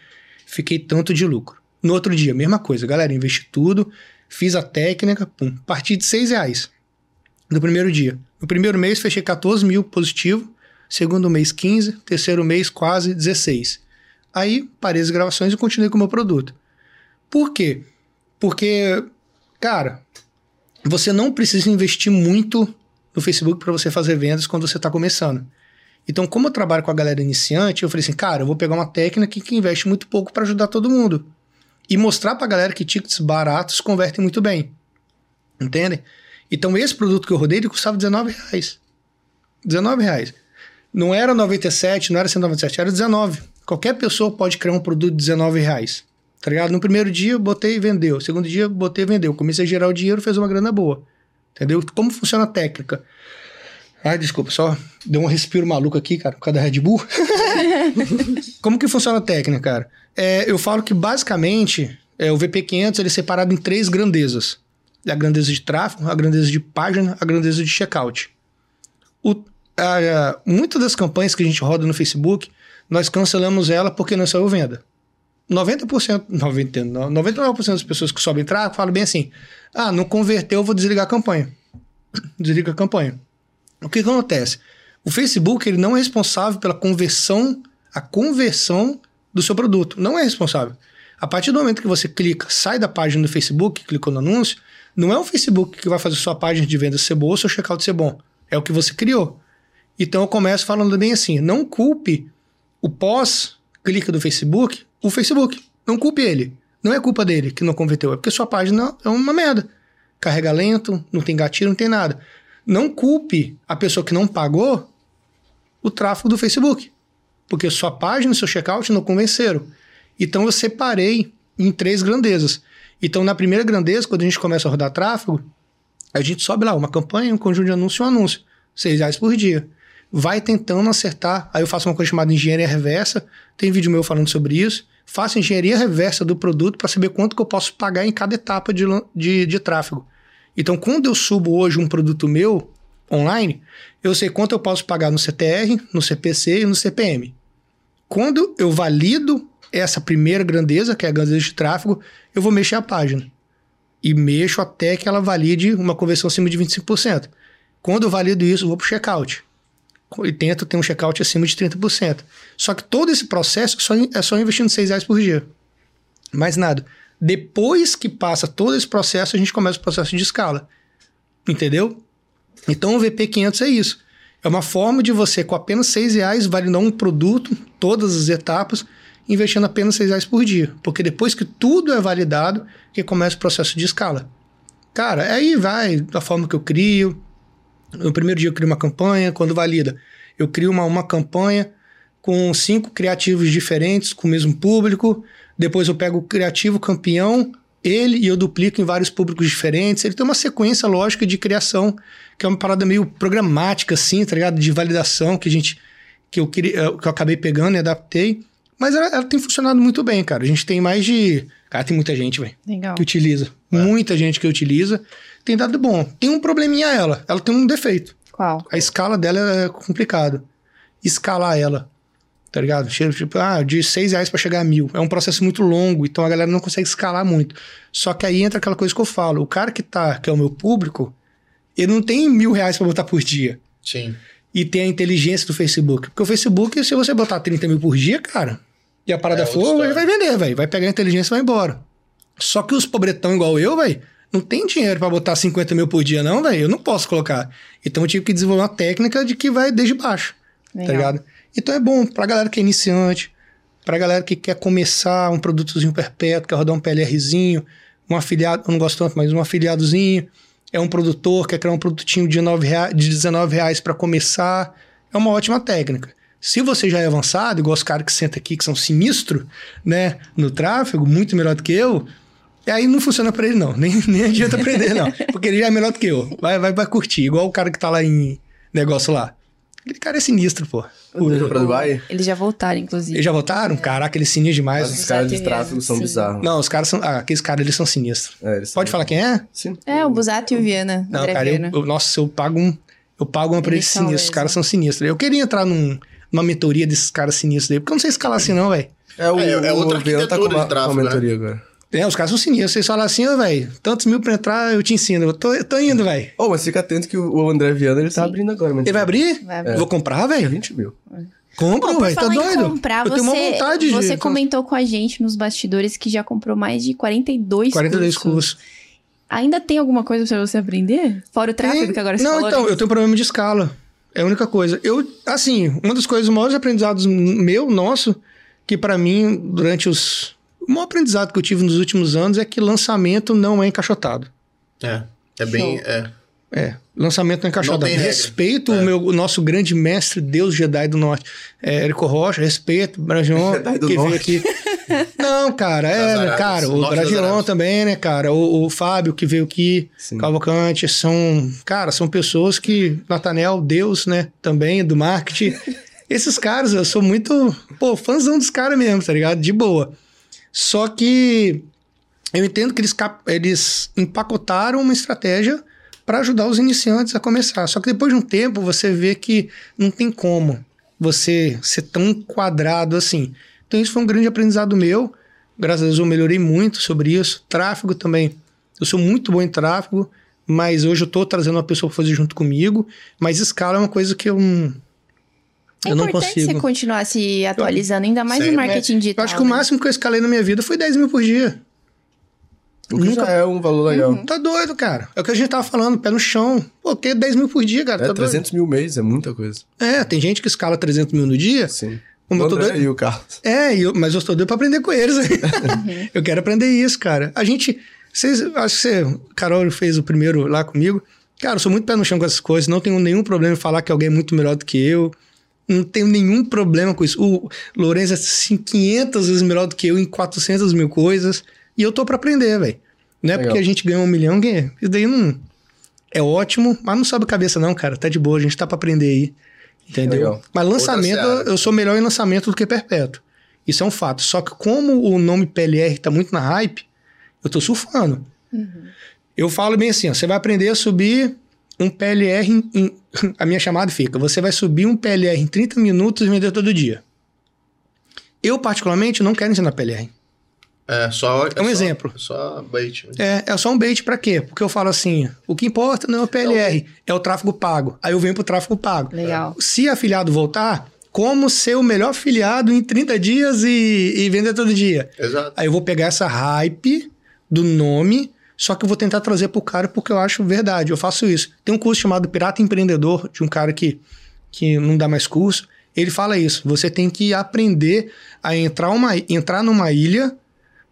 S4: fiquei tanto de lucro. No outro dia, mesma coisa. Galera, investi tudo, fiz a técnica, pum, parti de 6 reais no primeiro dia. No primeiro mês, fechei 14 mil positivo, segundo mês 15, terceiro mês quase 16. Aí parei as gravações e continuei com o meu produto. Por quê? Porque, cara, você não precisa investir muito no Facebook para você fazer vendas quando você está começando. Então, como eu trabalho com a galera iniciante, eu falei assim, cara, eu vou pegar uma técnica que investe muito pouco para ajudar todo mundo. E mostrar para a galera que tickets baratos convertem muito bem. Entendem? Então, esse produto que eu rodei, ele custava 19 reais. 19 reais. Não era 97, não era 197, era 19. Qualquer pessoa pode criar um produto de 19 reais. Tá ligado? No primeiro dia, botei e vendeu. Segundo dia, botei e vendeu. Comecei a gerar o dinheiro, fez uma grana boa. Entendeu? Como funciona a técnica? Ai, desculpa, só deu um respiro maluco aqui, cara, por causa da Red Bull. Como que funciona a técnica, cara? É, eu falo que basicamente é, o VP500 ele é separado em três grandezas: a grandeza de tráfego, a grandeza de página, a grandeza de checkout. Muitas das campanhas que a gente roda no Facebook, nós cancelamos ela porque não saiu venda. 90%, 90, 99% das pessoas que sobem tráfego falam bem assim: ah, não converteu, eu vou desligar a campanha. Desliga a campanha. O que, que acontece? O Facebook ele não é responsável pela conversão, a conversão do seu produto. Não é responsável. A partir do momento que você clica, sai da página do Facebook, clicou no anúncio, não é o Facebook que vai fazer sua página de venda ser boa ou seu checkout ser bom. É o que você criou. Então eu começo falando bem assim: não culpe o pós-clique do Facebook, o Facebook. Não culpe ele. Não é culpa dele que não converteu, é porque sua página é uma merda. Carrega lento, não tem gatilho, não tem nada. Não culpe a pessoa que não pagou o tráfego do Facebook, porque sua página e seu checkout não convenceram. Então eu separei em três grandezas. Então na primeira grandeza, quando a gente começa a rodar tráfego, a gente sobe lá uma campanha, um conjunto de anúncio, um anúncio, seis reais por dia. Vai tentando acertar. Aí eu faço uma coisa chamada engenharia reversa. Tem vídeo meu falando sobre isso. Faço engenharia reversa do produto para saber quanto que eu posso pagar em cada etapa de, de, de tráfego. Então, quando eu subo hoje um produto meu online, eu sei quanto eu posso pagar no CTR, no CPC e no CPM. Quando eu valido essa primeira grandeza, que é a grandeza de tráfego, eu vou mexer a página. E mexo até que ela valide uma conversão acima de 25%. Quando eu valido isso, eu vou para o checkout. E tento ter um checkout acima de 30%. Só que todo esse processo é só investindo 6 reais por dia. Mais nada. Depois que passa todo esse processo, a gente começa o processo de escala. Entendeu? Então o VP500 é isso. É uma forma de você, com apenas 6 reais, validar um produto, todas as etapas, investindo apenas 6 reais por dia. Porque depois que tudo é validado, que começa o processo de escala. Cara, aí vai da forma que eu crio. No primeiro dia eu crio uma campanha, quando valida, eu crio uma, uma campanha com cinco criativos diferentes, com o mesmo público. Depois eu pego o criativo campeão, ele e eu duplico em vários públicos diferentes. Ele tem uma sequência lógica de criação, que é uma parada meio programática, assim, tá ligado? De validação que a gente. que eu, queria, que eu acabei pegando e adaptei. Mas ela, ela, tem funcionado muito bem, cara. A gente tem mais de. Cara, tem muita gente, velho. Que utiliza. É. Muita gente que utiliza. Tem dado bom. Tem um probleminha ela. Ela tem um defeito.
S1: Qual?
S4: A escala dela é complicado. Escalar ela tá ligado? Tipo, ah, de 6 reais para chegar a mil. É um processo muito longo, então a galera não consegue escalar muito. Só que aí entra aquela coisa que eu falo: o cara que tá, que é o meu público, ele não tem mil reais para botar por dia.
S3: Sim.
S4: E tem a inteligência do Facebook. Porque o Facebook, se você botar 30 mil por dia, cara, e a parada é, for, ele vai vender, velho. Vai pegar a inteligência e vai embora. Só que os pobretão igual eu, velho, não tem dinheiro para botar 50 mil por dia, não, velho. Eu não posso colocar. Então eu tive que desenvolver uma técnica de que vai desde baixo. Tá Legal. Tá ligado? Então é bom pra galera que é iniciante, pra galera que quer começar um produtozinho perpétuo, quer rodar um PLRzinho, um afiliado, eu não gosto tanto, mas um afiliadozinho, é um produtor, quer criar um produtinho de, 9 reais, de 19 reais para começar, é uma ótima técnica. Se você já é avançado, igual os caras que sentam aqui, que são sinistro, né, no tráfego, muito melhor do que eu, aí não funciona para ele não, nem, nem adianta aprender não, porque ele já é melhor do que eu, vai, vai, vai curtir, igual o cara que tá lá em negócio lá. Aquele cara é sinistro, pô.
S2: Foi pra Dubai?
S1: Eles já voltaram, inclusive.
S4: Eles já voltaram? Caraca, eles sinistros demais.
S2: Mas os caras de tráfego são
S1: sim.
S2: bizarros.
S4: Não, os caras são. Ah, aqueles caras, eles são sinistros.
S2: É, eles
S4: Pode
S2: são-
S4: falar quem é?
S2: Sim.
S1: É, o Busato e o Viana.
S4: Não,
S1: André
S4: cara, eu,
S1: Viana.
S4: eu- nossa, eu pago um. Eu pago uma pra
S1: Eles
S4: eles
S1: são
S4: sinistros. Os caras são sinistros. Eu queria entrar num, numa mentoria desses caras sinistros aí, porque eu não sei escalar assim, não, velho.
S2: É, o,
S3: É, é outra
S2: o Viana tá com
S3: arquitetura
S2: uma,
S3: de tráfego,
S2: uma
S3: né?
S2: mentoria agora.
S4: É, os caras são sinistros. Vocês falam assim, ô, velho, tantos mil pra entrar, eu te ensino. Eu tô, eu tô indo, velho.
S2: Oh, mas fica atento que o André Viana, ele tá abrindo agora.
S4: Ele vai abrir?
S1: Vai abrir.
S4: Eu Vou comprar,
S2: É
S4: velho?
S2: 20 mil.
S4: Compra, velho. Tá doido?
S1: comprar,
S4: eu tenho uma
S1: você,
S4: vontade de.
S1: você comentou com a gente nos bastidores que já comprou mais de 42
S4: 42
S1: cursos.
S4: cursos.
S1: Ainda tem alguma coisa pra você aprender? Fora o tráfego
S4: Tem-
S1: que agora você
S4: Não,
S1: falou?
S4: então,
S1: né?
S4: eu tenho problema de escala. É a única coisa. Eu, assim, uma das coisas, os maiores aprendizados meu, nosso, que pra mim, durante os. O maior aprendizado que eu tive nos últimos anos é que lançamento não é encaixotado.
S3: É. É bem.
S1: Show.
S3: É.
S4: É, lançamento não é encaixotado.
S3: Não tem regra.
S4: Respeito
S3: É.
S4: o, meu, o nosso grande mestre, Deus Jedi do Norte, é, Érico Rocha, respeito,
S2: do
S4: que veio aqui. Não, cara, é, cara, o
S3: Arábias.
S4: também, né, cara, o, o Fábio que veio aqui,
S2: Sim.
S4: Cavalcante, são, cara, são pessoas que, Natanel, Deus, né, também, do marketing. Esses caras, eu sou muito, pô, fãzão dos caras mesmo, tá ligado? De boa. Só que eu entendo que eles, eles empacotaram uma estratégia para ajudar os iniciantes a começar. Só que depois de um tempo você vê que não tem como você ser tão quadrado assim. Então isso foi um grande aprendizado meu. Graças a Deus eu melhorei muito sobre isso. Tráfego também. Eu sou muito bom em tráfego, mas hoje eu tô trazendo uma pessoa para fazer junto comigo. Mas escala é uma coisa que eu
S1: É
S4: eu não
S1: importante
S4: consigo.
S1: você continuar se atualizando, ainda mais no marketing
S4: Eu
S1: digital.
S4: acho que o
S1: né?
S4: máximo que eu escalei na minha vida foi 10 mil por dia.
S2: O que
S4: Nunca-
S2: já é um valor legal.
S4: Tá doido, cara. É o que a gente tava falando, pé no chão. Pô, que 10 mil por dia, cara.
S2: É,
S4: tá doido.
S2: 300 mil mês, é muita coisa.
S4: É, tem gente que escala 300 mil no dia.
S2: Sim.
S4: Como eu
S2: o
S4: tô
S2: André
S4: doido.
S2: e o Carlos.
S4: É, eu- mas eu estou doido pra aprender com eles. eu quero aprender isso, cara. A gente. Vocês, acho que você, Carol fez o primeiro lá comigo. Cara, eu sou muito pé no chão com essas coisas. Não tenho nenhum problema em falar que alguém é muito melhor do que eu. Não tenho nenhum problema com isso. O Lourenço é assim, 500 vezes melhor do que eu em 400 mil coisas. E eu tô pra aprender, velho. Não é
S2: Legal.
S4: porque a gente ganhou um milhão que isso daí não. É ótimo, mas não sobe a cabeça, não, cara. Tá de boa, a gente tá pra aprender aí. Entendeu?
S2: Legal.
S4: Mas lançamento, eu sou melhor em lançamento do que perpétuo. Isso é um fato. Só que como o nome PLR tá muito na hype, eu tô surfando. Eu falo bem assim, ó, você vai aprender a subir um PLR em, em- A minha chamada fica, você vai subir um PLR em 30 minutos e vender todo dia. Eu, particularmente, não quero ensinar PLR.
S3: É, só.
S4: É um
S3: só-
S4: exemplo.
S3: Só bait. mesmo.
S4: É, é só um bait pra quê? Porque eu falo assim, o que importa não é o PLR, é o tráfego pago. Aí eu venho pro tráfego pago.
S1: Legal.
S4: Se afiliado voltar, como ser o melhor afiliado em 30 dias e, e vender todo dia?
S3: Exato.
S4: Aí eu vou pegar essa hype do nome, só que eu vou tentar trazer pro cara porque eu acho verdade. Eu faço isso. Tem um curso chamado Pirata Empreendedor, de um cara que, que não dá mais curso. Ele fala isso. Você tem que aprender a entrar, uma, entrar numa ilha,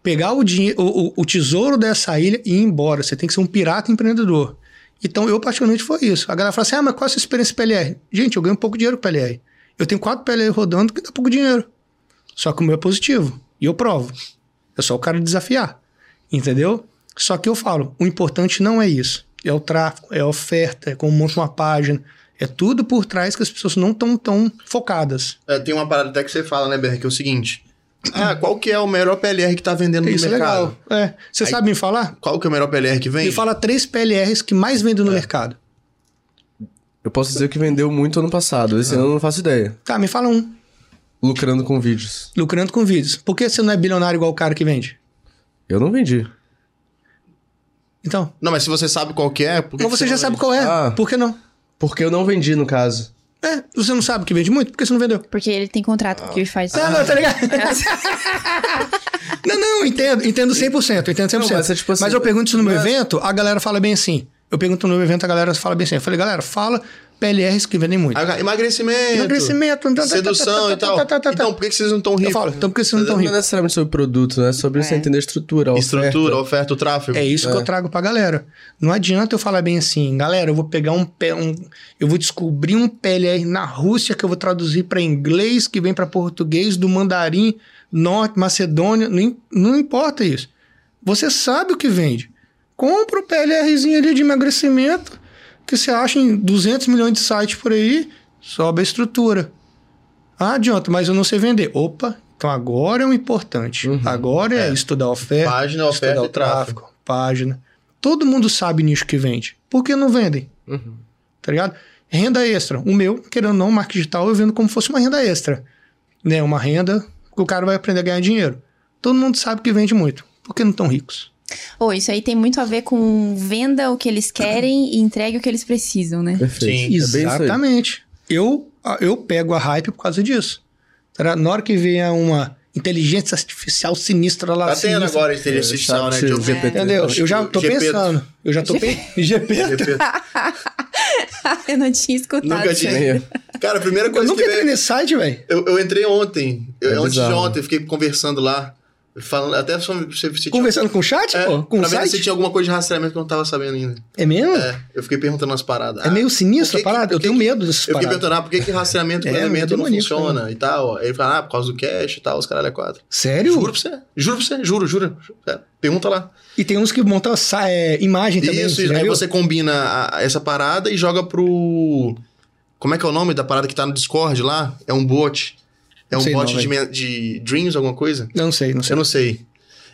S4: pegar o, dinhe- o, o- o tesouro dessa ilha e ir embora. Você tem que ser um pirata empreendedor. Então, eu particularmente foi isso. A galera fala assim: ah, mas qual a sua experiência PLR? Gente, eu ganho pouco dinheiro com PLR. Eu tenho quatro PLR rodando que dá pouco dinheiro. Só que o meu é positivo. E eu provo. É só o cara desafiar. Entendeu? Só que eu falo, o importante não é isso. É o tráfego, é a oferta, é como monta uma página. É tudo por trás que as pessoas não estão tão focadas.
S3: É, tem uma parada até que você fala, né, Ber, que é o seguinte. Ah, qual que é o melhor PLR que tá vendendo no
S4: Isso é
S3: mercado?
S4: legal. É. Você
S3: Aí-
S4: sabe me falar?
S3: Qual que é o melhor PLR que vem?
S4: Me fala três PLRs que mais vendem no mercado.
S2: Eu posso dizer que vendeu muito ano passado. Esse ano eu não faço ideia.
S4: Tá, me fala um.
S2: Lucrando com vídeos.
S4: Lucrando com vídeos. Por que você não é bilionário igual o cara que vende?
S2: Eu não vendi.
S4: Então.
S3: Não, mas se você sabe qual que é... por que
S4: Mas
S3: que
S4: você já sabe
S3: vende?
S4: qual é.
S2: Ah.
S4: Por que não?
S2: Porque eu não vendi, no caso.
S4: É, você não sabe que vende muito? Por que você não vendeu?
S1: Porque ele tem contrato com o que faz.
S4: Não, não, tá ligado? não, não, entendo, entendo 100%, entendo 100%.
S2: Não, mas é tipo assim,
S4: mas eu pergunto isso no meu
S2: mas-
S4: evento, a galera fala bem assim. Eu pergunto no meu evento, a galera fala bem assim. Eu falei, galera, fala PLRs que vendem muito.
S3: Emagrecimento.
S4: Emagrecimento, tá, tá, tá,
S3: Sedução
S4: tá,
S3: e tal. Então, por que vocês não estão ricos?
S4: Eu falo, então por que vocês não estão
S2: Não é
S4: ricos?
S2: necessariamente sobre produto, né? É sobre você entender a estrutura, a
S3: Estrutura,
S2: oferta.
S3: o tráfego.
S4: É isso que eu trago pra galera. Não adianta eu falar bem assim, galera, eu vou pegar um, um eu vou descobrir um PLR na Rússia que eu vou traduzir pra inglês, que vem pra português, do mandarim, norte, macedônia, não, não importa isso. Você sabe o que vende. Compra o PLRzinho ali de emagrecimento, Porque você acha em 200 milhões de sites por aí, sobe a estrutura. Ah, adianta, mas eu não sei vender. Opa, então agora é o importante.
S2: Uhum.
S4: agora é,
S3: É.
S4: estudar oferta,
S3: Página, oferta
S4: o tráfego, página. Todo mundo sabe nicho que vende. Por que não vendem?
S2: Uhum.
S4: Tá ligado? Renda extra. O meu, querendo ou não, marketing digital, eu vendo como fosse uma renda extra. Né? Uma renda que o cara vai aprender a ganhar dinheiro. Todo mundo sabe que vende muito. Por que não tão ricos?
S1: Ô, isso aí tem muito a ver com venda o que eles querem e entregue o que eles precisam, né?
S2: Perfeito.
S3: Sim,
S2: É.
S4: Exatamente. Eu, eu pego a hype por causa disso. Tá? Na hora que vier uma inteligência artificial sinistra lá.
S3: Tá tendo
S4: sinistra,
S3: agora inteligência artificial, né? De.
S2: GPT.
S4: Entendeu? Eu já tô
S3: Gepeto.
S4: pensando. Eu já tô pensando. GP.
S1: eu não tinha escutado.
S3: Nunca tinha. Cara, a primeira
S4: Eu
S3: coisa
S4: nunca
S3: que
S4: entrei
S3: veio...
S4: nesse site, velho.
S3: Eu, eu entrei ontem. Eu,
S2: É
S3: antes de
S2: bizarro.
S3: ontem, eu fiquei conversando lá. Falando, até sobre se, se tinha-
S4: Conversando com o chat,
S3: É,
S4: pô? Com o site?
S3: se tinha alguma coisa de rastreamento que eu não tava sabendo ainda.
S4: É mesmo? É,
S3: É, eu fiquei perguntando umas paradas.
S4: meio
S3: Ah,
S4: sinistro
S3: por que
S4: a parada.
S3: que-
S4: eu tenho
S3: que
S4: medo dessas
S3: Eu fiquei
S4: paradas.
S3: perguntando, ah, por que, que rastreamento com
S4: É,
S3: elemento não
S4: demoníaco,
S3: funciona e tal? Aí ele fala, ah, por causa do cache e tal, os caralho é quatro.
S4: Sério?
S3: Juro pra você, juro pra você, juro, juro. É, pergunta lá.
S4: E tem uns que montam é, imagem também.
S3: Isso,
S4: você já
S3: aí
S4: viu?
S3: você combina a- essa parada e joga pro. Como é que é o nome da parada que tá no Discord lá? É um bot. É um
S4: sei
S3: bot
S4: não,
S3: de, de Dreams, alguma coisa?
S4: Não sei, não sei.
S3: Eu não sei.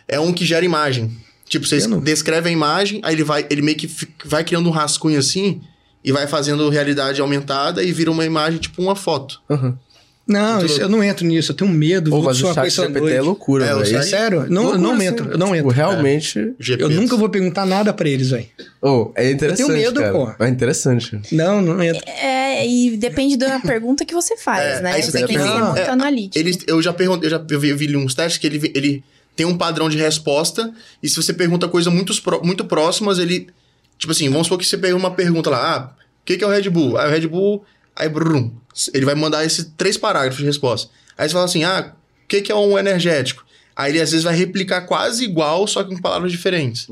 S3: É um que gera imagem. Tipo, você
S4: Eu não-
S3: descreve a imagem, aí ele vai, ele meio que vai criando um rascunho assim e vai fazendo realidade aumentada e vira uma imagem, tipo uma foto.
S2: Uhum.
S4: Não, isso, eu não entro nisso. Eu tenho medo.
S2: Pô,
S4: vou
S2: mas o chat GPT é loucura,
S3: É,
S2: velho.
S4: Sério? Não, eu
S2: loucura,
S4: não
S2: assim,
S4: entro. Eu não
S2: tipo,
S4: entro.
S2: realmente...
S3: GP.
S4: Eu nunca vou perguntar nada pra eles, velho.
S2: Oh, é interessante,
S4: medo,
S2: cara.
S4: pô.
S2: É interessante.
S4: Não, não entro.
S1: É, e depende da pergunta que você faz,
S3: É,
S1: né?
S3: aí
S1: Você, tem que ser muito
S3: É,
S1: analítico.
S3: Eles, eu já perguntei, eu já eu vi, eu vi uns testes que ele, ele tem um padrão de resposta, e se você pergunta coisas muito, muito próximas, ele. Tipo assim, vamos supor que você pega uma pergunta lá, ah, o que, que é o Red Bull? Ah, o Red Bull. Aí, brum, ele vai mandar esses três parágrafos de resposta. Aí você fala assim, ah, o que, que é um energético? Aí ele às vezes vai replicar quase igual, só que com palavras diferentes.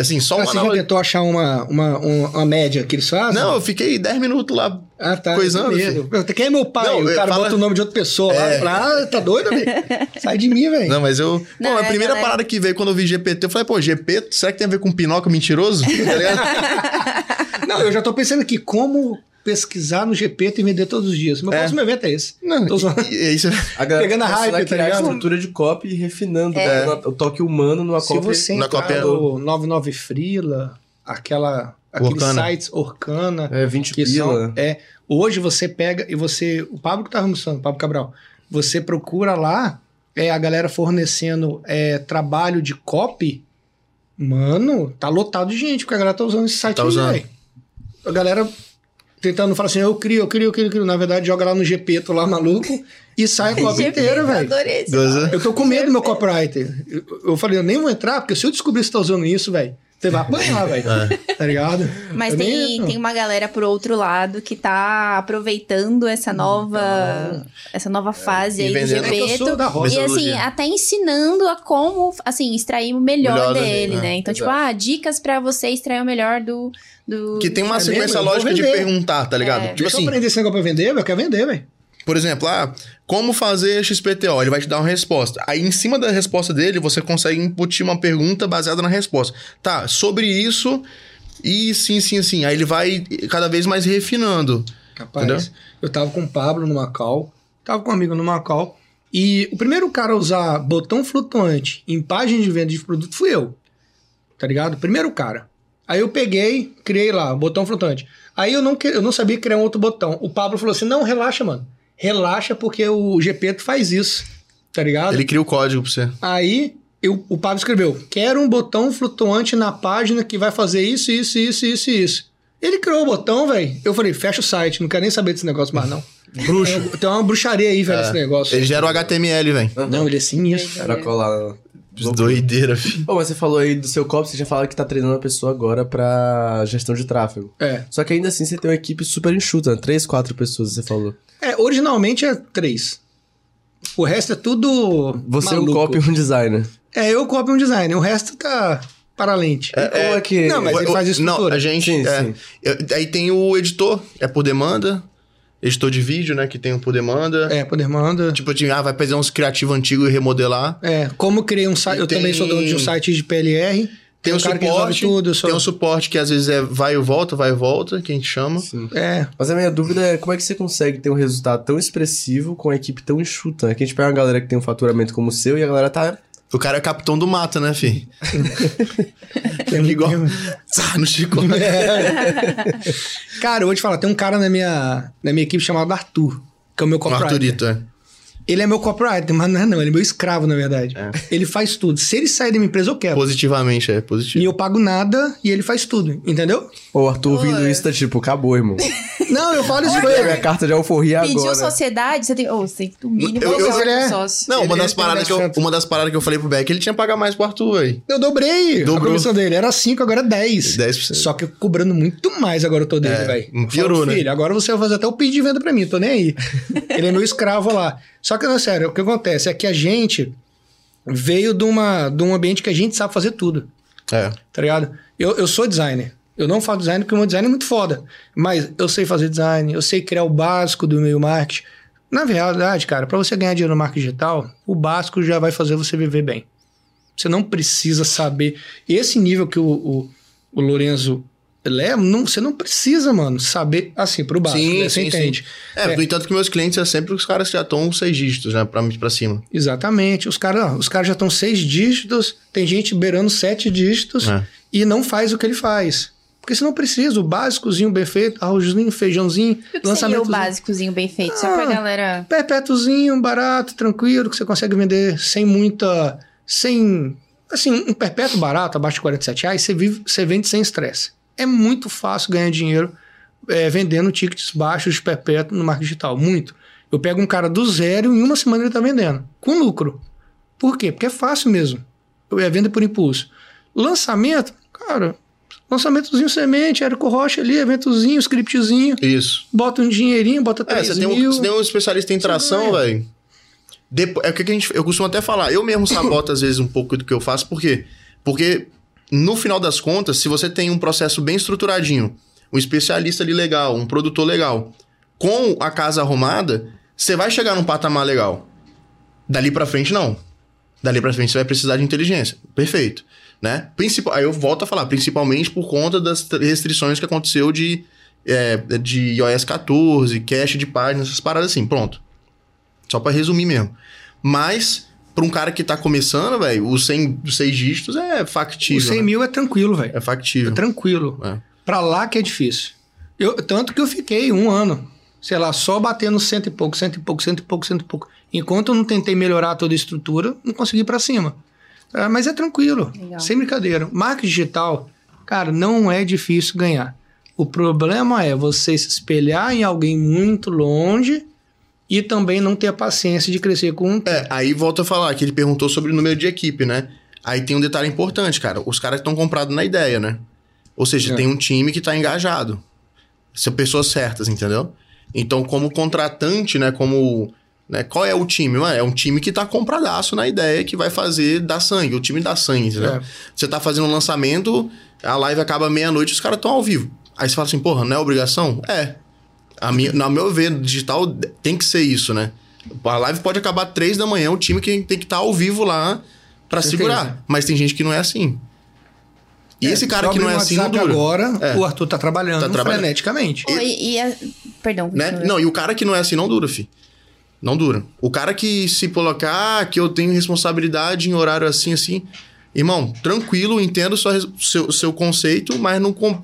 S3: Assim, só
S4: Ah,
S3: uma
S4: você já tentou achar uma, uma, uma, média que eles fazem?
S3: Não, eu fiquei 10 minutos lá.
S4: Ah, tá.
S3: coisando,
S4: medo. Eu- Quem é meu pai?
S3: Não,
S4: o
S3: eu-
S4: cara
S3: fala-
S4: bota o nome de outra pessoa lá.
S3: É.
S4: Falo, ah, tá doido, velho? Sai de mim, velho.
S3: Não, mas eu.
S1: Não,
S3: a
S1: é,
S3: primeira
S1: galera.
S3: parada que veio quando eu vi GPT, eu falei, pô, GP, será que tem a ver com Pinóquio mentiroso? Tá ligado?
S4: Não, eu já tô pensando aqui, como pesquisar no GPT e vender todos os dias. Meu
S3: É.
S4: próximo evento é esse.
S3: Não,
S4: Tô
S3: e, e aí você.
S2: A galera
S4: Pegando a hype, tá ligado?
S2: estrutura de copy e refinando
S1: É.
S2: né, o toque humano numa
S4: Se
S2: copy.
S4: você
S3: na
S4: entrar
S3: cópia-
S4: no 99 Freela, aquela, aqueles
S3: Orkana.
S4: sites Orkana,
S2: É 20
S4: que
S2: pila.
S4: são, é, hoje você pega e você, o Pablo que tava mostrando, o Pablo Cabral, você procura lá, é a galera fornecendo é, trabalho de copy, mano, tá lotado de gente, porque a galera tá usando esse site
S3: Tá
S4: aí,
S3: usando.
S4: velho. A galera tentando falar assim, eu crio, eu crio, eu crio, eu crio. Na verdade, joga lá no GP, tô lá maluco, e sai a copy inteira, velho. Eu tô com medo do meu copywriter. Eu, eu falei, eu nem vou entrar, porque se eu descobrir que você tá usando isso, velho, você vai apanhar, velho. Tá ligado?
S1: Mas
S4: Eu nem
S1: tem, tem uma galera por outro lado que tá aproveitando essa nova essa nova fase
S3: E
S1: aí do.
S4: É eu roça.
S1: E assim, até ensinando a como, assim, extrair o melhor,
S3: Melhor
S1: dele, né?
S3: né?
S1: Então, tipo,
S2: Exato.
S1: ah, dicas pra você extrair o melhor do... do...
S3: Que tem uma
S4: É
S3: sequência
S4: mesmo? Eu
S3: lógica de perguntar, tá ligado?
S1: É.
S3: Tipo
S4: Deixa eu
S3: assim,
S4: aprender esse negócio pra vender, velho. Eu quero vender, velho.
S3: Por exemplo, ah, como fazer XPTO? Ele vai te dar uma resposta. Aí, em cima da resposta dele, você consegue inputir uma pergunta baseada na resposta. Tá, sobre isso, e sim, sim, sim. Aí ele vai cada vez mais refinando.
S4: Rapaz,
S3: Entendeu?
S4: eu tava com o Pablo no Macau, tava com um amigo no Macau, e o primeiro cara a usar botão flutuante em página de venda de produto fui eu. Tá ligado? Primeiro cara. Aí eu peguei, criei lá, botão flutuante. Aí eu não, eu não sabia criar um outro botão. O Pablo falou assim: não, relaxa, mano. Relaxa, porque o GP faz isso. Tá ligado?
S3: Ele cria o código pra você.
S4: Aí eu- o Pablo escreveu: Quero um botão flutuante na página que vai fazer isso, isso, isso, isso e isso. Ele criou o botão, velho. Eu falei: Fecha o site, não quero nem saber desse negócio mais, não. Bruxo. Tem uma bruxaria aí, velho, esse negócio.
S3: Ele gera o HTML, velho.
S4: Não, ele é sinistro.
S2: Pra colar.
S3: Doideira, filho.
S2: Pô, mas você falou aí do seu copy, você já fala que tá treinando a pessoa agora pra gestão de tráfego.
S4: É.
S2: Só que ainda assim você tem uma equipe super enxuta, né? três, quatro pessoas, você falou.
S4: É, originalmente é três. O resto é tudo.
S2: Você é um
S4: maluco.
S2: copy e um designer.
S4: É, eu copio um design. O resto tá paralente.
S2: E como é que...
S4: Não, mas ele
S3: O-
S4: faz
S3: o-
S4: estrutura.
S3: Não, a gente.
S2: Sim,
S3: é,
S2: sim.
S3: aí tem o editor, é por demanda. Editor de vídeo, né? Que tem o por demanda.
S4: É, poder manda.
S3: Tipo, assim, ah, vai pegar uns criativos antigos e remodelar.
S4: É, como criei um site. Eu também sou
S3: tem-
S4: dono de um site de PLR.
S3: Tem
S4: um que resolve
S3: suporte,
S4: tudo,
S3: tem um suporte que às vezes é vai e volta, vai e volta, que a gente chama.
S2: Sim.
S4: É,
S2: Mas a minha dúvida é como é que você consegue ter um resultado tão expressivo com uma equipe tão enxuta, né? Que a gente pega uma galera que tem um faturamento como o seu e a galera tá...
S3: O cara é capitão do mato, né, fi?
S4: tem
S3: igual- Tsá, no Chico.
S4: Cara, eu vou te falar, tem um cara na minha, na minha equipe chamado Arthur, que é o meu
S3: O
S4: copywriter.
S3: Arthurito, é.
S4: Ele é meu copywriter, mas não é não, ele é meu escravo, na verdade.
S3: É.
S4: Ele faz tudo. Se ele sair da minha empresa, eu quero.
S3: Positivamente, é
S4: E
S3: positivo.
S4: eu pago nada e ele faz tudo, entendeu?
S2: Ô, Arthur ouvindo isso, tá tipo, acabou, irmão.
S4: Não, eu falo isso com
S2: a
S4: ele.
S2: carta de alforria
S1: Pediu
S2: agora.
S1: sociedade, você tem. Ô, você tem que, no mínimo,
S3: Eu- eu-
S1: ser
S4: ele é-
S1: sócio.
S3: Não, uma
S4: Ele-
S3: das,
S4: ele
S3: paradas que eu,
S4: 10%.
S3: uma das paradas que eu falei pro Beck, ele tinha que pagar mais pro Arthur, aí.
S4: Eu dobrei a
S3: Dobrou.
S4: comissão dele. Era 5, agora é 10.
S3: 10%.
S4: Só que eu cobrando muito mais agora eu tô dele,
S3: É,
S4: velho.
S3: piorou,
S4: Falo,
S3: né?
S4: Filho, agora você vai fazer até o pedido de venda pra mim, tô nem aí. ele é meu escravo lá. Só que, não, sério, o que acontece é que a gente veio de, uma, de um ambiente que a gente sabe fazer tudo.
S3: É.
S4: tá ligado? Eu, eu sou designer. Eu não faço design porque o meu design é muito foda. Mas eu sei fazer design, eu sei criar o básico do meio marketing. Na verdade, cara, para você ganhar dinheiro no marketing digital, o básico já vai fazer você viver bem. Você não precisa saber. Esse nível que o, o, o Lorenzo leva, não, você não precisa, mano, saber assim, pro básico.
S3: Sim,
S4: né? Você
S3: sim,
S4: entende?
S3: É, no entanto que meus clientes é sempre os caras que já estão seis dígitos, né? Pra, pra cima.
S4: Exatamente. Os caras os caras já estão seis dígitos, tem gente beirando sete dígitos
S3: É.
S4: e não faz o que ele faz. Porque você não precisa, o básicozinho bem feito, arrozinho, feijãozinho,
S1: O que seria o
S4: lançamento.
S1: básicozinho bem feito? Só pra
S4: Ah.
S1: galera.
S4: Perpétuozinho, barato, tranquilo, que você consegue vender sem muita. sem. Assim, um perpétuo barato, abaixo de 47 reais, você, vive, você vende sem estresse. É muito fácil ganhar dinheiro é, vendendo tickets baixos de perpétuo no marketing digital. Muito. Eu pego um cara do zero e em uma semana ele tá vendendo. Com lucro. Por quê? Porque é fácil mesmo. É venda por impulso. Lançamento, cara, lançamentozinho semente, Érico Rocha ali, eventozinho, scriptzinho,
S3: Isso.
S4: bota um dinheirinho, bota
S3: É,
S4: 3
S3: você tem,
S4: mil.
S3: um, você tem um especialista em tração, velho. É o que que a gente. Eu costumo até falar. Eu mesmo saboto, às vezes, um pouco do que eu faço. Por quê? Porque, no final das contas, se você tem um processo bem estruturadinho, um especialista ali legal, um produtor legal, com a casa arrumada, você vai chegar num patamar legal. Dali pra frente, não. Dali pra frente, você vai precisar de inteligência. Perfeito. Né? Principal, aí eu volto a falar, principalmente por conta das restrições que aconteceu de, é, de iOS 14, cache de páginas, essas paradas assim. Pronto. Só pra resumir mesmo. Mas, pra um cara que tá começando, velho, os 100, os 6 dígitos é factível.
S4: O 100
S3: né?
S4: mil é tranquilo, velho.
S3: É factível.
S4: É tranquilo.
S3: É.
S4: Pra lá que é difícil. Eu, tanto que eu fiquei um ano, sei lá, só batendo cento e pouco, cento e pouco, cento e pouco, cento e pouco. Enquanto eu não tentei melhorar toda a estrutura, não consegui ir pra cima. É, mas é tranquilo,
S1: Legal.
S4: sem brincadeira. Marketing digital, cara, não é difícil ganhar. O problema é você se espelhar em alguém muito longe e também não ter a paciência de crescer com um
S3: É, aí volta a falar que ele perguntou sobre o número de equipe, né? Aí tem um detalhe importante, cara. Os caras estão comprados na ideia, né? Ou seja,
S4: É.
S3: tem um time que tá engajado. São pessoas certas, entendeu? Então, como contratante, né? Como. Né, qual é o time? Mano, é um time que tá compradaço na ideia que vai fazer dar sangue. O time dá sangue, entendeu?
S4: É.
S3: Você tá fazendo um lançamento, a live acaba meia-noite, os caras estão ao vivo. Aí você fala assim, porra, não é obrigação? É. A minha, na meu ver, digital tem que ser isso, né? A live pode acabar três da manhã, o time que tem que estar ao vivo lá pra
S4: Certeza.
S3: segurar. Mas tem gente que não é assim. E
S4: É,
S3: esse cara que não é assim não dura.
S4: agora,
S3: É.
S4: o Arthur tá trabalhando,
S3: Tá trabalhando.
S4: freneticamente.
S1: Oi, e a... Perdão.
S3: Né? Não, e o cara que não é assim não dura, fi. Não dura. O cara que se colocar que eu tenho responsabilidade em horário assim, assim. Irmão, tranquilo, entendo sua, seu, seu conceito, mas não, com-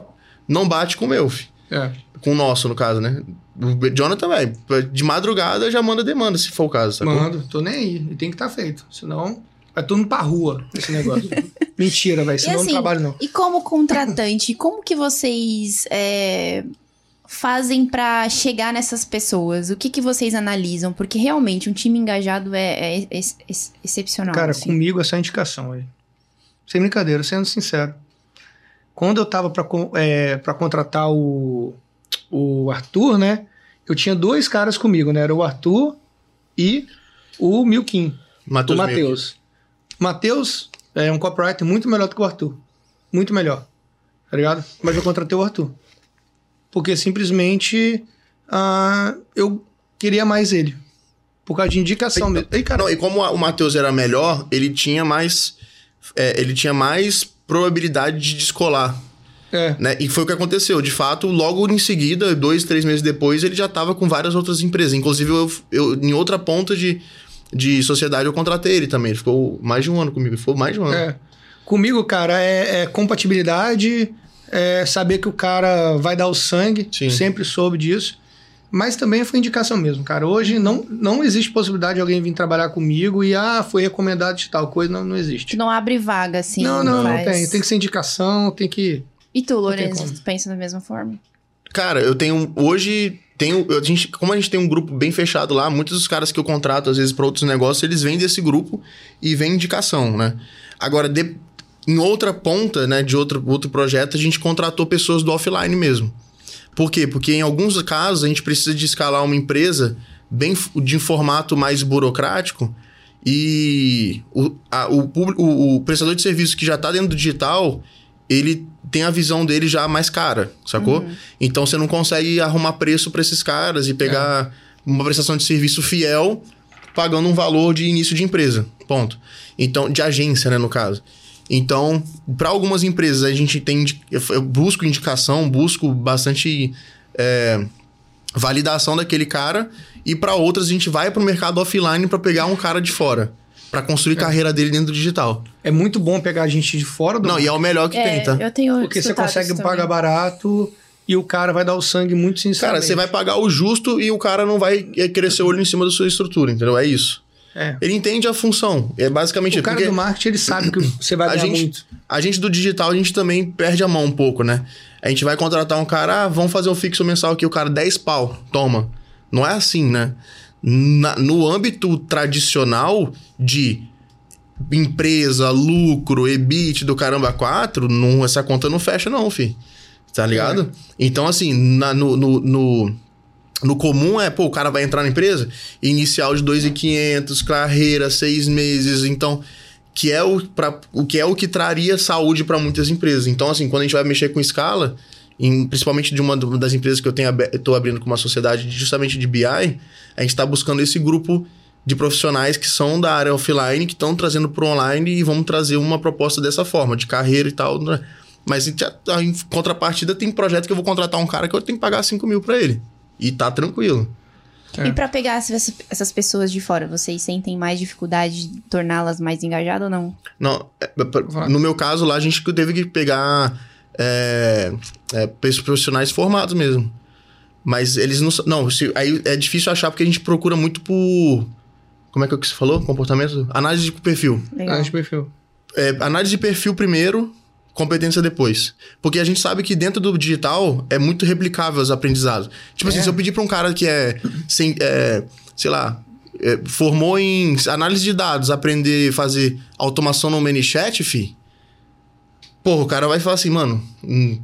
S3: não bate com o meu, fi.
S4: É.
S3: Com o nosso, no caso, né? O Jonathan, velho, de madrugada já manda demanda, se for o caso, sacou?
S4: Mando, tô nem aí. E tem que estar feito. Senão, vai todo mundo pra rua esse negócio. Mentira, velho. Senão eu
S1: assim,
S4: não trabalho, não.
S1: E como contratante, como que vocês é, fazem pra chegar nessas pessoas? O que, que vocês analisam? Porque realmente um time engajado é, é ex- ex- excepcional.
S4: Cara,
S1: assim.
S4: comigo é só indicação, velho. Sem brincadeira, sendo sincero. Quando eu tava con- é, pra contratar o, o Arthur, né? Eu tinha dois caras comigo, né? Era o Arthur e o Milkin.
S3: Matheus
S4: o. Matheus. Matheus é um copywriter muito melhor do que o Arthur. Muito melhor. Tá ligado? Mas eu contratei o Arthur. Porque simplesmente ah, eu queria mais ele. Por causa de indicação dele. Ei, cara,
S3: Não, e como o Matheus era melhor, ele tinha mais. é, ele tinha mais probabilidade de descolar.
S4: É.
S3: Né? E foi o que aconteceu. De fato, logo em seguida, dois, três meses depois, ele já estava com várias outras empresas. Inclusive, eu, eu, em outra ponta de, de sociedade, eu contratei ele também. Ele ficou mais de um ano comigo. Ele ficou mais de um ano.
S4: É. Comigo, cara, é, é compatibilidade, é saber que o cara vai dar o sangue.
S3: Sim.
S4: Sempre soube disso. Mas também foi indicação mesmo, cara. Hoje não, não existe possibilidade de alguém vir trabalhar comigo e, ah, foi recomendado de tal coisa. Não, não existe.
S1: Não abre vaga, assim.
S4: não, não, não
S1: faz.
S4: tem. Tem que ser indicação, tem que.
S1: E tu,
S4: tem
S1: Lourenço, tu pensa da mesma forma?
S3: Cara, eu tenho. Hoje, tenho, a gente, como a gente tem um grupo bem fechado lá, muitos dos caras que eu contrato, às vezes, para outros negócios, eles vêm desse grupo e vêm indicação, né? Agora, de- em outra ponta, né, de outro, outro projeto, a gente contratou pessoas do offline mesmo. Por quê? Porque em alguns casos a gente precisa de escalar uma empresa bem de um formato mais burocrático e o, a- o, público- o- o prestador de serviço que já está dentro do digital, ele tem a visão dele já mais cara, sacou? Então você não consegue arrumar preço para esses caras e pegar uma prestação de serviço fiel pagando um valor de início de empresa. Ponto. Então, de agência, né, no caso. Então, para algumas empresas, a gente tem. eu busco indicação, busco bastante é, validação daquele cara. E para outras, a gente vai para o mercado offline para pegar um cara de fora. Para construir carreira dele dentro do digital.
S4: É muito bom pegar gente de fora do
S3: Não, e é o melhor que tem, tá?
S1: eu tenho
S4: Porque você consegue pagar barato e o cara vai dar o sangue muito
S3: Cara,
S4: sinceramente.
S3: você vai pagar o justo e o cara não vai eh, crescer o olho em cima da sua estrutura, entendeu? É isso.
S4: É.
S3: Ele entende a função. É basicamente
S4: O cara
S3: Porque
S4: do marketing, ele sabe que você vai
S3: a gente,
S4: muito.
S3: a gente do digital, a gente também perde a mão um pouco, né? A gente vai contratar um cara, ah, vamos fazer um fixo mensal aqui, o cara 10 pau, toma. Não é assim, né? Na- no âmbito tradicional de empresa, lucro, EBIT do caramba 4, não, essa conta não fecha não, fi. Tá ligado? Então, assim, na- no, no, no, no comum é, pô, o cara vai entrar na empresa, inicial de 2.500, carreira, seis meses, então que é o, pra, o que é o que traria saúde para muitas empresas. Então, assim, quando a gente vai mexer com escala, em- principalmente de uma das empresas que eu tenho estou abrindo com uma sociedade justamente de BI, a gente está buscando esse grupo de profissionais que são da área offline, que estão trazendo para online e vamos trazer uma proposta dessa forma, de carreira e tal. né? Mas em contrapartida tem projeto que eu vou contratar um cara que eu tenho que pagar 5 mil para ele. E tá tranquilo.
S4: É.
S1: E pra pegar essas, pessoas de fora, vocês sentem mais dificuldade de torná-las mais engajadas ou não?
S3: Não, é, pra- no meu caso lá, a gente teve que pegar é, é, profissionais formados mesmo. Mas eles não. Não, se- aí é difícil achar porque a gente procura muito por. Como é que é que você falou? Comportamento? Análise de perfil.
S1: Legal.
S4: Ah, de perfil.
S3: É, análise de perfil primeiro, competência depois. Porque a gente sabe que dentro do digital é muito replicável os aprendizados. Tipo assim,
S4: É.
S3: se eu pedir pra um cara que é, sem, é, sei lá, é, formou em análise de dados, aprender a fazer automação no ManyChat, fi, porra, o cara vai falar assim, mano, hum,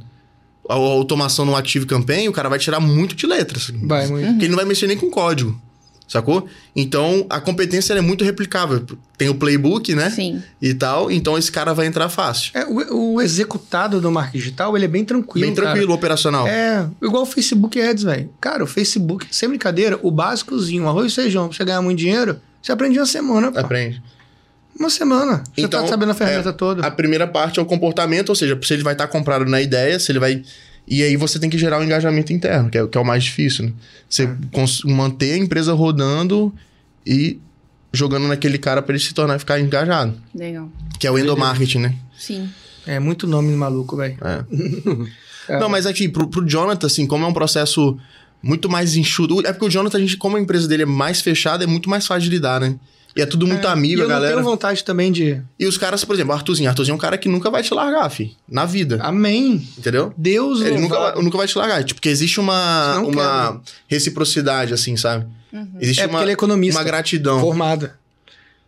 S3: a automação no Active Campaign, o cara vai tirar muito de letras.
S4: Vai muito.
S3: Porque ele não vai mexer nem com código. Sacou? Então, a competência ela é muito replicável. Tem o playbook, né?
S1: Sim.
S3: e tal, então esse cara vai entrar fácil.
S4: É, o, o executado do marketing digital, ele é bem tranquilo,
S3: Bem tranquilo, operacional.
S4: cara. É, igual o Facebook Ads, velho. Cara, o Facebook, sem brincadeira, o básicozinho, arroz e feijão, pra você ganhar muito dinheiro, você aprende uma semana, pô.
S3: Aprende.
S4: Uma semana. Você
S3: Então,
S4: tá sabendo a ferramenta
S3: é,
S4: toda.
S3: A primeira parte é o comportamento, ou seja, se ele vai estar comprado na ideia, se ele vai. E aí você tem que gerar um engajamento interno, que é, que é o mais difícil, né? Você
S4: É.
S3: manter a empresa rodando e jogando naquele cara para ele se tornar ficar engajado.
S1: Legal.
S3: Que é o endomarketing, né?
S1: Sim.
S4: É muito nome maluco, velho.
S3: É. Não, mas aqui, pro, pro Jonathan, assim, como é um processo muito mais enxuto. É porque o Jonathan, a gente, como a empresa dele é mais fechada, é muito mais fácil de lidar, né? E é tudo muito
S4: e
S3: amigo,
S4: eu
S3: a galera.
S4: não tenho vontade também de.
S3: E os caras, por exemplo, o Arthurzinho. Arthurzinho é um cara que nunca vai te largar, fi. Na vida.
S4: Amém.
S3: Entendeu?
S4: Deus
S3: Ele nunca, vai- nunca vai te largar. Tipo, porque existe uma,
S4: Não
S3: uma reciprocidade, assim, sabe? Existe
S4: É
S3: uma,
S4: ele é economista.
S3: uma gratidão.
S4: Formada.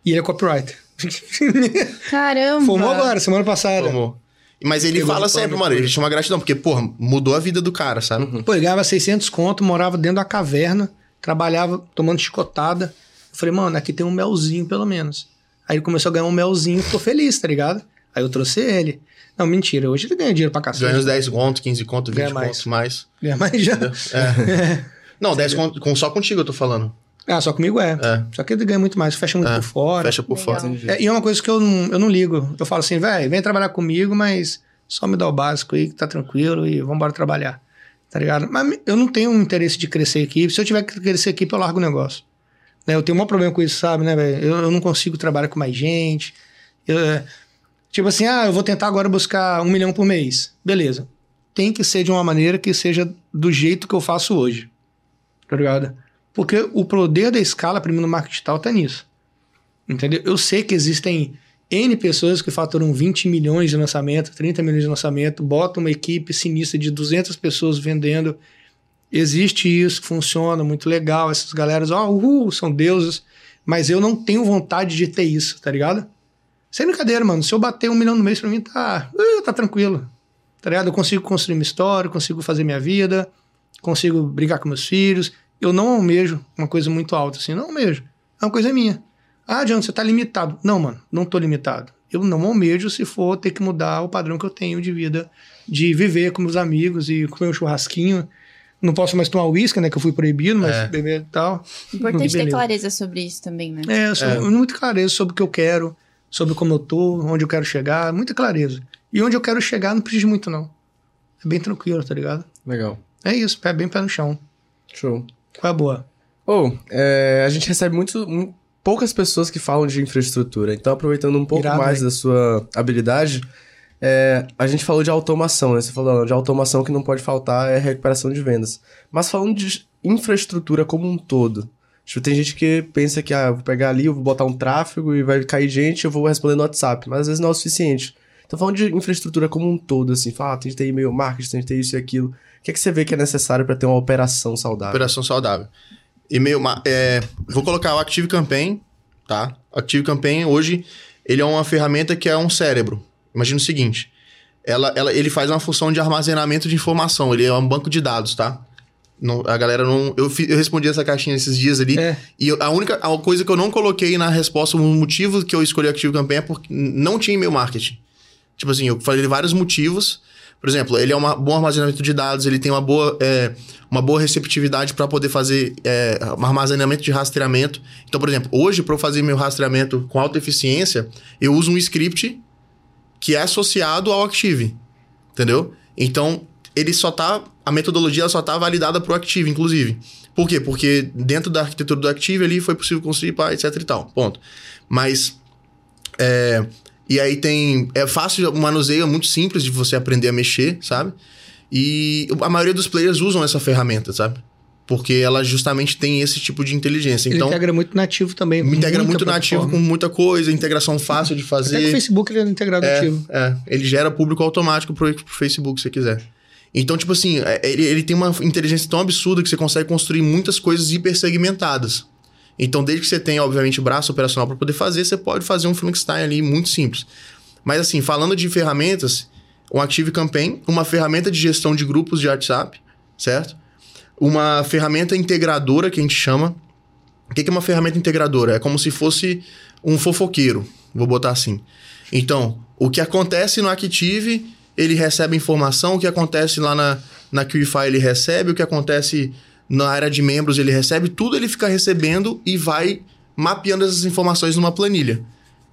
S4: E ele é copywriter.
S1: Caramba!
S4: Formou agora, semana passada.
S3: Como- Mas ele
S4: Pegou
S3: fala sempre, mano, existe uma gratidão. Porque, porra, mudou a vida do cara, sabe?
S4: Pô, ele ganhava 600 conto, morava dentro da caverna, trabalhava tomando chicotada. Eu falei, mano, aqui tem um melzinho pelo menos. Aí ele começou a ganhar um melzinho, ficou feliz, tá ligado? Aí eu trouxe ele. Não, mentira, hoje ele ganha dinheiro pra cacete.
S3: Ganha uns 10 conto, 15 conto, 20
S4: Ganha mais.
S3: contos mais.
S4: Ganha mais já.
S3: É. Não, 10 conto com, só contigo eu tô falando.
S4: Ah, só comigo é.
S3: É.
S4: Só que ele ganha muito mais, fecha muito
S3: É,
S4: por fora.
S3: Fecha por
S1: Legal.
S3: fora.
S4: É, e é uma coisa que eu não, eu não ligo. Eu falo assim, velho, vem trabalhar comigo, mas só me dá o básico aí que tá tranquilo e vambora trabalhar. Tá ligado? Mas eu não tenho um interesse de crescer a equipe. Se eu tiver que crescer a equipe, eu largo o negócio. Né, Eu tenho um problema com isso, sabe, né, velho? Eu, eu não consigo trabalhar com mais gente. Eu, é, tipo assim, ah, eu vou tentar agora buscar um milhão por mês. Beleza. Tem que ser de uma maneira que seja do jeito que eu faço hoje. Tá ligado? Porque o poder da escala, pra mim, no marketing digital tá nisso. Entendeu? Eu sei que existem N pessoas que faturam 20 milhões de lançamento, 30 milhões de lançamento, botam uma equipe sinistra de 200 pessoas vendendo. Existe isso, funciona, muito legal. Essas galeras, ó, uhul, são deuses. Mas eu não tenho vontade de ter isso, tá ligado? Sem brincadeira, mano. Se eu bater um milhão no mês pra mim, tá, uh, tá tranquilo. Tá ligado? Eu consigo construir minha história, consigo fazer minha vida, consigo brigar com meus filhos. Eu não almejo uma coisa muito alta, assim, não almejo. É uma coisa minha. Ah, John, você tá limitado. Não, mano, não tô limitado. Eu não almejo se for ter que mudar o padrão que eu tenho de vida, de viver com meus amigos e comer um churrasquinho. Não posso mais tomar uísque, né? Que eu fui proibido, mas
S3: É.
S4: beber e tal.
S1: Importante ter clareza sobre isso também, né?
S4: É, eu sou muito clareza sobre o que eu quero, sobre como eu tô, onde eu quero chegar, muita clareza. E onde eu quero chegar não precisa de muito, não. É bem tranquilo, tá ligado?
S2: Legal.
S4: É isso, pé bem pé no chão.
S2: Show.
S4: Qual é a boa?
S2: Ou, é, a gente recebe muito, mu- poucas pessoas que falam de infraestrutura. Então, aproveitando um pouco
S4: Irado,
S2: mais
S4: hein?
S2: da sua habilidade, é, a gente falou de automação, né? Você falou de automação que não pode faltar é recuperação de vendas. Mas falando de infraestrutura como um todo. Tipo, tem gente que pensa que, ah, vou pegar ali, vou botar um tráfego e vai cair gente, eu vou responder no WhatsApp. Mas às vezes não é o suficiente. Então, falando de infraestrutura como um todo, assim, fala, ah, tem que ter e-mail marketing, tem que ter isso e aquilo. O que, é que você vê que é necessário para ter uma operação saudável?
S3: Operação saudável. E-mail, ma- é, vou colocar o Active Campaign, tá? Active Campaign, hoje, ele é uma ferramenta que é um cérebro. Imagina o seguinte, ela, ela, ele faz uma função de armazenamento de informação, ele é um banco de dados, tá? Não- a galera não... Eu, eu respondi essa caixinha esses dias ali,
S4: É.
S3: e eu- a única a coisa que eu não coloquei na resposta, o motivo que eu escolhi o Active Campaign é porque não tinha e-mail marketing. Tipo assim, eu falei vários motivos. Por exemplo, ele é um bom armazenamento de dados, ele tem uma boa, é, uma boa receptividade para poder fazer é, um armazenamento de rastreamento. Então, por exemplo, hoje, para eu fazer meu rastreamento com alta eficiência, eu uso um script que é associado ao Active. Entendeu? Então, ele só tá. A metodologia só tá validada pro Active, inclusive. Por quê? Porque dentro da arquitetura do Active ali foi possível construir, pá, etc e tal. Ponto. Mas. É, e aí tem. É fácil, o manuseio é muito simples de você aprender a mexer, sabe? E a maioria dos players usam essa ferramenta, sabe? Porque ela justamente tem esse tipo de inteligência.
S4: Ele
S3: Então,
S4: integra muito nativo também.
S3: integra muito nativo com muita coisa, integração fácil de
S4: Até com o
S3: fazer.
S4: Facebook ele é integrado
S3: É,
S4: nativo.
S3: é, ele gera público automático pro, pro Facebook, se você quiser. Então, tipo assim, é, ele, ele tem uma inteligência tão absurda que você consegue construir muitas coisas hipersegmentadas. Então, desde que você tenha, obviamente, braço operacional para poder fazer, você pode fazer um Frankenstein ali muito simples. Mas, assim, falando de ferramentas, o Active Campaign, uma ferramenta de gestão de grupos de WhatsApp, certo? Uma ferramenta integradora que a gente chama. O que é uma ferramenta integradora? É como se fosse um fofoqueiro, vou botar assim. Então, o que acontece no Active, ele recebe informação, o que acontece lá na, na QIFI ele recebe, o que acontece na área de membros ele recebe, tudo ele fica recebendo e vai mapeando essas informações numa planilha.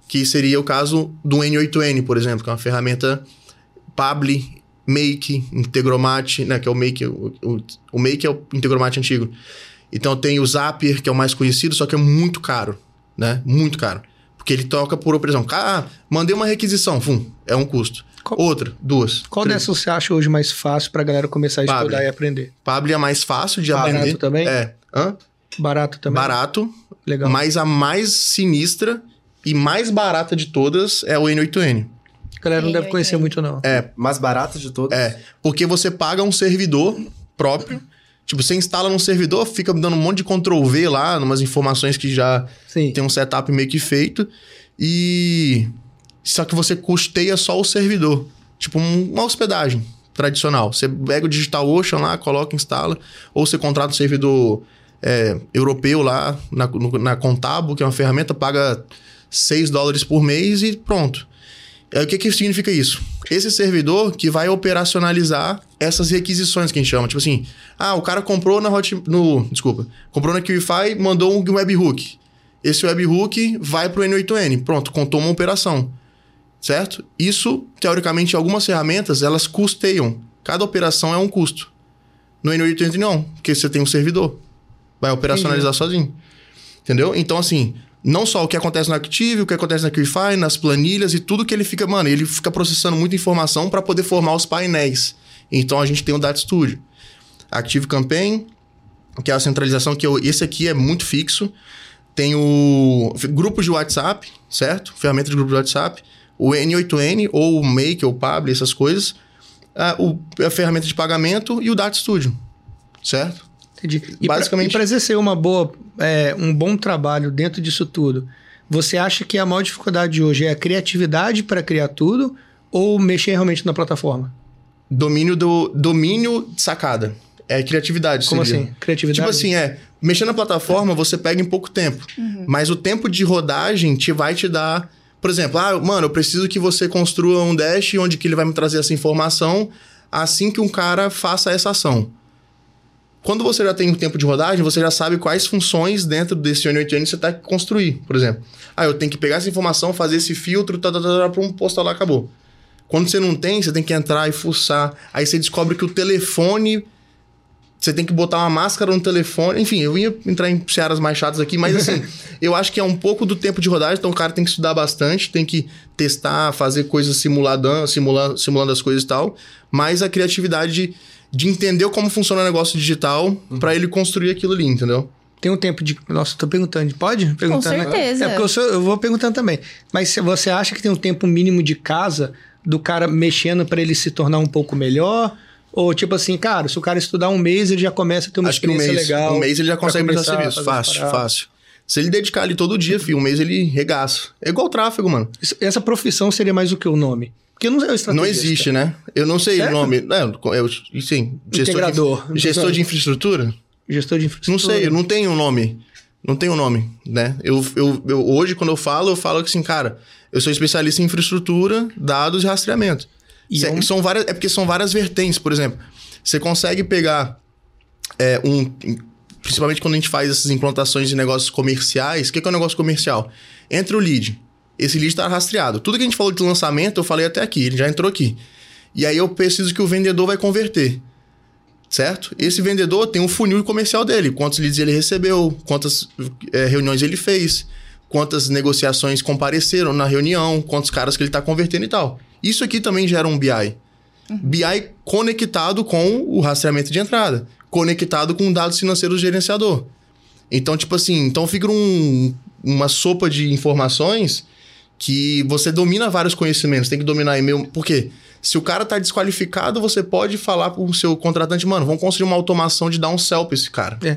S3: Que seria o caso do N8N, por exemplo, que é uma ferramenta Pabli, Make, Integromat, né, que é o Make, o, o, o Make é o Integromat antigo. Então tem o Zapier, que é o mais conhecido, só que é muito caro, né? Muito caro. Porque ele toca por operação. Ah, mandei uma requisição, fum, é um custo.
S4: Qual-
S3: Outra, duas.
S4: Qual
S3: três.
S4: dessas você acha hoje mais fácil pra galera começar a
S3: Pablo.
S4: estudar e aprender?
S3: Pabli é mais fácil de
S4: Barato
S3: aprender.
S4: também?
S3: É. Hã?
S4: Barato também?
S3: Barato,
S4: Legal.
S3: mas a mais sinistra e mais barata de todas é o N8N.
S4: A galera não deve conhecer muito, não.
S3: É,
S2: Mais barato de todos?
S3: É, porque você paga um servidor próprio. Tipo, você instala num servidor, fica dando um monte de Ctrl V lá, umas informações que já
S4: Sim.
S3: tem um setup meio que feito. E. Só que você custeia só o servidor. Tipo, um- uma hospedagem tradicional. Você pega o DigitalOcean lá, coloca, instala. Ou você contrata um servidor é, europeu lá na, no- na Contabo, que é uma ferramenta, paga 6 dólares por mês e pronto. É, o que, que significa isso? Esse servidor que vai operacionalizar essas requisições que a gente chama. Tipo assim, ah, o cara comprou na Hot... No, desculpa. Comprou na QIFI, mandou um webhook. Esse webhook vai pro N8N. Pronto, contou uma operação. Certo? Isso, teoricamente, algumas ferramentas, elas custeiam. Cada operação é um custo. No N8N não, porque você tem um servidor. Vai operacionalizar Entendi. sozinho. Entendeu? Então, assim, não só o que acontece no Active, o que acontece na QIFI, nas planilhas e tudo que ele fica, mano, ele fica processando muita informação para poder formar os painéis. Então a gente tem o Data Studio. Active Campaign, que é a centralização que eu, esse aqui é muito fixo. Tem o grupos de WhatsApp, certo? Ferramenta de grupo de WhatsApp, o N8N ou o Make ou o Pable, essas coisas. A, o, a ferramenta de pagamento e o Data Studio, certo?
S4: Entendi. E Basicamente. Para exercer uma boa, é, um bom trabalho dentro disso tudo, você acha que a maior dificuldade hoje é a criatividade para criar tudo ou mexer realmente na plataforma?
S3: Domínio do domínio de sacada. É criatividade.
S4: Como seria. assim? Criatividade?
S3: Tipo assim, é. Mexer na plataforma você pega em pouco tempo. Uhum. Mas o tempo de rodagem te vai te dar. Por exemplo, ah, mano, eu preciso que você construa um dash onde que ele vai me trazer essa informação assim que um cara faça essa ação. Quando você já tem um tempo de rodagem, você já sabe quais funções dentro desse N8N você está que construir, por exemplo. Ah, eu tenho que pegar essa informação, fazer esse filtro, tá, tá, tá, tá para um postar lá, acabou. Quando você não tem, você tem que entrar e fuçar. Aí você descobre que o telefone. Você tem que botar uma máscara no telefone. Enfim, eu ia entrar em searas mais chatas aqui, mas assim, eu acho que é um pouco do tempo de rodagem, então o cara tem que estudar bastante, tem que testar, fazer coisas simulando, simulando, simulando as coisas e tal. Mas a criatividade de de entender como funciona o negócio digital uhum. para ele construir aquilo ali, entendeu?
S4: Tem um tempo de. Nossa, tô perguntando. Pode? Perguntando,
S1: Com certeza.
S4: É porque eu, sou, eu vou perguntando também. Mas você acha que tem um tempo mínimo de casa do cara mexendo para ele se tornar um pouco melhor? Ou tipo assim, cara, se o cara estudar um mês, ele já começa a ter uma
S3: Acho
S4: experiência
S3: um mês,
S4: legal.
S3: Um mês ele já consegue prestar serviço. Fácil, fácil. Se ele dedicar ali todo dia, filho, um mês ele regaça. É igual tráfego, mano.
S4: Isso, essa profissão seria mais o que o nome? Porque não é o
S3: Não existe, né? Eu não sei o nome. É, eu, sim,
S4: gestor Integrador.
S3: De, gestor de infraestrutura?
S4: Gestor de infraestrutura.
S3: Não sei, não tem um nome. Não tem um nome, né? Eu, eu, eu, hoje, quando eu falo, eu falo que assim, cara, eu sou especialista em infraestrutura, dados e rastreamento. E é, um... são várias, é porque são várias vertentes, por exemplo. Você consegue pegar é, um. Principalmente quando a gente faz essas implantações de negócios comerciais. O que é, que é um negócio comercial? Entra o lead esse lead está rastreado. Tudo que a gente falou de lançamento, eu falei até aqui, ele já entrou aqui. E aí eu preciso que o vendedor vai converter. Certo? Esse vendedor tem um funil comercial dele. Quantos leads ele recebeu, quantas é, reuniões ele fez, quantas negociações compareceram na reunião, quantos caras que ele está convertendo e tal. Isso aqui também gera um BI. Uhum. BI conectado com o rastreamento de entrada, conectado com dados financeiros do gerenciador. Então, tipo assim, então fica um, uma sopa de informações que você domina vários conhecimentos, tem que dominar e-mail. Por quê? Se o cara tá desqualificado, você pode falar pro seu contratante, mano, vamos construir uma automação de dar um sell pra esse cara.
S4: É.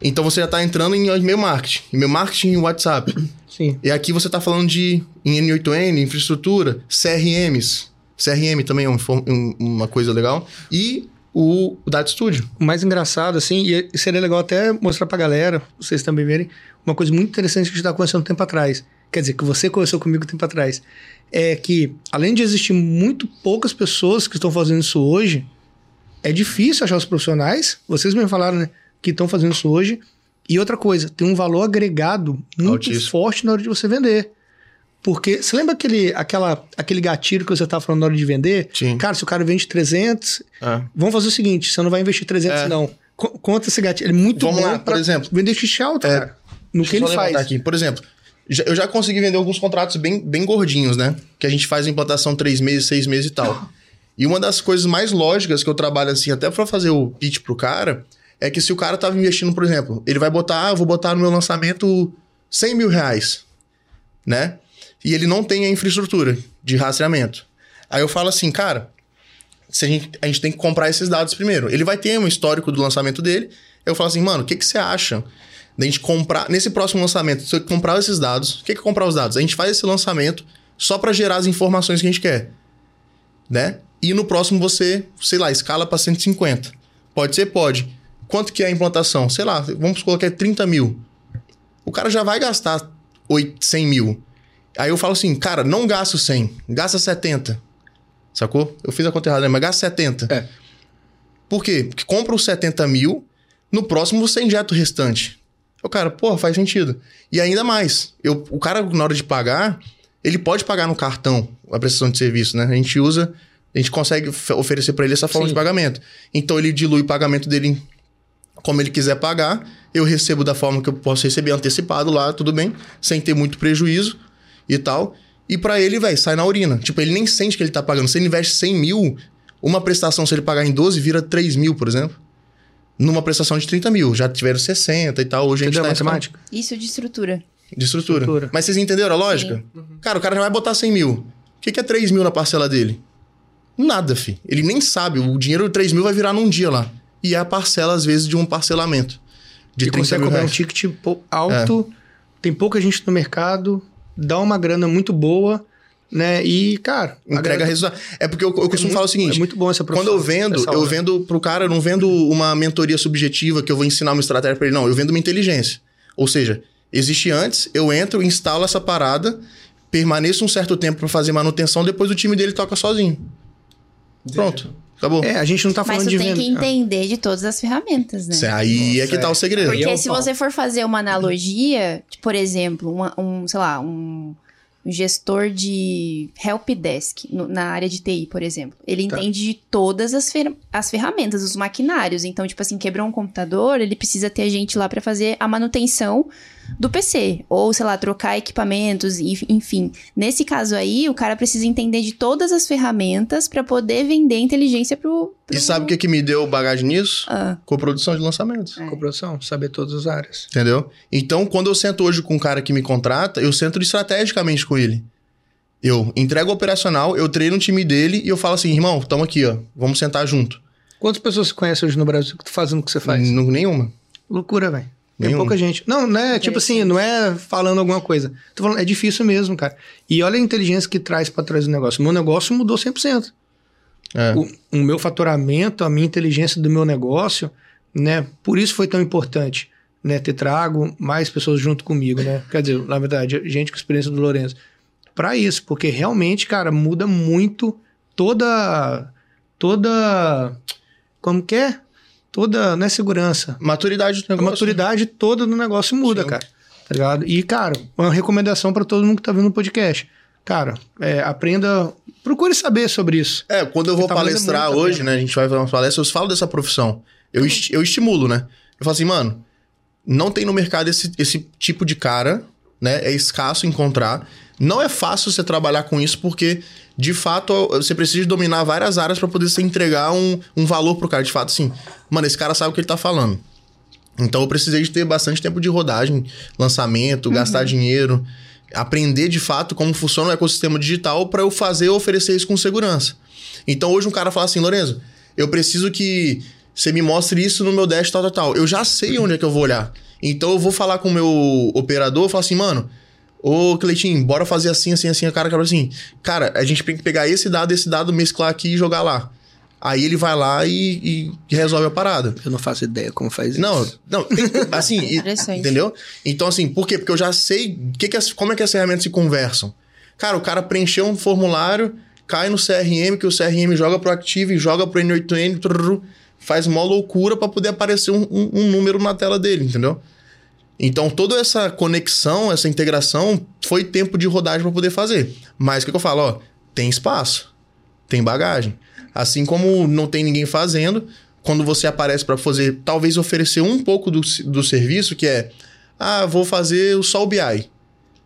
S3: Então você já tá entrando em e-mail marketing. E-mail marketing em WhatsApp.
S4: Sim.
S3: E aqui você tá falando de N8N, infraestrutura, CRMs. CRM também é um, uma coisa legal. E o, o Data Studio.
S4: O mais engraçado, assim, e seria legal até mostrar pra galera, vocês também verem, uma coisa muito interessante que a gente tá conversando um tempo atrás quer dizer, que você conversou comigo tempo atrás, é que além de existir muito poucas pessoas que estão fazendo isso hoje, é difícil achar os profissionais, vocês me falaram, né, que estão fazendo isso hoje. E outra coisa, tem um valor agregado muito Altíssimo. forte na hora de você vender. Porque, você lembra aquele, aquela, aquele gatilho que você estava falando na hora de vender?
S3: Sim.
S4: Cara, se o cara vende 300, é. vamos fazer o seguinte, você não vai investir 300 é. não. Conta esse gatilho, ele é muito
S3: vamos
S4: bom
S3: lá, por exemplo.
S4: Vender x-alto, é. cara. No Deixa que ele faz.
S3: Aqui. Por exemplo, eu já consegui vender alguns contratos bem, bem gordinhos, né? Que a gente faz implantação três meses, seis meses e tal. E uma das coisas mais lógicas que eu trabalho assim, até para fazer o pitch pro cara, é que se o cara tava investindo, por exemplo, ele vai botar, ah, vou botar no meu lançamento 100 mil reais, né? E ele não tem a infraestrutura de rastreamento. Aí eu falo assim, cara, se a, gente, a gente tem que comprar esses dados primeiro. Ele vai ter um histórico do lançamento dele. Eu falo assim, mano, o que, que você acha da gente comprar. Nesse próximo lançamento, você comprar esses dados. O que é comprar os dados? A gente faz esse lançamento só para gerar as informações que a gente quer. Né? E no próximo você, sei lá, escala para 150. Pode ser? Pode. Quanto que é a implantação? Sei lá, vamos colocar 30 mil. O cara já vai gastar 100 mil. Aí eu falo assim, cara, não gasto 100, gasta 70. Sacou? Eu fiz a conta errada, né? mas gasta 70.
S4: É.
S3: Por quê? Porque compra os 70 mil, no próximo você injeta o restante. O cara, porra, faz sentido. E ainda mais, eu, o cara, na hora de pagar, ele pode pagar no cartão a prestação de serviço, né? A gente usa, a gente consegue oferecer para ele essa forma
S4: Sim.
S3: de pagamento. Então ele dilui o pagamento dele como ele quiser pagar, eu recebo da forma que eu posso receber antecipado lá, tudo bem, sem ter muito prejuízo e tal. E pra ele, velho, sai na urina. Tipo, ele nem sente que ele tá pagando. Se ele investe 100 mil, uma prestação, se ele pagar em 12, vira 3 mil, por exemplo. Numa prestação de 30 mil. Já tiveram 60 e tal. Hoje
S4: Entendeu
S3: a gente tá
S4: matemática?
S1: Isso de estrutura.
S3: de estrutura.
S4: Estrutura.
S3: Mas vocês entenderam a lógica? Cara, o cara já vai botar 100 mil. O que, que é 3 mil na parcela dele? Nada, fi. Ele nem sabe. O dinheiro de 3 mil vai virar num dia lá. E é a parcela, às vezes, de um parcelamento. De
S4: e
S3: 30
S4: consegue
S3: mil
S4: cobrar um
S3: reais.
S4: ticket pou- alto, tem pouca gente no mercado, dá uma grana muito boa, né? E, cara,
S3: Entrega resultado. É porque eu, eu costumo
S4: muito-
S3: falar o seguinte:
S4: É muito bom essa.
S3: Quando eu vendo,
S4: essa
S3: eu vendo pro cara, eu não vendo uma mentoria subjetiva que eu vou ensinar uma estratégia pra ele, não. Eu vendo uma inteligência. Ou seja, existe antes, eu entro, instalo essa parada, permaneço um certo tempo pra fazer manutenção, depois o time dele toca sozinho. Pronto. Acabou.
S4: É, a gente não tá
S1: Mas
S4: falando
S1: tu
S4: de
S1: tem
S4: venda.
S1: que entender de todas as ferramentas, né?
S3: Aí é que tá o segredo.
S4: É
S1: Porque
S4: o
S1: se
S4: pau.
S1: você for fazer uma analogia, por exemplo, uma- um, sei lá, um um gestor de helpdesk na área de TI, por exemplo. Ele
S4: Tá.
S1: entende de todas as, fer- as ferramentas, os maquinários. Então, tipo assim, quebrou um computador, ele precisa ter gente lá para fazer a manutenção do PC. Ou, sei lá, trocar equipamentos, e- enfim. Nesse caso aí, o cara precisa entender de todas as ferramentas para poder vender inteligência pro... pro...
S3: E sabe o que, que me deu bagagem nisso?
S1: Ah,
S3: Coprodução de lançamentos.
S1: É.
S4: Cooperação, saber todas as áreas.
S3: Entendeu? Então, quando eu sento hoje com um cara que me contrata, eu sento estrategicamente com ele. Eu entrego o operacional, eu treino o time dele e eu falo assim, irmão, tamo aqui, ó. Vamos sentar junto.
S4: Quantas pessoas você conhece hoje no Brasil que tá fazendo o que você faz?
S3: N- Nenhuma.
S4: Loucura, velho. Tem
S3: Nenhum.
S4: pouca gente. Não, não é tipo assim, não é falando alguma coisa. Tô falando, é difícil mesmo, cara. E olha a inteligência que traz pra trás do negócio. O meu negócio mudou 100%.
S3: É.
S4: O, o meu faturamento, a minha inteligência do meu negócio, né? Por isso foi tão importante, né? Ter trago mais pessoas junto comigo, né? Quer dizer, na verdade, gente com experiência do Lourenço. Pra isso, porque realmente, cara, muda muito toda. Toda. Como que é? Toda. Não é segurança.
S3: Maturidade do
S4: A
S3: negócio.
S4: maturidade toda do negócio muda,
S3: Sim.
S4: cara. Tá ligado? E, cara, uma recomendação pra todo mundo que tá vendo o podcast. Cara, é, aprenda. Procure saber sobre isso.
S3: É, quando eu vou
S4: Tá valendo
S3: palestrar
S4: a
S3: hoje,
S4: pena.
S3: né? A gente vai fazer uma palestra, eu falo dessa profissão. Eu, esti- eu estimulo, né? Eu falo assim, mano, não tem no mercado esse, esse tipo de cara, né? É escasso encontrar. Não é fácil você trabalhar com isso, porque, de fato, você precisa dominar várias áreas para poder você entregar um, um valor pro cara. De fato, assim, mano, esse cara sabe o que ele tá falando. Então eu precisei de ter bastante tempo de rodagem, lançamento, gastar dinheiro, aprender de fato como funciona o ecossistema digital para eu fazer e oferecer isso com segurança. Então hoje um cara fala assim, Lorenzo, eu preciso que você me mostre isso no meu dash tal, tal, tal. Eu já sei onde é que eu vou olhar. Então eu vou falar com o meu operador, falar assim, mano, ô Cleitinho, bora fazer assim, assim, assim. O cara fala assim, cara, a gente tem que pegar esse dado, esse dado, mesclar aqui e jogar lá. Aí ele vai lá e, e resolve a parada.
S4: Eu não faço ideia como faz isso.
S3: Não, não, assim, e- entendeu? Então, assim, por quê? Porque eu já sei que que as- como é que as ferramentas se conversam. Cara, o cara preencheu um formulário, cai no CRM, que o CRM joga pro Active, joga pro N8N, trrr, faz uma loucura para poder aparecer um, um- um número na tela dele, entendeu? Então, toda essa conexão, essa integração, foi tempo de rodagem para poder fazer. Mas o que, que eu falo? Ó, tem espaço, tem bagagem. Assim como não tem ninguém fazendo, quando você aparece para fazer, talvez oferecer um pouco do, do serviço, que é, ah, vou fazer o Sol BI,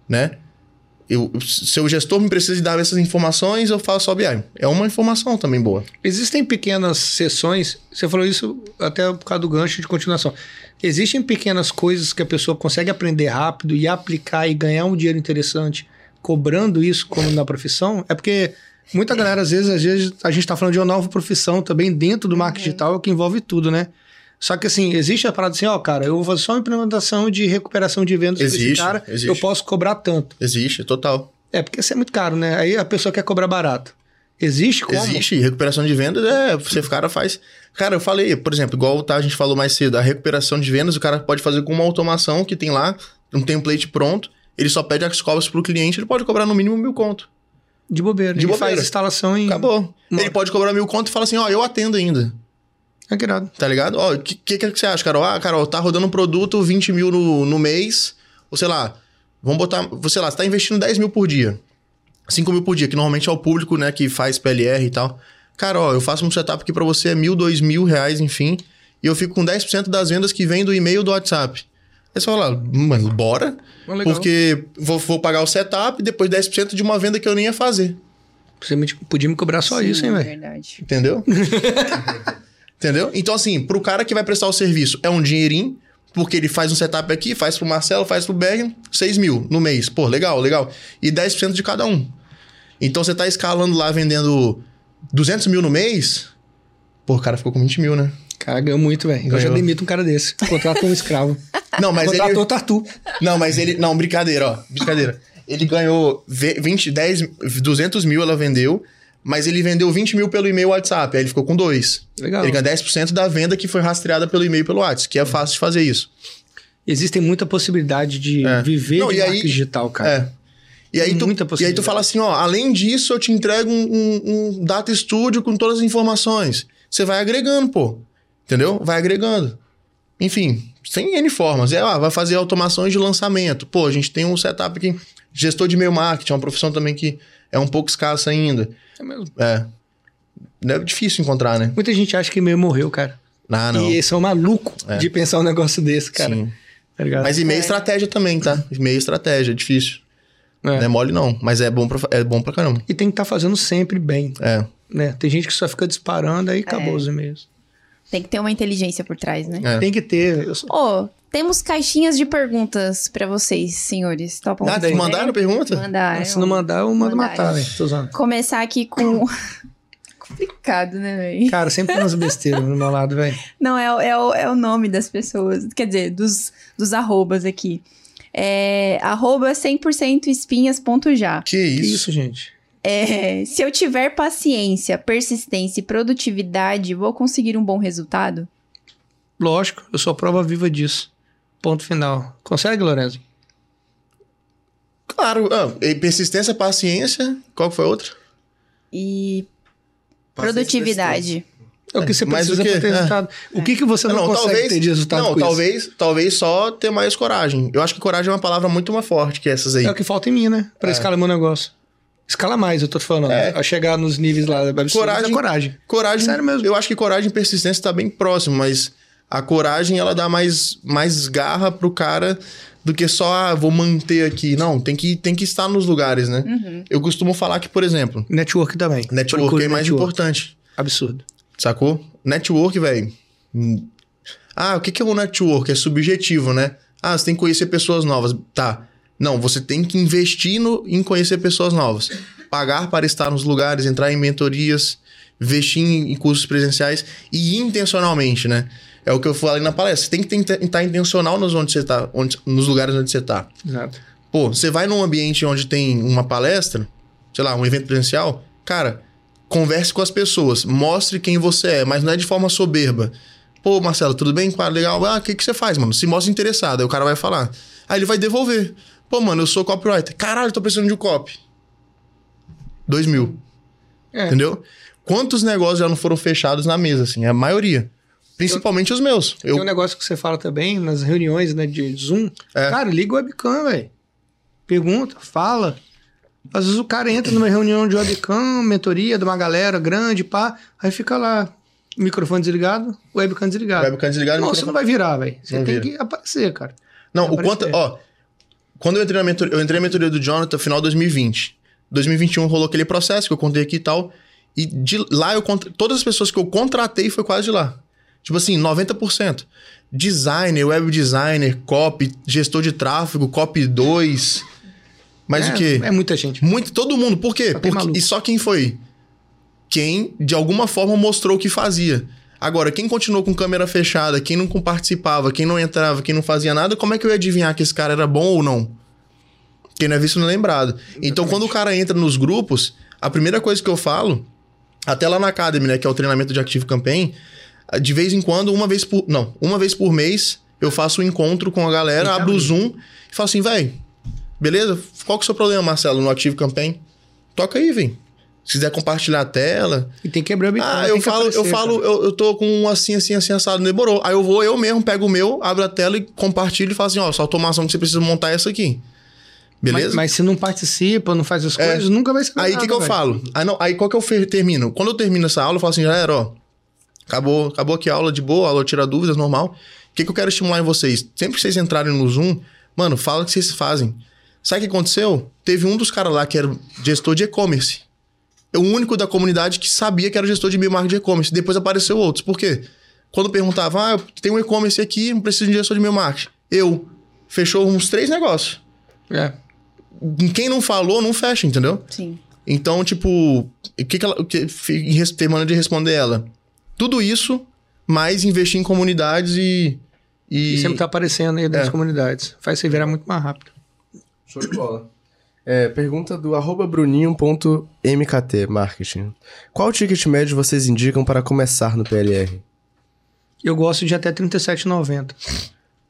S3: né? Eu, se o gestor me precisa de dar essas informações, eu faço Sol BI. É uma informação também boa.
S4: Existem pequenas sessões, você falou isso até por causa do gancho de continuação. Existem pequenas coisas que a pessoa consegue aprender rápido e aplicar e ganhar um dinheiro interessante cobrando isso como na profissão? É porque muita galera, às vezes, às vezes a gente está falando de uma nova profissão também dentro do marketing digital que envolve tudo, né? Só que assim, existe a parada assim, ó, cara, eu vou fazer só uma implementação de recuperação de vendas
S3: Existe,
S4: cara,
S3: existe.
S4: eu posso cobrar tanto.
S3: Existe, total.
S4: É, porque isso é muito caro, né? Aí a pessoa quer cobrar barato. Existe como?
S3: Existe. Recuperação de vendas, é, você cara faz. Cara, eu falei, por exemplo, igual tá, a gente falou mais cedo, a recuperação de vendas, o cara pode fazer com uma automação que tem lá, um template pronto. ele só pede as cobras pro cliente, ele pode cobrar no mínimo mil conto.
S4: De bobeira.
S3: De
S4: ele
S3: bobeira.
S4: faz instalação em.
S3: Acabou. Ele pode cobrar mil conto e fala assim, ó, eu atendo ainda.
S4: É que irado.
S3: Tá ligado? Ó, o que, que, que você acha, Carol? Ah, Carol, tá rodando um produto 20 mil no, no mês, ou sei lá, vamos botar, sei lá, você tá investindo 10 mil por dia. 5 mil por dia, que normalmente é o público, né, que faz PLR e tal. Cara, ó, eu faço um setup aqui pra você, é mil, dois mil reais, enfim, e eu fico com 10% das vendas que vem do e-mail do WhatsApp. Aí você fala, mano, bora?
S4: Ah.
S3: Porque vou, vou pagar o setup e depois 10% de uma venda que eu nem ia fazer.
S4: Você me- podia me cobrar só isso, hein,
S1: Sim,
S4: velho?
S1: verdade.
S3: Entendeu? Entendeu? Então, assim, pro cara que vai prestar o serviço, é um dinheirinho, porque ele faz um setup aqui, faz pro Marcelo, faz pro Bergen, 6 mil no mês. Pô, legal, legal. E 10% de cada um. Então, você tá escalando lá, vendendo 200 mil no mês, pô, o cara ficou com 20 mil, né?
S4: Cara, ganhou muito, velho. Eu já demito um cara desse. Contrata um escravo.
S3: Não, mas ele...
S4: Contratou tatu.
S3: Não, mas ele... Não, brincadeira, ó. Brincadeira. Ele ganhou ve- 20, 10, 200 mil ela vendeu, mas ele vendeu 20 mil pelo e-mail WhatsApp. Aí ele ficou com dois.
S4: Legal.
S3: Ele ganha 10% da venda que foi rastreada pelo e-mail pelo WhatsApp, que é fácil de fazer isso.
S4: Existem muita possibilidade de
S3: É.
S4: viver
S3: Não,
S4: de
S3: e aí-
S4: digital, cara.
S3: É. E aí, tu,
S4: Muita
S3: e aí tu fala assim, ó, além disso, eu te entrego um, um- um data studio com todas as informações. Você vai agregando, pô. Entendeu? Vai agregando. Enfim, tem N formas. É, ó, vai fazer automações de lançamento. Pô, a gente tem um setup aqui, gestor de e-mail marketing, é uma profissão também que é um pouco escassa ainda.
S4: É mesmo.
S3: É. É difícil encontrar, né?
S4: Muita gente acha que e-mail morreu, cara.
S3: Ah, não.
S4: E esse é um maluco
S3: É.
S4: de pensar um negócio desse, cara.
S3: Sim.
S4: Tá?
S3: Mas e-mail é estratégia também, tá? E-mail estratégia, é difícil.
S4: É.
S3: Não é mole, não. Mas é bom pra, é bom pra caramba.
S4: E tem que estar fazendo sempre bem,
S3: É.
S4: né? Tem gente que só fica disparando, aí acabou
S1: É.
S4: os e-mails.
S1: Tem que ter uma inteligência por trás, né?
S3: é.
S4: Tem que ter. Eu sou-
S1: Ô, temos caixinhas de perguntas pra vocês, senhores. Topam
S3: Ah,
S1: responder?
S3: mandaram pergunta?
S1: Mandaram.
S4: Se não mandar, eu mando
S1: Mandaram.
S4: matar, velho. Tô usando.
S1: Começar aqui com... Complicado, né, velho?
S4: Cara, sempre tem umas besteiras do meu lado, velho.
S1: Não, é, o- é, o, é o nome das pessoas. Quer dizer, dos, dos arrobas aqui. É arroba 100% espinhas.já.
S3: Que
S4: Que
S3: isso?
S4: isso, gente?
S1: É, se eu tiver paciência, persistência e produtividade, vou conseguir um bom resultado?
S4: Lógico, eu sou a prova viva disso. Ponto final. Consegue, Lorenzo?
S3: Claro. Ah, e persistência, paciência. Qual que foi a outra?
S1: E produtividade.
S4: É o que você precisa ter
S3: É.
S4: resultado. O que, que você não, consegue ter de resultado
S3: Não,
S4: com isso?
S3: talvez, talvez só ter mais coragem. Eu acho que coragem é uma palavra muito mais forte que essas aí.
S4: É o que falta em mim, né? Pra escalar meu negócio. Escala mais, eu tô te falando.
S3: É.
S4: A chegar nos níveis lá absurdos
S3: Coragem.
S4: é coragem.
S3: Coragem.
S4: Sério mesmo.
S3: Eu acho que coragem e persistência tá bem próximo, mas a coragem ela dá mais, mais garra pro cara do que só, ah, vou manter aqui. Não, tem que, tem que estar nos lugares, né?
S1: Uhum.
S3: Eu costumo falar que, por exemplo,
S4: Network também.
S3: network
S4: Procure
S3: é mais
S4: network.
S3: importante.
S4: Absurdo.
S3: Sacou? Network, velho. Hum. Ah, o que que é um network? É subjetivo, né? Ah, você tem que conhecer pessoas novas. Tá. Não, você tem que investir no, em conhecer pessoas novas. Pagar para estar nos lugares, entrar em mentorias, investir em, em cursos presenciais e intencionalmente, né? É o que eu falei na palestra. Você tem que tentar- estar intencional nos, onde você tá, onde, nos lugares onde você tá.
S4: Exato.
S3: Pô, você vai num ambiente onde tem uma palestra, sei lá, um evento presencial, cara, converse com as pessoas, mostre quem você é, mas não é de forma soberba. Pô, Marcelo, tudo bem? Pá, legal. Ah, o que, que você faz, mano? Se mostra interessado. Aí o cara vai falar. Aí ele vai devolver. Pô, mano, eu sou copywriter. Caralho, tô precisando de um copy. Dois mil.
S4: É.
S3: Entendeu? Quantos negócios já não foram fechados na mesa, assim? A maioria. Principalmente os meus.
S4: Tem um
S3: Eu,
S4: negócio que você fala também nas reuniões né, de Zoom.
S3: É.
S4: Cara, liga o webcam, velho. Pergunta, fala. Às vezes o cara entra numa reunião de webcam, mentoria de uma galera grande, pá. Aí fica lá, microfone desligado, webcam desligado.
S3: webcam desligado.
S4: Não,
S3: microfone-
S4: você não vai virar, velho. Você
S3: Não
S4: tem
S3: vira.
S4: que aparecer, cara.
S3: Não, o quanto. Ó, quando eu entrei na mentoria, eu entrei na mentoria do Jonathan final de 2020. 2021 rolou aquele processo que eu contei aqui e tal. E de lá eu todas as pessoas que eu contratei foi quase de lá. Tipo assim, 90%. Designer, web designer, copy, gestor de tráfego, copy 2. Mas
S4: é,
S3: o quê?
S4: É muita gente.
S3: Muito, todo mundo. Por quê?
S4: Só tem
S3: Porque, e só quem foi? Quem, de alguma forma, mostrou o que fazia. Agora, quem continuou com câmera fechada, quem não participava, quem não entrava, quem não fazia nada, como é que eu ia adivinhar que esse cara era bom ou não? Quem não é visto não é lembrado. Então, quando o cara entra nos grupos, a primeira coisa que eu falo, até lá na Academy, né, que é o treinamento de Active Campaign, de vez em quando, uma vez por. Não, uma vez por mês, eu faço um encontro com a galera,
S4: que
S3: abro o. Zoom e falo assim, véi, Beleza? Qual que é o seu problema, Marcelo, no Active Campaign? Toca aí, vem. Se quiser compartilhar a tela.
S4: E tem que abrir o.
S3: Ah, eu falo, eu
S4: aparecer,
S3: falo,
S4: cara.
S3: eu, eu tô com um assim, assim, assim, assado, demorou. Aí eu vou, eu mesmo pego o meu, abro a tela e compartilho e falo assim, ó, essa automação que você precisa montar é essa aqui. Beleza?
S4: Mas, mas se não participa, não faz as
S3: É.
S4: coisas, nunca vai ser
S3: Aí o que, que eu falo? Aí, não, aí qual que eu termino? Quando eu termino essa aula, eu falo assim, galera, ó, acabou, acabou aqui a aula de boa, a aula tira dúvidas, normal. O que, que eu quero estimular em vocês? Sempre que vocês entrarem no Zoom, mano, fala o que vocês fazem. Sabe o que aconteceu? Teve um dos caras lá que era gestor de e-commerce. É o único da comunidade que sabia que era gestor de e-mail marketing de e-commerce. Depois apareceu outros. Por quê? Quando perguntava, ah, eu tenho um e-commerce aqui, não preciso de gestor de e-mail marketing. Eu. Fechou uns três negócios.
S4: É.
S3: Quem não falou, não fecha, entendeu?
S1: Sim.
S3: Então, tipo, o que, que ela. Que, em terminando de responder ela. Tudo isso, mais investir em comunidades e. E,
S4: E sempre tá aparecendo aí das
S3: É.
S4: comunidades. Faz você virar muito mais rápido.
S2: Show de bola. É, pergunta do arroba bruninho.mkt marketing. Qual ticket médio vocês indicam para começar no PLR?
S4: Eu gosto de até R$ 37,90.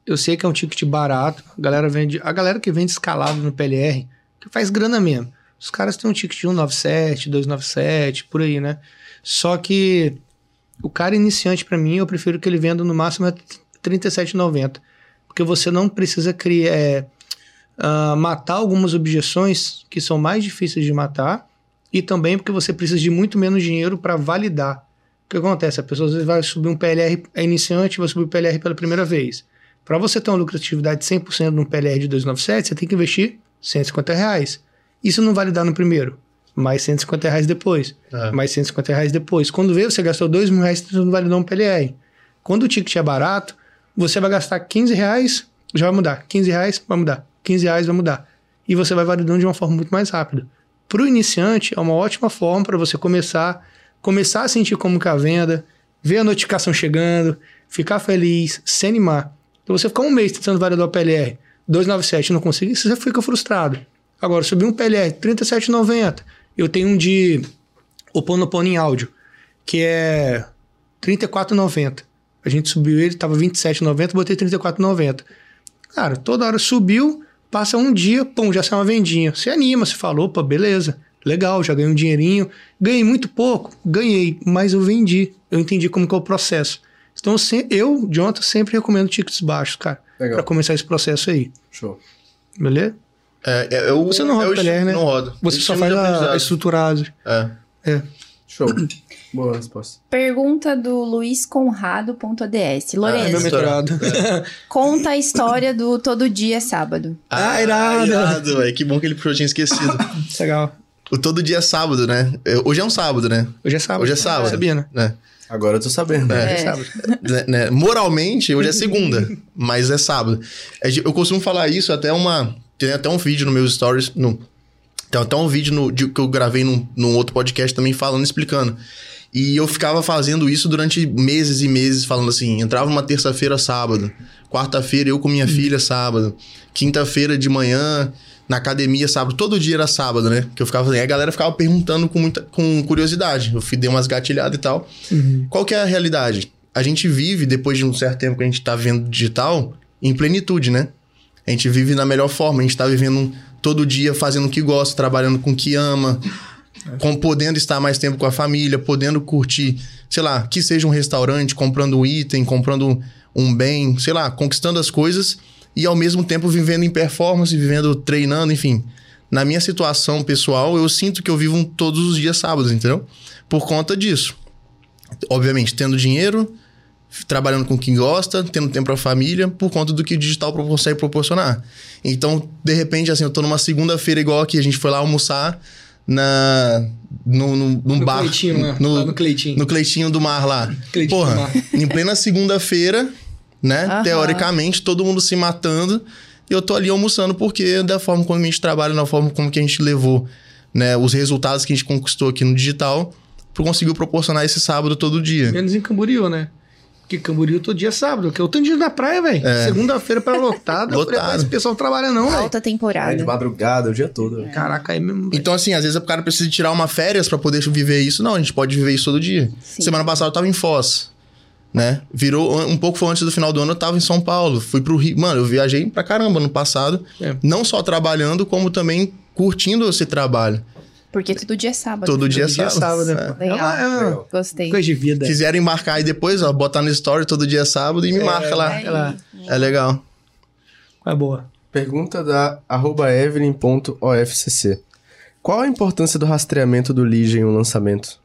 S4: Eu sei que é um ticket barato. A galera vende. A galera que vende escalado no PLR, que faz grana mesmo. Os caras têm um ticket de 197, 297, por aí, né? Só que o cara iniciante, pra mim, eu prefiro que ele venda no máximo a R$ 37,90. Porque você não precisa criar. é, ah, matar algumas objeções que são mais difíceis de matar. E também porque você precisa de muito menos dinheiro para validar. O que acontece? A pessoa às vezes vai subir um PLR, é iniciante, vai subir o PLR pela primeira vez. Para você ter uma lucratividade de 100% num PLR de 297, você tem que investir 150 reais. Isso não validar no primeiro, mais 150 reais depois,
S3: É.
S4: mais 150 reais depois. Quando vê, você gastou 2 mil reais tentando validar um PLR. Quando o ticket é barato, você vai gastar 15 reais, já vai mudar. 15 reais, vai mudar. 15 reais, vai mudar. E você vai validando de uma forma muito mais rápida. Para o iniciante, é uma ótima forma para você começar, começar a sentir como que é a venda, ver a notificação chegando, ficar feliz, se animar. Então você ficar um mês tentando validar o PLR 297 e não conseguir, você fica frustrado. Agora, subir um PLR 37,90, eu tenho um de Oponopono em áudio, que é 34,90. A gente subiu ele, tava 27,90, botei 34,90. Cara, toda hora subiu, passa um dia, pum, já sai uma vendinha. Você anima, você fala, opa, beleza, legal, já ganhei um dinheirinho. Ganhei muito pouco, ganhei, mas eu vendi. Eu entendi como que é o processo. Então, se- eu, Jonathan, sempre recomendo tickets baixos, cara, pra começar esse processo aí.
S2: Show.
S4: Beleza?
S3: É, é, eu,
S4: Você não roda
S3: eu
S4: o PLR, né?
S3: Não rodo.
S4: Você só
S3: tipo
S4: faz a, estruturagem.
S3: É.
S4: É.
S2: Show. Boa resposta.
S1: Pergunta do luizconrado.ds.
S4: Ah, meu
S1: Lourenço,
S4: metrado.
S1: conta a história do Todo Dia é Sábado.
S4: Ah, irado.
S3: irado, velho. Que bom que ele puxou, eu tinha esquecido.
S4: Legal.
S3: o todo dia é sábado, né? Eu- Hoje é um sábado, né?
S4: Hoje é sábado.
S3: Hoje é sábado.
S4: Sabia, né?
S3: né?
S2: Agora eu tô sabendo.
S3: É.
S4: Hoje é sábado.
S3: né, né, Moralmente, hoje é segunda, mas é sábado. É Eu costumo falar isso até uma. Tem até um vídeo no meus stories. No, tem até um vídeo no- de- que eu gravei num, num outro podcast também falando, explicando. E eu ficava fazendo isso durante meses e meses, falando assim: entrava uma terça-feira, sábado. Quarta-feira, eu com minha filha, sábado. Quinta-feira de manhã, na academia, sábado. Todo dia era sábado, né? Que eu ficava fazendo. Aí a galera ficava perguntando com, muita, com curiosidade. Eu fui, dei umas gatilhadas e tal. Qual que é a realidade? A gente vive, depois de um certo tempo que a gente tá vendo digital, em plenitude, né? A gente vive na melhor forma, a gente tá vivendo todo dia fazendo o que gosta, trabalhando com o que ama, com, podendo estar mais tempo com a família, podendo curtir, sei lá, que seja um restaurante, comprando um item, comprando um bem, sei lá, conquistando as coisas e ao mesmo tempo vivendo em performance, vivendo treinando, enfim. Na minha situação pessoal, eu sinto que eu vivo todos os dias sábados, entendeu? Por conta disso. Obviamente, tendo dinheiro, trabalhando com quem gosta, tendo tempo pra família, por conta do que o digital consegue proporcionar. Então, de repente, assim, eu tô numa segunda-feira igual aqui, a gente foi lá almoçar na no, no, num
S4: No
S3: bar.
S4: Cleitinho, né? Lá no Cleitinho.
S3: No Cleitinho do Mar lá.
S4: Cleitinho
S3: Porra,
S4: Mar.
S3: em plena segunda-feira, né?
S1: Aham.
S3: Teoricamente, todo mundo se matando. E eu tô ali almoçando porque da forma como a gente trabalha, da forma como que a gente levou, né? Os resultados que a gente conquistou aqui no digital, conseguiu proporcionar esse sábado todo dia.
S4: Menos em Camboriú, né? Porque Camboriú todo dia é sábado, que eu tô dia na praia, velho. Segunda-feira pra lotada.
S3: Lotado.
S4: "Pô, esse pessoal não trabalha não, velho.
S1: Alta
S2: É, de
S1: temporada.
S2: madrugada, o dia todo. velho.
S4: Caraca, aí mesmo. velho.
S3: Então, assim, às vezes o cara precisa tirar uma férias pra poder viver isso. Não, a gente pode viver isso todo dia.
S1: Sim.
S3: Semana passada eu tava em Foz. né? Virou um pouco foi antes do final do ano, eu tava em São Paulo, fui pro Rio. Mano, eu viajei pra caramba no passado,
S4: É.
S3: não só trabalhando, como também curtindo esse trabalho.
S1: Porque todo dia é sábado.
S3: Todo dia é
S4: Todo dia é
S3: sábado.
S4: sábado,
S3: É.
S4: É uma, é uma
S2: Legal.
S1: Gostei.
S4: coisa de vida.
S3: Quiserem marcar aí depois, ó, botar no story todo dia é sábado e me marca lá.
S4: Ela
S3: É legal.
S4: é boa.
S2: Pergunta da evelyn.ofcc. Qual a importância do rastreamento do lead em um lançamento?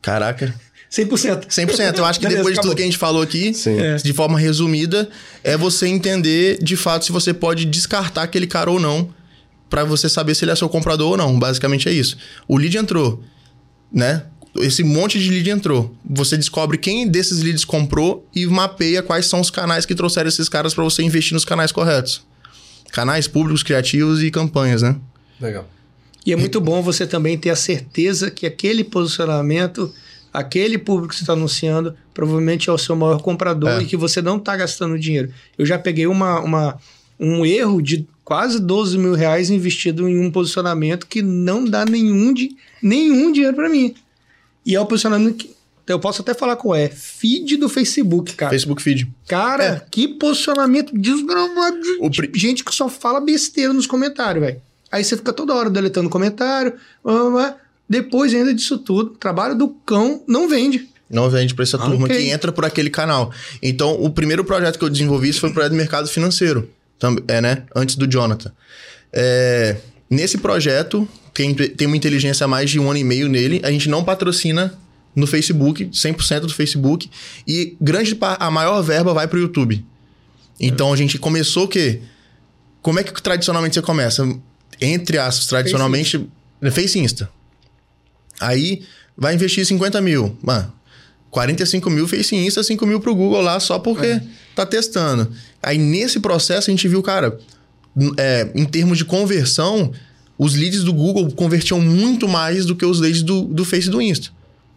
S3: Caraca.
S4: 100%.
S3: 100%. Eu acho que
S4: Beleza,
S3: depois de tudo
S4: acabou.
S3: que a gente falou aqui,
S2: Sim.
S4: É.
S3: de forma resumida, é você entender de fato se você pode descartar aquele cara ou não, pra você saber se ele é seu comprador ou não. Basicamente é isso. O lead entrou, né? Esse monte de lead entrou. Você descobre quem desses leads comprou e mapeia quais são os canais que trouxeram esses caras pra você investir nos canais corretos. Canais públicos, criativos e campanhas, né?
S2: Legal.
S4: E é muito bom você também ter a certeza que aquele posicionamento, aquele público que você está anunciando, provavelmente é o seu maior comprador
S3: É.
S4: e que você não está gastando dinheiro. Eu já peguei uma, uma, um erro de quase 12 mil reais investido em um posicionamento que não dá nenhum, de, nenhum dinheiro para mim. E é o posicionamento que. Eu posso até falar qual é. Feed do Facebook, cara.
S3: Facebook Feed.
S4: Cara,
S3: É.
S4: que posicionamento desgramado de
S3: pri-
S4: gente que só fala besteira nos comentários, velho. Aí você fica toda hora deletando comentário. blá, blá, blá. Depois ainda disso tudo, trabalho do cão não vende.
S3: Não vende para essa
S4: Ah,
S3: turma que entra por aquele canal. Então, o primeiro projeto que eu desenvolvi isso foi o projeto de mercado financeiro. É, né? Antes do Jonathan. É, nesse projeto, tem, tem uma inteligência há mais de um ano e meio nele. A gente não patrocina no Facebook, 100% do Facebook. E grande a maior verba vai para o YouTube. Então, a gente começou o quê? Como é que tradicionalmente você começa? Entre aspas, tradicionalmente... Face Insta. Aí vai investir 50 mil. Mano, 45 mil Face Insta, 5 mil pro Google lá só porque tá testando. Aí nesse processo a gente viu, cara, é, em termos de conversão, os leads do Google convertiam muito mais do que os leads do, do Face e do Insta.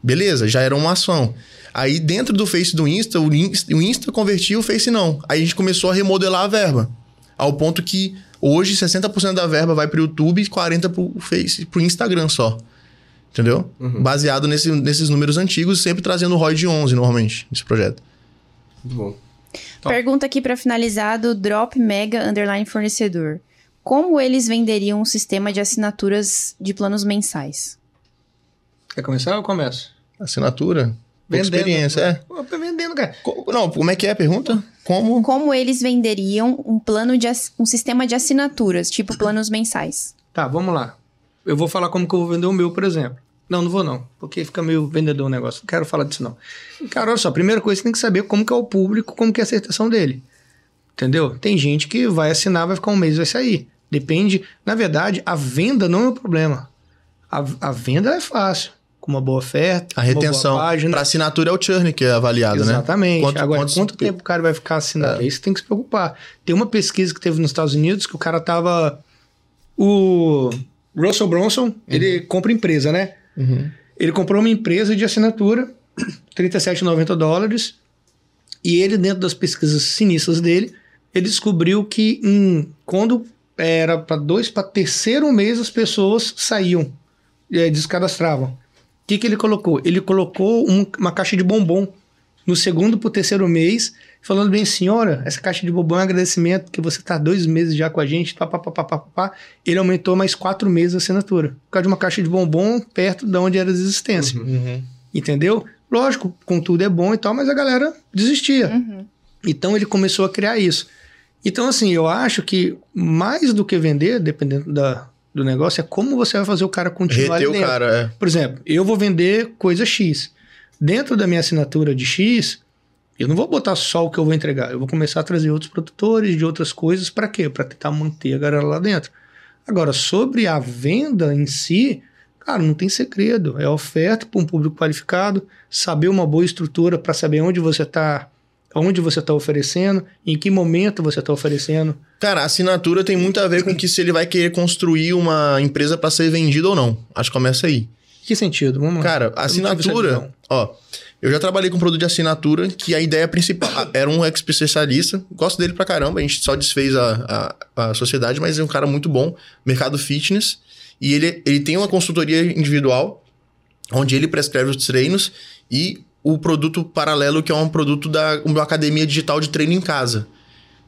S3: Beleza, já era uma ação. Aí dentro do Face do Insta, o Insta, o Insta convertia, o Face não. Aí a gente começou a remodelar a verba. Ao ponto que hoje 60% da verba vai pro YouTube e 40% pro Face, pro Instagram só. Entendeu? Baseado nesse- nesses números antigos, sempre trazendo o ROI de 11 normalmente, nesse projeto.
S2: Muito bom.
S1: Pergunta aqui pra finalizar do Drop Mega Underline Fornecedor. Como eles venderiam um sistema de assinaturas de planos mensais?
S4: Quer começar ou eu começo?
S3: Assinatura? Pouca
S4: Vendendo.
S3: experiência, é.
S4: Vendendo, cara.
S3: Co- Não, como é que é a pergunta? Como?
S1: Como eles venderiam um plano de um sistema de assinaturas, tipo planos mensais?
S4: Tá, vamos lá. Eu vou falar como que eu vou vender o meu, por exemplo. Não, não vou não, porque fica meio vendedor o negócio. Não quero falar disso não. Cara, olha só, primeira coisa, você tem que saber como que é o público, como que é a aceitação dele. Entendeu? Tem gente que vai assinar, vai ficar um mês vai sair. Depende. Na verdade, a venda não é o problema. A, a venda é fácil. Com uma boa oferta,
S3: A retenção. Para assinatura é o churn que é avaliado, né?
S4: Exatamente.
S3: Quanto-
S4: Agora,
S3: quantos-
S4: quanto tempo o cara vai ficar assinado?
S3: É.
S4: Você tem que se preocupar. Tem uma pesquisa que teve nos Estados Unidos que o cara tava. O Russell Bronson, ele compra empresa, né?
S3: Uhum.
S4: Ele comprou uma empresa de assinatura, 37,90 dólares. E ele, dentro das pesquisas sinistras dele, ele descobriu que em- quando era para dois, para terceiro mês, as pessoas saíam, é, descadastravam. O que, que ele colocou? Ele colocou um- uma caixa de bombom no segundo para o terceiro mês, falando bem, senhora, essa caixa de bombom é um agradecimento que você está dois meses já com a gente, pá, pá, pá, pá, pá, pá, pá. Ele aumentou mais quatro meses a assinatura. Por causa de uma caixa de bombom perto de onde era a existência.
S3: Uhum.
S4: Entendeu? Lógico, contudo é bom e tal, mas a galera desistia.
S1: Uhum.
S4: Então ele começou a criar isso. Então, assim, eu acho que mais do que vender, dependendo da, do negócio, é como você vai fazer o cara continuar
S3: Reter
S4: ali
S3: o
S4: dentro.
S3: cara, é.
S4: Por exemplo, eu vou vender coisa X. Dentro da minha assinatura de X, eu não vou botar só o que eu vou entregar. Eu vou começar a trazer outros produtores de outras coisas. Para quê? Para tentar manter a galera lá dentro. Agora, sobre a venda em si, cara, não tem segredo. É oferta para um público qualificado, saber uma boa estrutura para saber onde você está onde você está oferecendo, em que momento você está oferecendo.
S3: Cara, a assinatura tem muito a ver com que se ele vai querer construir uma empresa para ser vendida ou não. Acho que começa aí.
S4: Que sentido? Vamos lá.
S3: Cara, assinatura. Ó, eu já trabalhei com produto de assinatura que a ideia principal era um expert especialista. Gosto dele pra caramba. A gente só desfez a, a, a sociedade, mas é um cara muito bom. Mercado fitness. E ele, ele tem uma consultoria individual, onde ele prescreve os treinos e o produto paralelo, que é um produto da uma academia digital de treino em casa.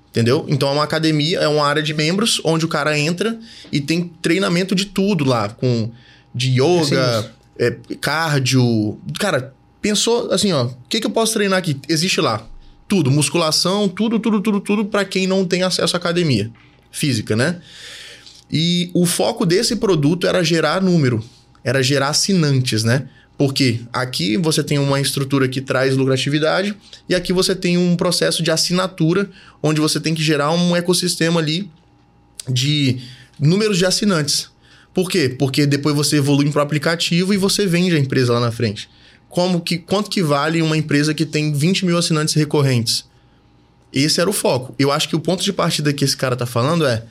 S3: Entendeu? Então é uma academia, é uma área de membros onde o cara entra e tem treinamento de tudo lá, com de yoga, é, cardio. Cara, pensou assim, ó, o que, que eu posso treinar aqui? Existe lá. Tudo, musculação, tudo, tudo, tudo, tudo para quem não tem acesso à academia física, né? E o foco desse produto era gerar número, era gerar assinantes, né? Porque aqui você tem uma estrutura que traz lucratividade e aqui você tem um processo de assinatura onde você tem que gerar um ecossistema ali de números de assinantes. Por quê? Porque depois você evolui para o aplicativo e você vende a empresa lá na frente. Como que, quanto que vale uma empresa que tem 20 mil assinantes recorrentes? Esse era o foco. Eu acho que o ponto de partida que esse cara tá falando é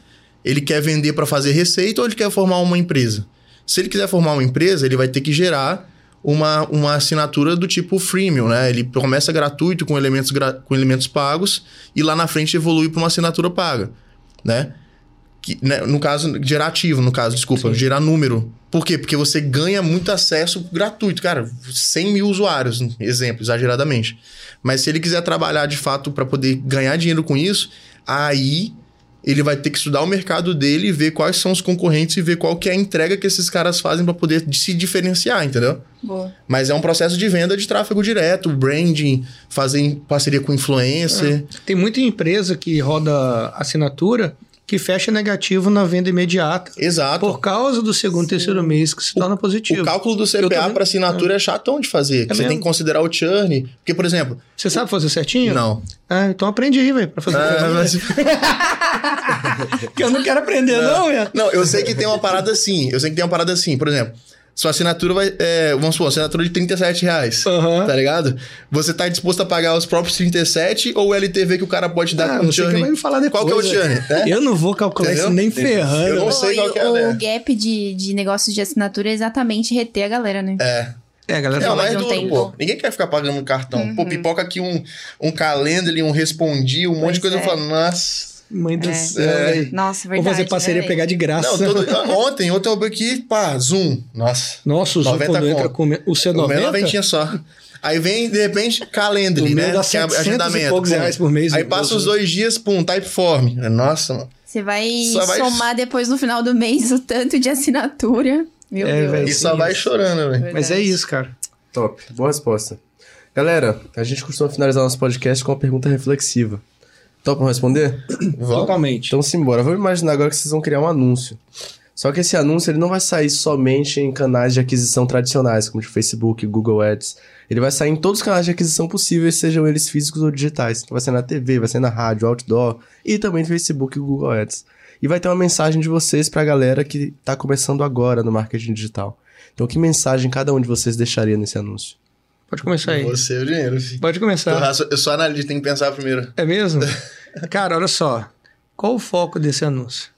S3: ele quer vender para fazer receita ou ele quer formar uma empresa? Se ele quiser formar uma empresa, ele vai ter que gerar uma, uma assinatura do tipo freemium, né? Ele começa gratuito com elementos, com elementos pagos e lá na frente evolui para uma assinatura paga, né? Que, né? No caso, gerar ativo, no caso, desculpa, Sim. gerar número. Por quê? Porque você ganha muito acesso gratuito, cara. 100 mil usuários, exemplo, exageradamente. Mas se ele quiser trabalhar de fato para poder ganhar dinheiro com isso, aí ele vai ter que estudar o mercado dele e ver quais são os concorrentes e ver qual que é a entrega que esses caras fazem para poder se diferenciar, entendeu?
S1: Boa.
S3: Mas é um processo de venda de tráfego direto, branding, fazer parceria com influencer. É.
S4: Tem muita empresa que roda assinatura que fecha negativo na venda imediata.
S3: Exato.
S4: Por causa do segundo, e terceiro mês que se torna positivo.
S3: O cálculo do CPA para assinatura é. é chatão de fazer. É você mesmo? tem que considerar o churn. Porque, por exemplo.
S4: Você sabe fazer certinho?
S3: Não.
S4: Ah, então aprende aí, velho, pra fazer. É, mas... que eu não quero aprender, não, não, velho.
S3: Não, eu sei que tem uma parada assim. Eu sei que tem uma parada assim. Por exemplo, sua assinatura vai. É, vamos supor, assinatura de 37 reais. Uhum. Tá ligado? Você tá disposto a pagar os próprios 37 ou o LTV que o cara pode dar ah,
S4: com o churn? vai me falar depois.
S3: Qual que é o churn?
S4: É? Eu não vou calcular Entendeu? isso nem ferrando. Eu
S3: não sei qual que é.
S1: O gap de, de negócios de assinatura é exatamente reter a galera, né?
S3: É.
S4: É, a galera
S3: é, mais um duro, pô. Ninguém quer ficar pagando cartão. Uhum. Pô, pipoca aqui um, um calendar, um respondi, um monte pois de coisa. É. Eu falo, nossa.
S4: Mãe do é. céu. É.
S1: Nossa, verdade.
S4: Vou fazer parceria né? pegar de graça.
S3: Não, todo, ontem, ontem eu abri aqui, pá, Zoom. Nossa.
S4: Nossa, o Zoom quando entra com... O seu 90? O meu
S3: 90 só. Aí vem, de repente, Calendly, né?
S4: Dá que é agendamento. E poucos reais por mês.
S3: Aí passa os dois dias, pum, Typeform. Nossa, mano.
S1: Você vai, vai somar depois no final do mês o tanto de assinatura. Meu é,
S3: Deus. Véio, e só isso. vai chorando, velho.
S4: Mas é isso, cara.
S2: Top. Boa resposta. Galera, a gente costuma finalizar nosso podcast com uma pergunta reflexiva. Topam responder?
S4: Totalmente.
S2: Então simbora. Vamos imaginar agora que vocês vão criar um anúncio. Só que esse anúncio ele não vai sair somente em canais de aquisição tradicionais, como de Facebook, Google Ads. Ele vai sair em todos os canais de aquisição possíveis, sejam eles físicos ou digitais. Então vai ser na TV, vai ser na rádio, outdoor e também no Facebook e Google Ads. E vai ter uma mensagem de vocês para a galera que está começando agora no marketing digital. Então, que mensagem cada um de vocês deixaria nesse anúncio?
S4: Pode começar aí.
S3: Você é o dinheiro, filho.
S4: Pode começar.
S3: Eu sou analista, tem que pensar primeiro.
S4: É mesmo? Cara, olha só. Qual o foco desse anúncio?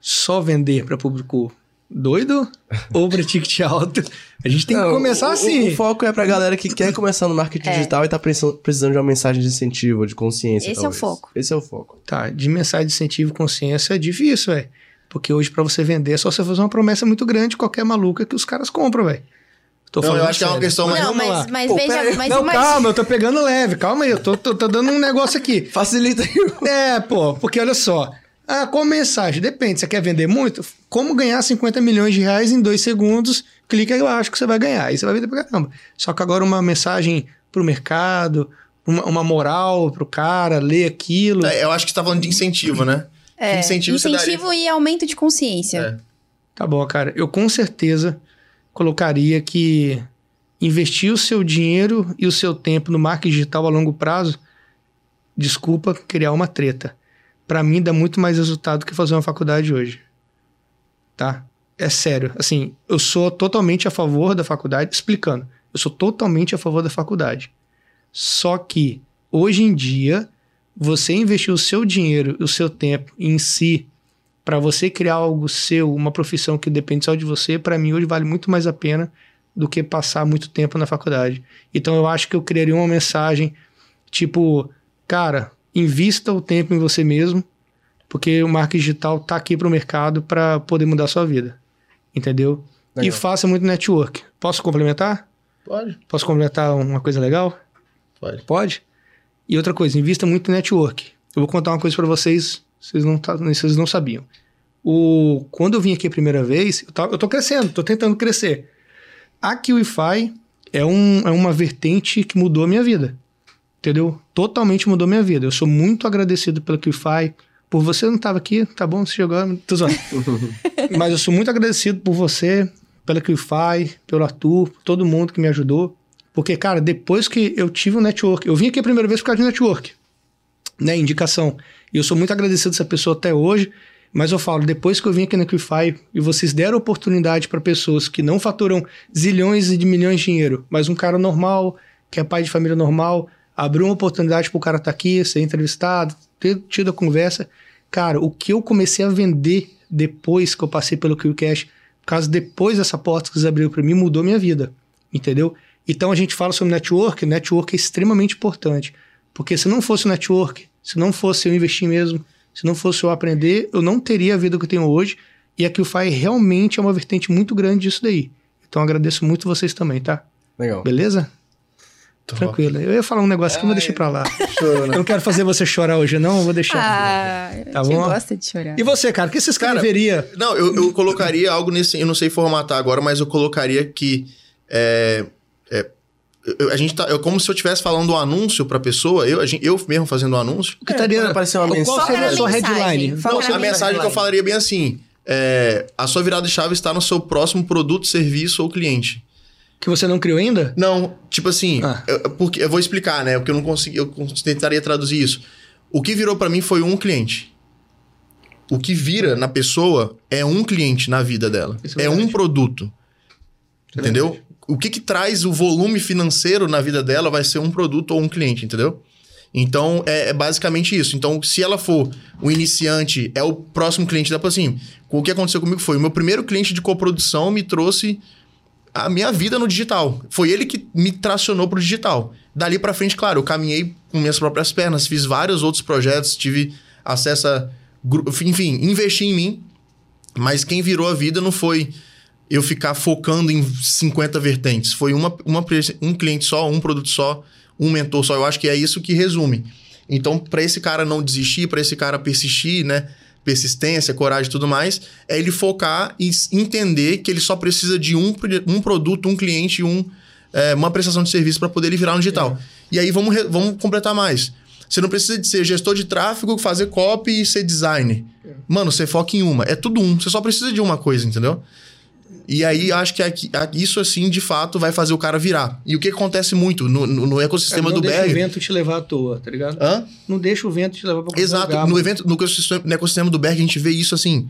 S4: Só vender para público doido ou para ticket alto? A gente tem que Não, começar
S2: o,
S4: assim.
S2: O, o, foco é para galera que quer começar no marketing é. digital e tá precisando de uma mensagem de incentivo, de consciência.
S1: Esse
S2: talvez.
S1: é o foco.
S2: Esse é o foco.
S4: Tá, de mensagem de incentivo e consciência é difícil, velho. Porque hoje, para você vender, é só você fazer uma promessa muito grande, qualquer maluca que os caras compram, velho.
S3: Tô não, eu acho sério. que é uma questão
S1: mais. Não, mas, mas Pô, veja. Mas
S4: não, imagina... calma, eu tô pegando leve, calma aí, eu tô, tô, tô dando um negócio aqui.
S2: Facilita aí.
S4: É, pô, porque olha só. Ah, qual mensagem? Depende. Você quer vender muito? Como ganhar 50 milhões de reais em dois segundos? Clica eu acho que você vai ganhar. Aí você vai vender pra caramba. Só que agora uma mensagem pro mercado, uma, uma moral pro cara, ler aquilo.
S3: É, eu acho que você tá falando de incentivo, né?
S1: É, incentivo, incentivo e aumento de consciência. É.
S4: Tá bom, cara. Eu com certeza colocaria que investir o seu dinheiro e o seu tempo no marketing digital a longo prazo, desculpa criar uma treta. Para mim dá muito mais resultado que fazer uma faculdade hoje. Tá? É sério. Assim, eu sou totalmente a favor da faculdade, explicando. Eu sou totalmente a favor da faculdade. Só que hoje em dia, você investir o seu dinheiro e o seu tempo em si para você criar algo seu, uma profissão que depende só de você, para mim hoje vale muito mais a pena do que passar muito tempo na faculdade. Então eu acho que eu criaria uma mensagem tipo, cara, invista o tempo em você mesmo, porque o marketing digital tá aqui para o mercado para poder mudar a sua vida. Entendeu? Legal. E faça muito network. Posso complementar?
S3: Pode,
S4: Posso completar uma coisa legal?
S3: pode.
S4: Pode? E outra coisa, invista muito em network. Eu vou contar uma coisa pra vocês, vocês não, tá- vocês não sabiam. O, quando eu vim aqui a primeira vez, eu, tava- eu tô crescendo, tô tentando crescer. A QIFI é, um, é uma vertente que mudou a minha vida. Entendeu? Totalmente mudou a minha vida. Eu sou muito agradecido pela QIFI. Por você não estava aqui, tá bom? Você chegou, tô zoando. Mas eu sou muito agradecido por você, pela QIFI, pelo Arthur, por todo mundo que me ajudou. Porque, cara, depois que eu tive um network, eu vim aqui a primeira vez por causa de network, né? Indicação. E eu sou muito agradecido dessa pessoa até hoje. Mas eu falo, depois que eu vim aqui na Equify e vocês deram oportunidade para pessoas que não faturam zilhões e de milhões de dinheiro, mas um cara normal, que é pai de família normal, abriu uma oportunidade para o cara estar aqui, ser entrevistado, ter tido a conversa. Cara, o que eu comecei a vender depois que eu passei pelo QCash, por causa depois dessa porta que eles abriram para mim, mudou minha vida, entendeu? Então a gente fala sobre network, network é extremamente importante, porque se não fosse o network, se não fosse eu investir mesmo, se não fosse eu aprender, eu não teria a vida que eu tenho hoje. E a QFI realmente é uma vertente muito grande disso daí. Então eu agradeço muito vocês também, tá?
S2: Legal.
S4: Beleza? Tranquilo. Eu ia falar um negócio que eu vou deixar pra lá. Eu não quero fazer você chorar hoje, não. Eu vou deixar.
S1: Ah,
S4: Tá bom?
S1: gosta de chorar.
S4: E você, cara, o que você
S3: Cara,
S4: escreveria?
S3: Não, eu, eu colocaria algo nesse. Eu não sei formatar agora, mas eu colocaria que. É, é, a gente tá. É como se eu estivesse falando um anúncio pra pessoa, eu, a gente- eu mesmo fazendo um anúncio.
S4: O que estaria.
S2: quando aparecer uma
S4: qual
S2: mensagem-
S4: seria a sua headline?
S1: Foca
S3: Não, a mensagem que eu falaria bem assim: é, a sua virada de chave está no seu próximo produto, serviço ou cliente.
S4: Que você não criou ainda?
S3: Não, tipo assim,
S4: Ah.
S3: eu, porque, eu vou explicar, né? Porque eu não consegui, eu tentaria traduzir isso. O que virou pra mim foi um cliente. O que vira na pessoa é um cliente na vida dela.
S4: Isso é
S3: É um produto.
S4: É
S3: Entendeu? O que, que traz o volume financeiro na vida dela vai ser um produto ou um cliente, entendeu? Então, é, é basicamente isso. Então, se ela for o iniciante, é o próximo cliente dela. Assim, o que aconteceu comigo foi, o meu primeiro cliente de coprodução me trouxe a minha vida no digital. Foi ele que me tracionou pro digital. Dali pra frente, claro, eu caminhei com minhas próprias pernas, fiz vários outros projetos, tive acesso a... Enfim, investi em mim. Mas quem virou a vida não foi eu ficar focando em 50 vertentes. Foi uma, uma, um cliente só, um produto só, um mentor só. Eu acho que é isso que resume. Então, para esse cara não desistir, para esse cara persistir, né? Persistência, coragem e tudo mais, é ele focar e entender que ele só precisa de um, um produto, um cliente, um, é, uma prestação de serviço para poder ele virar no digital. E aí vamos, vamos completar mais. Você não precisa de ser gestor de tráfego, fazer copy e ser designer. Mano, você foca em uma. É tudo um. Você só precisa de uma coisa, entendeu? E aí, acho que aqui- isso, assim, de fato, vai fazer o cara virar. E o que acontece muito no, no- no ecossistema
S4: não
S3: do
S4: deixa o
S3: BR...
S4: vento te levar à toa, tá ligado?
S3: Hã?
S4: Não deixa o vento te levar pra qualquer
S3: Exato.
S4: lugar,
S3: no evento, no ecossistema, no ecossistema do Berg, a gente vê isso assim.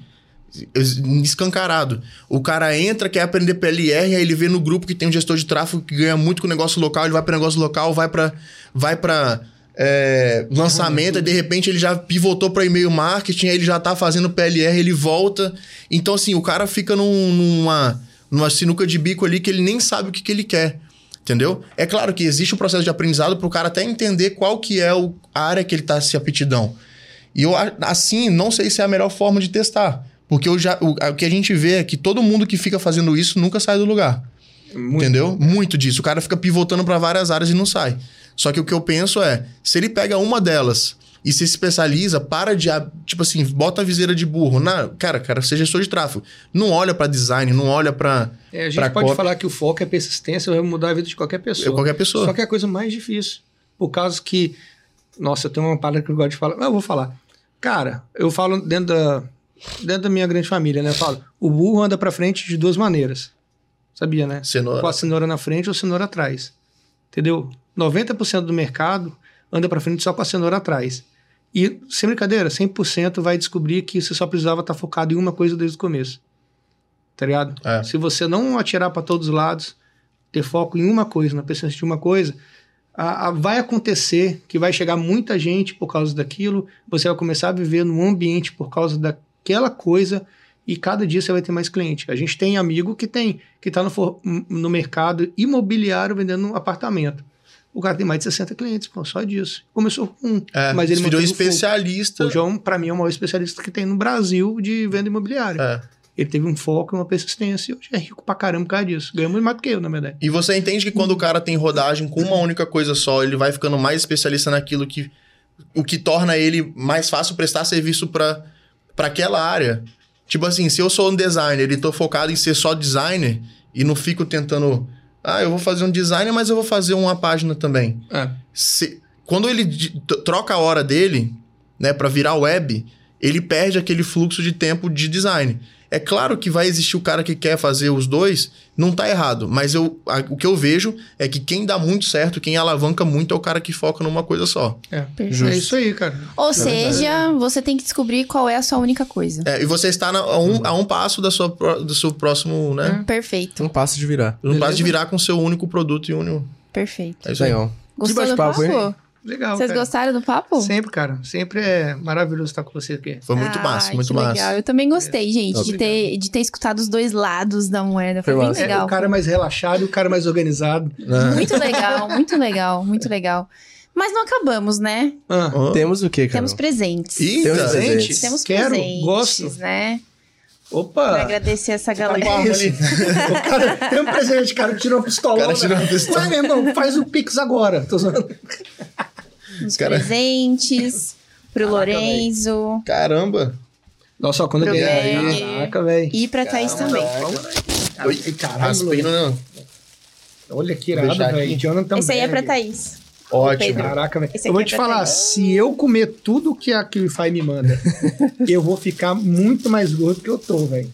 S3: es- Escancarado. O cara entra, quer aprender PLR, aí ele vê no grupo que tem um gestor de tráfego que ganha muito com o negócio local, ele vai para negócio local, vai para vai pra, é, lançamento, e de repente ele já pivotou para e-mail marketing, aí ele já tá fazendo PLR, ele volta. Então, assim, o cara fica num- numa, numa sinuca de bico ali que ele nem sabe o que, que ele quer. Entendeu? É claro que existe um processo de aprendizado para o cara até entender qual que é o, a área que ele tá se aptidão. E eu, assim, não sei se é a melhor forma de testar. Porque eu já, o, o que a gente vê é que todo mundo que fica fazendo isso nunca sai do lugar.
S4: Muito.
S3: Entendeu? Muito disso. O cara fica pivotando para várias áreas e não sai. Só que o que eu penso é, se ele pega uma delas e se especializa, para de, tipo assim, bota a viseira de burro. Na, cara, cara, seja gestor de tráfego. Não olha para design, não olha para
S4: É, a gente pode
S3: copy.
S4: falar que o foco é persistência, vai mudar a vida de qualquer pessoa.
S3: qualquer pessoa.
S4: Só que é a coisa mais difícil. Por causa que. Nossa, eu tenho uma palavra que eu gosto de falar. Mas eu vou falar. Cara, eu falo dentro da, dentro da minha grande família, né? Eu falo, o burro anda pra frente de duas maneiras. Sabia, né?
S3: Cenoura.
S4: Com a cenoura na frente ou cenoura atrás. Entendeu? 90% do mercado anda pra frente só com a cenoura atrás. E, sem brincadeira, 100% vai descobrir que você só precisava estar focado em uma coisa desde o começo. Tá ligado?
S3: É.
S4: Se você não atirar para todos os lados, ter foco em uma coisa, na persistência de uma coisa, a- a- vai acontecer que vai chegar muita gente por causa daquilo, você vai começar a viver num ambiente por causa daquela coisa e cada dia você vai ter mais cliente. A gente tem amigo que tem que está no, no mercado imobiliário vendendo um apartamento. O cara tem mais de 60 clientes, pô, só disso. Começou com um,
S3: É,
S4: mas ele
S3: virou
S4: o
S3: especialista.
S4: É um, para mim, é o maior especialista que tem no Brasil de venda imobiliária.
S3: É.
S4: Ele teve um foco e uma persistência e hoje é rico pra caramba por causa disso. Ganha muito mais do que eu, na verdade.
S3: E você entende que quando o cara tem rodagem com uma única coisa só, ele vai ficando mais especialista naquilo que. O que torna ele mais fácil prestar serviço pra pra aquela área. Tipo assim, se eu sou um designer e tô focado em ser só designer e não fico tentando. Ah, eu vou fazer um designer, mas eu vou fazer uma página também.
S4: É.
S3: Se- quando ele troca a hora dele, né, para virar web, ele perde aquele fluxo de tempo de design. É claro que vai existir o cara que quer fazer os dois, não tá errado, mas eu, a- o que eu vejo é que quem dá muito certo, quem alavanca muito é o cara que foca numa coisa só.
S4: É.
S1: Perfeito.
S4: É isso aí, cara.
S1: Ou seja, você tem que descobrir qual é a sua única coisa.
S3: É, e você está na- a, um, a um passo da sua, do seu próximo, né?
S1: Perfeito,
S2: Um passo de virar.
S3: Um passo
S4: Beleza.
S3: de virar com seu único produto e único.
S1: perfeito.
S3: É isso aí.
S2: Legal.
S1: Gostou do
S2: bate-papo,
S1: papo?
S2: hein?
S4: Legal.
S1: Vocês
S4: cara.
S1: gostaram do papo?
S4: Sempre, cara. Sempre é maravilhoso estar com você aqui.
S3: Foi muito
S1: Ai,
S3: massa, muito massa.
S1: legal. Eu também gostei, gente, de ter, de ter escutado os dois lados da moeda. Foi,
S2: Foi
S1: bem
S2: massa.
S4: É,
S1: legal.
S4: o cara mais relaxado e o cara mais organizado.
S1: Muito legal, muito legal, muito legal. Mas não acabamos, né?
S4: Ah,
S3: Ó.
S2: Temos o quê, cara?
S1: Temos presentes.
S3: Eita.
S2: Temos presentes.
S1: Temos
S4: Quero,
S1: presentes,
S4: gosto.
S1: né? Pra
S4: Opa!
S1: agradecer essa
S3: Tá
S1: galera.
S3: ali.
S4: o cara tem um presente, cara, tirou uma pistola.
S3: O cara tirou uma pistola.
S4: Ué, meu irmão, faz o Pix agora. Tô zoando.
S1: Os
S3: Cara.
S1: presentes pro Lorenzo
S3: Caramba.
S4: Nossa, quando eu
S1: Pro
S4: ganhei.
S1: Greg.
S4: Caraca, velho.
S1: e pra Thaís também.
S3: Oi,
S4: Caralho,
S3: não.
S4: Olha que irado, velho. Jonathan
S1: Esse aí é pra. Thaís.
S3: Ótimo.
S4: Caraca, velho. Eu vou te
S1: é
S4: falar,
S1: Thaís.
S4: se eu comer tudo que a Qlify me manda, eu vou ficar muito mais gordo que eu tô, velho.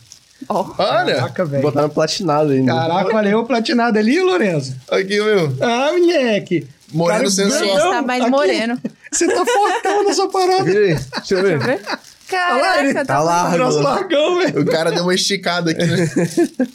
S1: Ó,
S3: Olha.
S4: Caraca, velho.
S2: Botaram platinado ainda.
S4: Caraca, olha eu platinado ali, Lorenzo.
S3: Aqui, meu.
S4: Ah, moleque.
S3: Moreno
S4: Cara,
S3: sensual.
S1: Lorenzo tá mais
S4: aqui.
S1: moreno.
S4: Você tá fortão nessa parada.
S2: Vira aí. Deixa eu ver.
S1: Caraca,
S4: ele
S1: tá,
S2: Tá largo.
S4: Largão, velho.
S3: O cara deu uma esticada aqui, né?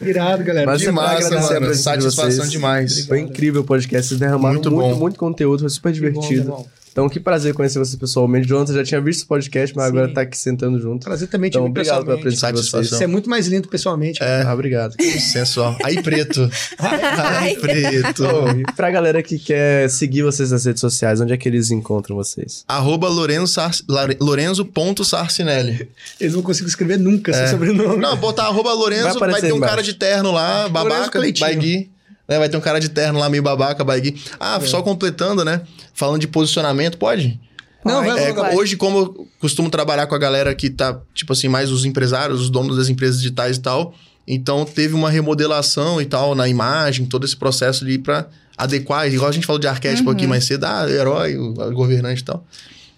S4: Irado, galera.
S2: Mas é pra
S3: massa, mano.
S2: de
S3: Satisfação
S2: vocês.
S3: demais.
S2: Foi incrível o podcast. Vocês derramaram
S3: Muito
S2: muito, muito,
S3: bom.
S2: conteúdo. Foi super
S4: Que bom,
S2: divertido.
S4: irmão.
S2: Então, que prazer conhecer vocês pessoalmente. Jonathan já tinha visto o podcast, mas
S4: Sim.
S2: agora tá aqui sentando junto.
S4: Prazer também te
S2: Então,
S4: ver
S2: obrigado pela presença de vocês.
S4: Você é muito mais lindo pessoalmente.
S3: É.
S2: Ah, obrigado.
S3: Sensual. Aí, preto. Aí, preto.
S2: Bom, e pra galera que quer seguir vocês nas redes sociais, onde é que eles encontram vocês?
S3: Arroba Lorenzo Sar- Lare- Lorenzo.sarcinelli.
S4: Eles não conseguem escrever nunca seu sobrenome.
S3: Não, botar arroba
S2: Vai
S3: Lorenzo, vai,
S2: aparecer
S3: ter um
S2: embaixo.
S3: cara de terno lá, babaca,
S4: Cleitinho.
S3: Né, vai ter um cara de terno lá, meio babaca, by Gui. Ah, só completando, né? Falando de posicionamento, pode?
S4: Não, vai,
S3: É,
S4: vai, vai.
S3: hoje, como eu costumo trabalhar com a galera que tá, tipo assim, mais os empresários, os donos das empresas digitais e tal, então teve uma remodelação e tal na imagem, todo esse processo ali pra adequar, igual a gente falou de arquétipo aqui mais cedo, ah, herói, o o governante e tal.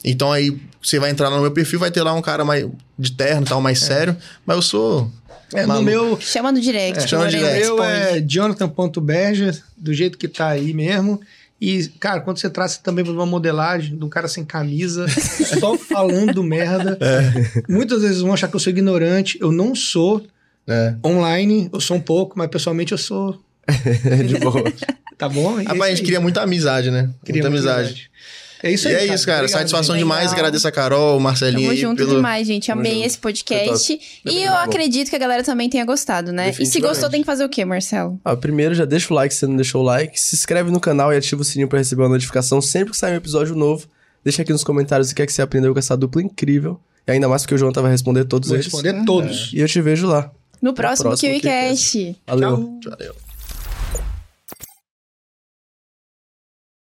S3: Então aí você vai entrar no meu perfil, vai ter lá um cara mais de terno e tal, mais sério, mas eu sou.
S4: É, no meu,
S1: Chama no direct.
S3: É, chama no
S1: Lorenzo
S3: direct.
S4: meu é jonathan.berger, do jeito que tá aí mesmo. E, cara, quando você traz também uma modelagem de um cara sem camisa, só falando merda, muitas vezes vão achar que eu sou ignorante. Eu não sou.
S3: É.
S4: Online, eu sou um pouco, mas pessoalmente eu sou.
S2: de boa.
S4: Tá bom? É
S3: Rapaz, a
S4: isso
S3: gente
S4: aí.
S3: cria muita amizade, né?
S4: Cria
S3: muita
S4: muita
S3: amizade.
S4: É isso
S3: e
S4: aí.
S3: é isso, cara.
S4: Obrigado,
S3: Satisfação
S4: gente.
S3: demais.
S1: Legal.
S3: Agradeço a Carol, o Marcelinho
S1: Tamo
S3: aí
S1: junto
S3: pelo.
S1: demais, gente.
S2: Tamo
S1: Amei
S2: junto.
S1: esse podcast. E eu
S2: Bom.
S1: acredito que a galera também tenha gostado, né? E se gostou, tem que fazer o quê, Marcelo?
S2: Ah, primeiro, já deixa o like se você não deixou o like. Se inscreve no canal e ativa o sininho pra receber uma notificação sempre que sair um episódio novo. Deixa aqui nos comentários o que é que você aprendeu com essa dupla incrível. E ainda mais porque o João vai responder todos
S4: Vou
S2: eles.
S4: responder todos.
S2: E eu te vejo lá.
S1: No próximo
S2: próximo
S1: KiwiCast.
S2: Valeu.
S4: Tchau.
S3: Valeu.